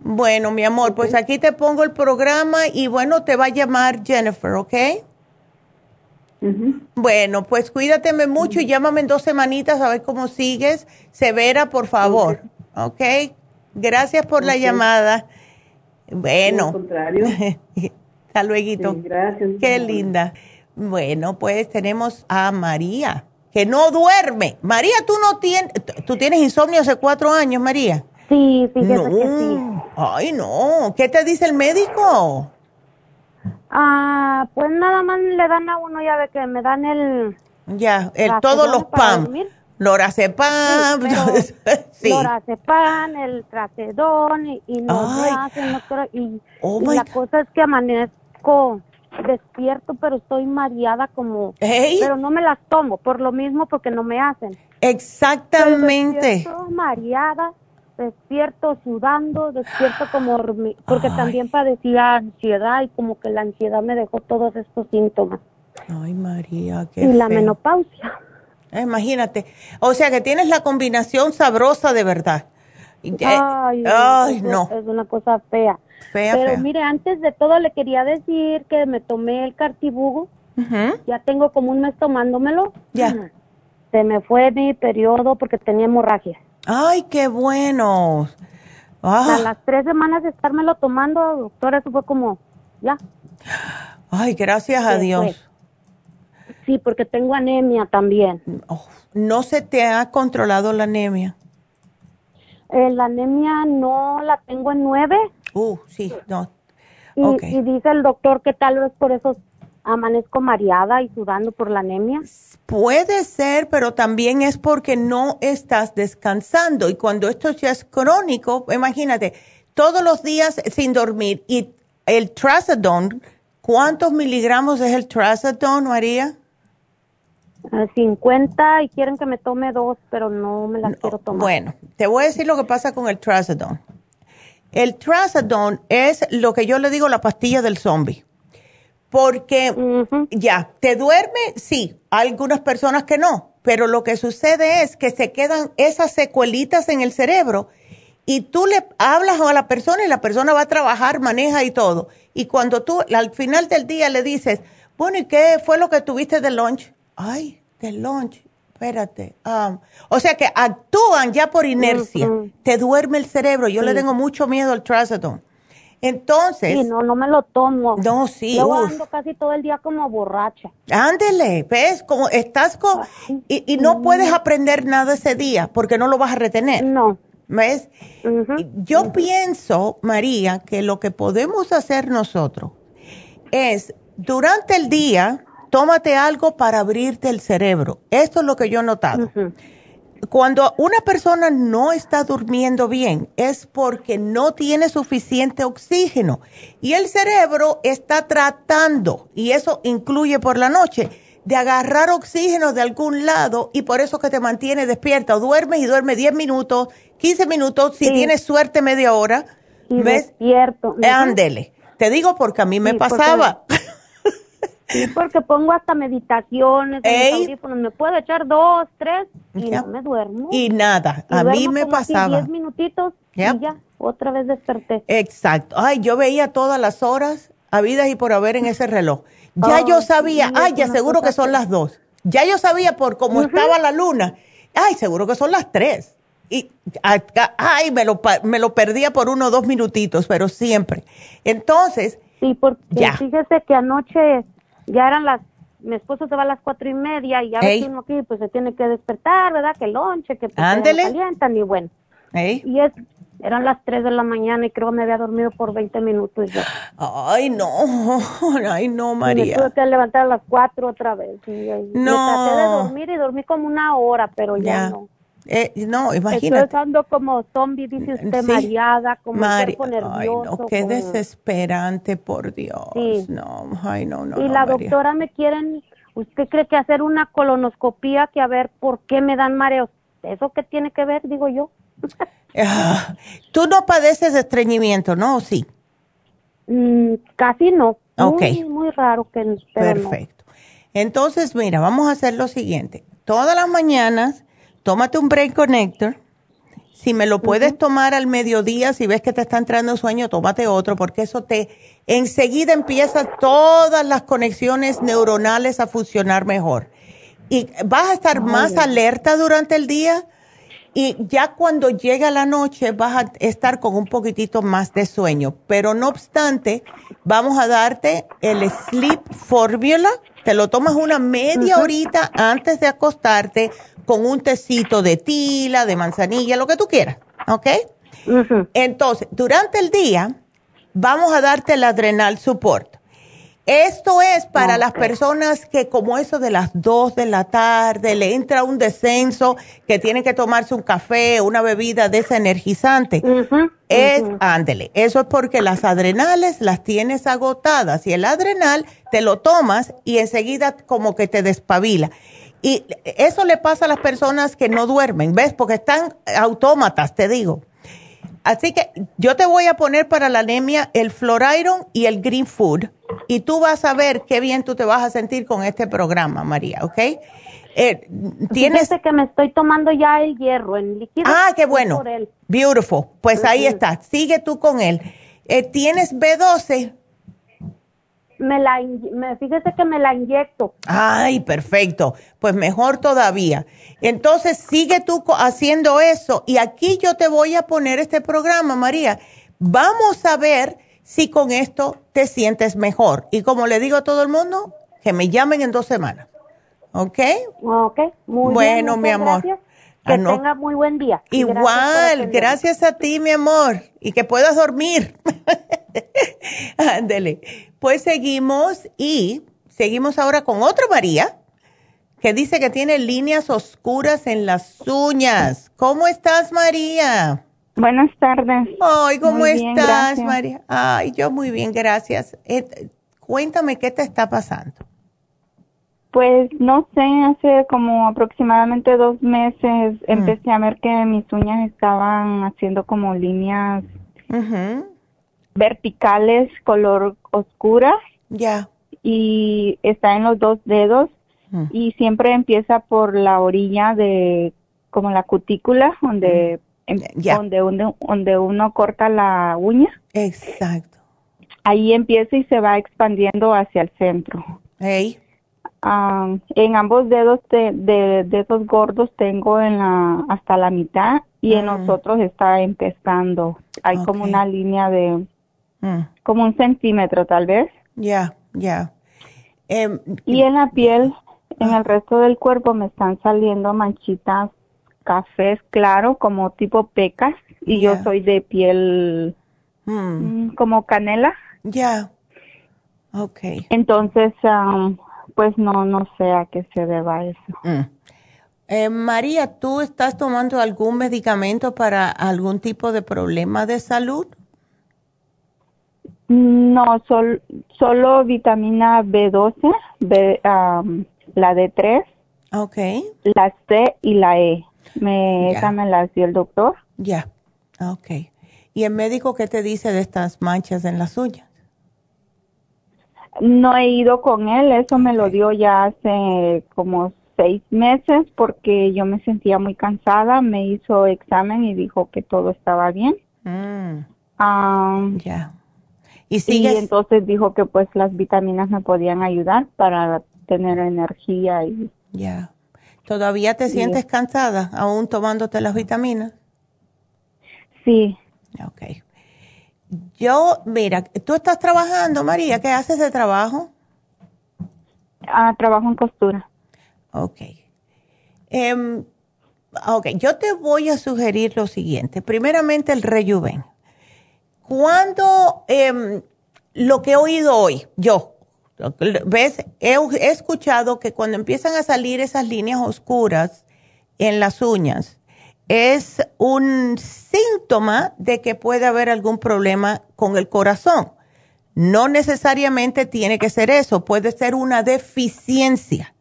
Speaker 4: Bueno, mi amor, pues aquí te pongo el programa y bueno, te va a llamar Jennifer, ¿ok? Bueno, pues cuídateme mucho y llámame en dos semanitas a ver cómo sigues. Severa, por favor, ¿ok? Gracias por la llamada. Bueno.
Speaker 17: Al contrario. (laughs)
Speaker 4: Hasta luego.
Speaker 17: gracias.
Speaker 4: Qué linda. Bueno, pues tenemos a María, que no duerme. María, tú no tienes, tú tienes insomnio hace cuatro años, María.
Speaker 18: Sí, que sí.
Speaker 4: Ay, no. ¿Qué te dice el médico?
Speaker 18: Ah, pues nada más le dan a uno, ya de que me dan el...
Speaker 4: Ya, el, todos los PAM. Lorazepam.
Speaker 18: Sí, (laughs) Lorazepam, el tratedón y, y no me hacen, doctora. Y, oh la cosa es que amanezco despierto, pero estoy mareada como... Pero no me las tomo, por lo mismo, porque no me hacen.
Speaker 4: Exactamente.
Speaker 18: Estoy mareada despierto sudando, despierto como porque también padecía ansiedad y como que la ansiedad me dejó todos estos síntomas.
Speaker 4: Ay, María, qué
Speaker 18: Y la menopausia.
Speaker 4: Eh, imagínate. O sea que tienes la combinación sabrosa de verdad.
Speaker 18: Ay, Ay no. Es una cosa fea.
Speaker 4: Fea,
Speaker 18: Pero mire, antes de todo le quería decir que me tomé el cartibugo. Ya tengo como un mes tomándomelo.
Speaker 4: Ya.
Speaker 18: Se me fue mi periodo porque tenía hemorragia.
Speaker 4: Ay, qué bueno.
Speaker 18: A ah. las tres semanas de estármelo tomando, doctora, eso fue como, ya.
Speaker 4: Ay, gracias a Dios.
Speaker 18: Sí, porque tengo anemia también.
Speaker 4: Oh, ¿No se te ha controlado la anemia?
Speaker 18: Eh, la anemia no la tengo en nueve.
Speaker 4: Uh, sí, no.
Speaker 18: Y, y dice el doctor que tal vez por eso amanezco mareada y sudando por la anemia?
Speaker 4: Puede ser, pero también es porque no estás descansando y cuando esto ya es crónico, imagínate, todos los días sin dormir. Y el trazodone, ¿cuántos miligramos es el trazodone, María?
Speaker 18: 50 y quieren que me tome dos, pero no me las quiero tomar.
Speaker 4: Bueno, te voy a decir lo que pasa con el trazodone. El trazodone es lo que yo le digo la pastilla del zombie. Porque ya, ¿te duerme? Sí, hay algunas personas que no, pero lo que sucede es que se quedan esas secuelitas en el cerebro y tú le hablas a la persona y la persona va a trabajar, maneja y todo. Y cuando tú al final del día le dices, bueno, ¿y qué fue lo que tuviste de lunch? Ay, de lunch, espérate. Um, o sea que actúan ya por inercia. Te duerme el cerebro. Yo le tengo mucho miedo al trazodone. Entonces.
Speaker 18: Sí, no, no me lo tomo.
Speaker 4: No, sí.
Speaker 18: Yo ando casi todo el día como borracha.
Speaker 4: Ándele, ¿ves? Como estás con. Y, no puedes aprender nada ese día porque no lo vas a retener.
Speaker 18: No.
Speaker 4: ¿Ves? Yo pienso, María, que lo que podemos hacer nosotros es durante el día tómate algo para abrirte el cerebro. Esto es lo que yo he notado. Cuando una persona no está durmiendo bien es porque no tiene suficiente oxígeno y el cerebro está tratando, y eso incluye por la noche, de agarrar oxígeno de algún lado y por eso que te mantiene despierta. O duermes y duerme 10 minutos, 15 minutos, si tienes suerte media hora. ¿Ves?
Speaker 18: Despierto.
Speaker 4: Ándele. Te digo porque a mí me pasaba.
Speaker 18: Sí, (laughs) porque pongo hasta meditaciones, me puedo echar dos, tres y no me duermo.
Speaker 4: Y nada, a mí me pasaba.
Speaker 18: Diez minutitos y ya, otra vez desperté.
Speaker 4: Exacto. Ay, yo veía todas las horas habidas y por haber en ese reloj. Ya yo sabía, ay, ya seguro que son las dos. Ya yo sabía por cómo estaba la luna. Ay, seguro que son las tres. Y, ay, me lo, me lo perdía por uno o dos minutitos, pero siempre. Entonces,
Speaker 18: Sí, porque fíjese que anoche ya eran las, mi esposo se va a las cuatro y media y ya mismo aquí pues se tiene que despertar, ¿verdad? Que lonche, que pues, calientan y bueno. Y es, eran las tres de la mañana y creo que me había dormido por 20 minutos ya.
Speaker 4: Ay, no, (laughs) ay, no, María.
Speaker 18: Y me tuve que levantar a las cuatro otra vez. Y, no. traté de dormir y dormí como una hora, pero ya no.
Speaker 4: Eh, no, imagínate.
Speaker 18: Estoy ando como zombie, dice usted, mareada, como Mari nervioso. Ay,
Speaker 4: no, qué desesperante, por Dios. No, ay, no, no.
Speaker 18: Y la doctora me quieren, ¿usted cree que hacer una colonoscopía que a ver por qué me dan mareos? ¿Eso qué tiene que ver, digo yo? (laughs)
Speaker 4: Ah, Tú no padeces de estreñimiento, ¿no? ¿O sí?
Speaker 18: Mm, casi no. Ok. Muy, muy raro que
Speaker 4: Perfecto. Entonces, mira, vamos a hacer lo siguiente. Todas las mañanas tómate un Brain Connector. Si me lo puedes tomar al mediodía, si ves que te está entrando sueño, tómate otro, porque eso te enseguida empieza todas las conexiones neuronales a funcionar mejor. Y vas a estar más alerta durante el día y ya cuando llega la noche vas a estar con un poquitito más de sueño. Pero no obstante, vamos a darte el Sleep Formula. Te lo tomas una media horita antes de acostarte con un tecito de tila, de manzanilla, lo que tú quieras, ¿ok? Entonces, durante el día vamos a darte el adrenal support. Esto es para las personas que como eso de las 2 de la tarde le entra un descenso, que tienen que tomarse un café, una bebida desenergizante. es, ándele, eso es porque las adrenales las tienes agotadas y el adrenal te lo tomas y enseguida como que te despabila. Y eso le pasa a las personas que no duermen, ¿ves? Porque están autómatas, te digo. Así que yo te voy a poner para la anemia el Floriron y el Green Food y tú vas a ver qué bien tú te vas a sentir con este programa, María, ¿ok?
Speaker 18: Eh, tienes que me estoy tomando ya el hierro en líquido.
Speaker 4: Ah, qué bueno. Beautiful. Pues ahí está. Sigue tú con él. Eh, ¿Tienes B12?
Speaker 18: me la, me, fíjese que me la inyecto.
Speaker 4: Ay, perfecto. Pues mejor todavía. Entonces, sigue tú haciendo eso. Y aquí yo te voy a poner este programa, María. Vamos a ver si con esto te sientes mejor. Y como le digo a todo el mundo, que me llamen en dos semanas. ¿Ok?
Speaker 18: Ok, muy
Speaker 4: bueno, mi amor.
Speaker 18: Gracias. Que ah, tenga muy buen día.
Speaker 4: Igual, gracias, a ti, mi amor. Y que puedas dormir. (laughs) Ándele. Pues seguimos y seguimos ahora con otra María que dice que tiene líneas oscuras en las uñas. ¿Cómo estás, María?
Speaker 19: Buenas tardes.
Speaker 4: Ay, ¿cómo estás, María? Ay, yo muy bien, gracias. Eh, cuéntame qué te está pasando.
Speaker 19: Pues no sé, hace como aproximadamente dos meses mm. empecé a ver que mis uñas estaban haciendo como líneas verticales, color oscura.
Speaker 4: Ya.
Speaker 19: Y está en los dos dedos mm. y siempre empieza por la orilla de como la cutícula donde mm. Donde uno, donde uno corta la uña.
Speaker 4: Exacto.
Speaker 19: Ahí empieza y se va expandiendo hacia el centro.
Speaker 4: Hey.
Speaker 19: en ambos dedos de, dedos gordos tengo en la hasta la mitad y en los otros está empezando. Hay como una línea de mm. como un centímetro tal vez.
Speaker 4: Ya, ya. Em,
Speaker 19: y en la piel, en el resto del cuerpo me están saliendo manchitas cafés claro, como tipo pecas, y yo soy de piel hmm. mm, como canela.
Speaker 4: Ya. Okay.
Speaker 19: Entonces, pues no, no sé a qué se deba eso.
Speaker 4: Mm. Eh, María, ¿tú estás tomando algún medicamento para algún tipo de problema de salud?
Speaker 19: No, sol, solo vitamina B12, B, la D3,
Speaker 4: okay.
Speaker 19: la C y la E. Me, esa me dio el doctor.
Speaker 4: Ya, ok. ¿Y el médico qué te dice de estas manchas en las uñas?
Speaker 19: No he ido con él, eso me lo dio ya hace como seis meses porque yo me sentía muy cansada, me hizo examen y dijo que todo estaba bien.
Speaker 4: Mm.
Speaker 19: ya. ¿Y, y entonces dijo que pues las vitaminas me podían ayudar para tener energía y...
Speaker 4: Ya. ¿Todavía te sientes cansada aún tomándote las vitaminas?
Speaker 19: Sí.
Speaker 4: Ok. Yo, mira, tú estás trabajando, María, ¿qué haces de trabajo?
Speaker 19: Ah, trabajo en costura.
Speaker 4: Ok. Um, ok, yo te voy a sugerir lo siguiente. Primeramente, el rejuven. Cuando em, lo que he oído hoy, yo, ¿Ves? He, escuchado que cuando empiezan a salir esas líneas oscuras en las uñas, es un síntoma de que puede haber algún problema con el corazón. No necesariamente tiene que ser eso, puede ser una deficiencia.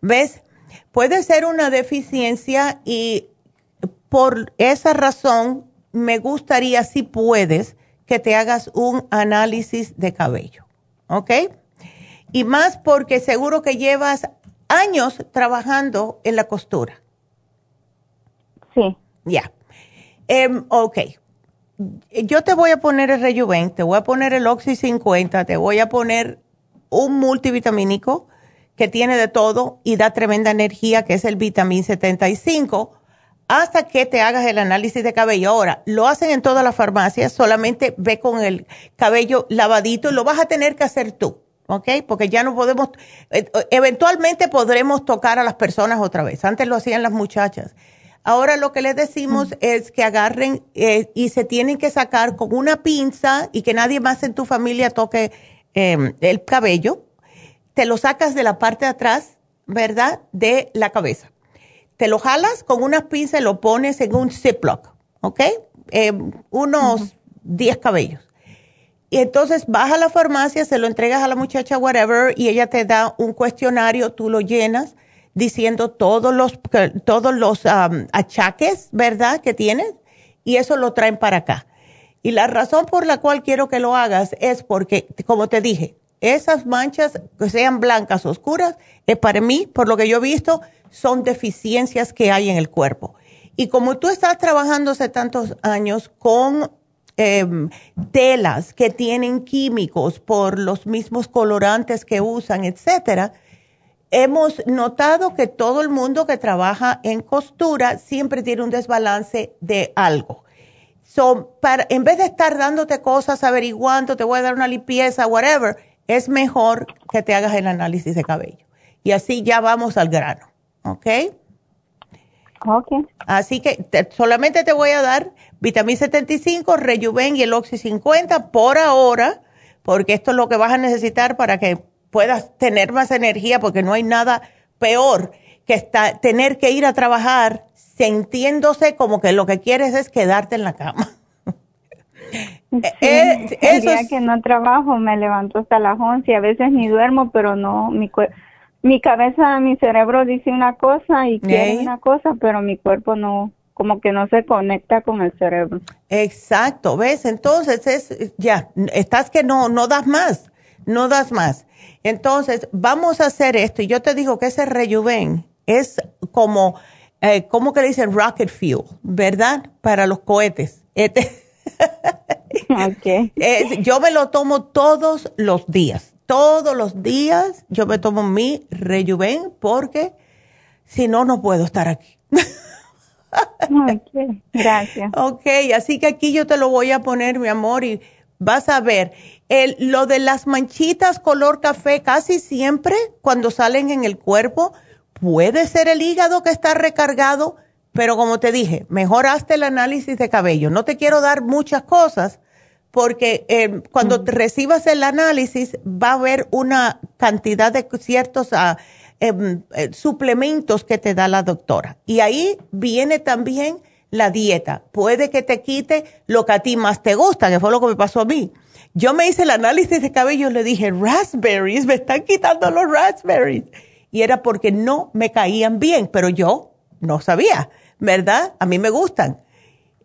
Speaker 4: ¿Ves? Puede ser una deficiencia y por esa razón me gustaría, si puedes, que te hagas un análisis de cabello. ¿Ok? Y más porque seguro que llevas años trabajando en la costura.
Speaker 19: Sí.
Speaker 4: Ya. Em, ok. Yo te voy a poner el Rejuven, te voy a poner el Oxy 50, te voy a poner un multivitamínico que tiene de todo y da tremenda energía, que es el Vitamin 75, hasta que te hagas el análisis de cabello. Ahora, lo hacen en todas las farmacias, solamente ve con el cabello lavadito y lo vas a tener que hacer tú. ¿Ok? Porque ya no podemos, eh, eventualmente podremos tocar a las personas otra vez. Antes lo hacían las muchachas. Ahora lo que les decimos es que agarren eh, y se tienen que sacar con una pinza y que nadie más en tu familia toque em, el cabello. Te lo sacas de la parte de atrás, ¿verdad? De la cabeza. Te lo jalas con una pinza y lo pones en un Ziploc, ¿ok? Em, unos 10 cabellos y entonces vas a la farmacia, se lo entregas a la muchacha, whatever, y ella te da un cuestionario, tú lo llenas diciendo todos los, todos los achaques, ¿verdad?, que tienes, y eso lo traen para acá. Y la razón por la cual quiero que lo hagas es porque, como te dije, esas manchas, que sean blancas oscuras, es para mí, por lo que yo he visto, son deficiencias que hay en el cuerpo. Y como tú estás trabajando hace tantos años con Em, telas que tienen químicos por los mismos colorantes que usan, etcétera, hemos notado que todo el mundo que trabaja en costura siempre tiene un desbalance de algo. para, en vez de estar dándote cosas, averiguando, te voy a dar una limpieza, whatever, es mejor que te hagas el análisis de cabello. Y así ya vamos al grano, ¿ok?
Speaker 19: Ok.
Speaker 4: Así que solamente te voy a dar vitamina 75, Rejuven y el Oxy 50 por ahora, porque esto es lo que vas a necesitar para que puedas tener más energía, porque no hay nada peor que está, tener que ir a trabajar sintiéndose como que lo que quieres es quedarte en la cama. (laughs)
Speaker 19: Eh, el día que no trabajo me levanto hasta las 11 y a veces ni duermo, pero no, mi, mi cabeza, mi cerebro dice una cosa y quiere una cosa, pero mi cuerpo no, como que no se conecta con el cerebro.
Speaker 4: Exacto, ¿ves? Entonces es, ya, estás que no, no das más, no das más. Entonces, vamos a hacer esto y yo te digo que ese rejuven es como, eh, como que le dicen rocket fuel, ¿verdad? Para los cohetes. Este (laughs) okay. (laughs) yo me lo tomo todos los días. Todos los días yo me tomo mi rejuven porque si no, no puedo estar aquí. (laughs)
Speaker 19: ok, gracias.
Speaker 4: Ok, así que aquí yo te lo voy a poner, mi amor, y vas a ver. El, lo de las manchitas color café, casi siempre cuando salen en el cuerpo, puede ser el hígado que está recargado pero como te dije, mejor hazte el análisis de cabello. No te quiero dar muchas cosas porque eh, cuando recibas el análisis va a haber una cantidad de ciertos em, eh, suplementos que te da la doctora. Y ahí viene también la dieta. Puede que te quite lo que a ti más te gusta, que fue lo que me pasó a mí. Yo me hice el análisis de cabello y le dije, raspberries, me están quitando los raspberries. Y era porque no me caían bien, pero yo no sabía. ¿verdad? A mí me gustan.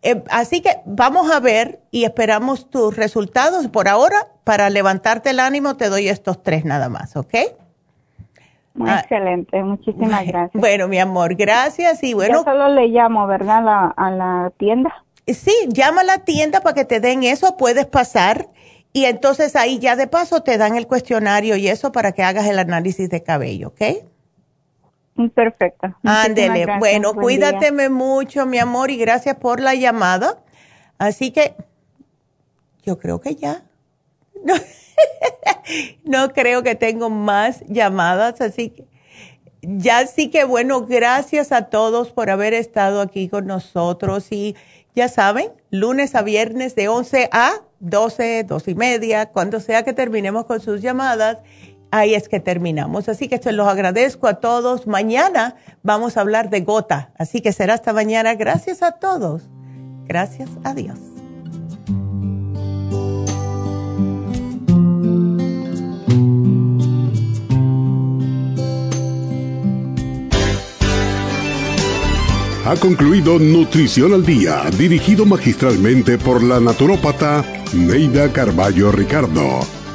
Speaker 4: Eh, así que vamos a ver y esperamos tus resultados. Por ahora, para levantarte el ánimo, te doy estos tres nada más, ¿ok?
Speaker 19: Ah, excelente, muchísimas (laughs) gracias.
Speaker 4: Bueno, mi amor, gracias y bueno.
Speaker 19: Yo solo le llamo, ¿verdad? a la tienda.
Speaker 4: Sí, llama a la tienda para que te den eso, puedes pasar y entonces ahí ya de paso te dan el cuestionario y eso para que hagas el análisis de cabello, ¿ok?
Speaker 19: Perfecto.
Speaker 4: Ándele. Bueno, cuídateme mucho, mi amor, y gracias por la llamada. Así que yo creo que ya. (laughs) No, creo que tengo más llamadas, así que ya sí que bueno, gracias a todos por haber estado aquí con nosotros y ya saben, lunes a viernes de 11 a 12, 12 y media, cuando sea que terminemos con sus llamadas ahí es que terminamos. Así que se los agradezco a todos. Mañana vamos a hablar de gota. Así que será hasta mañana. Gracias a todos. Gracias a Dios.
Speaker 2: Ha concluido Nutrición al Día, dirigido magistralmente por la naturópata Neida Carballo Ricardo.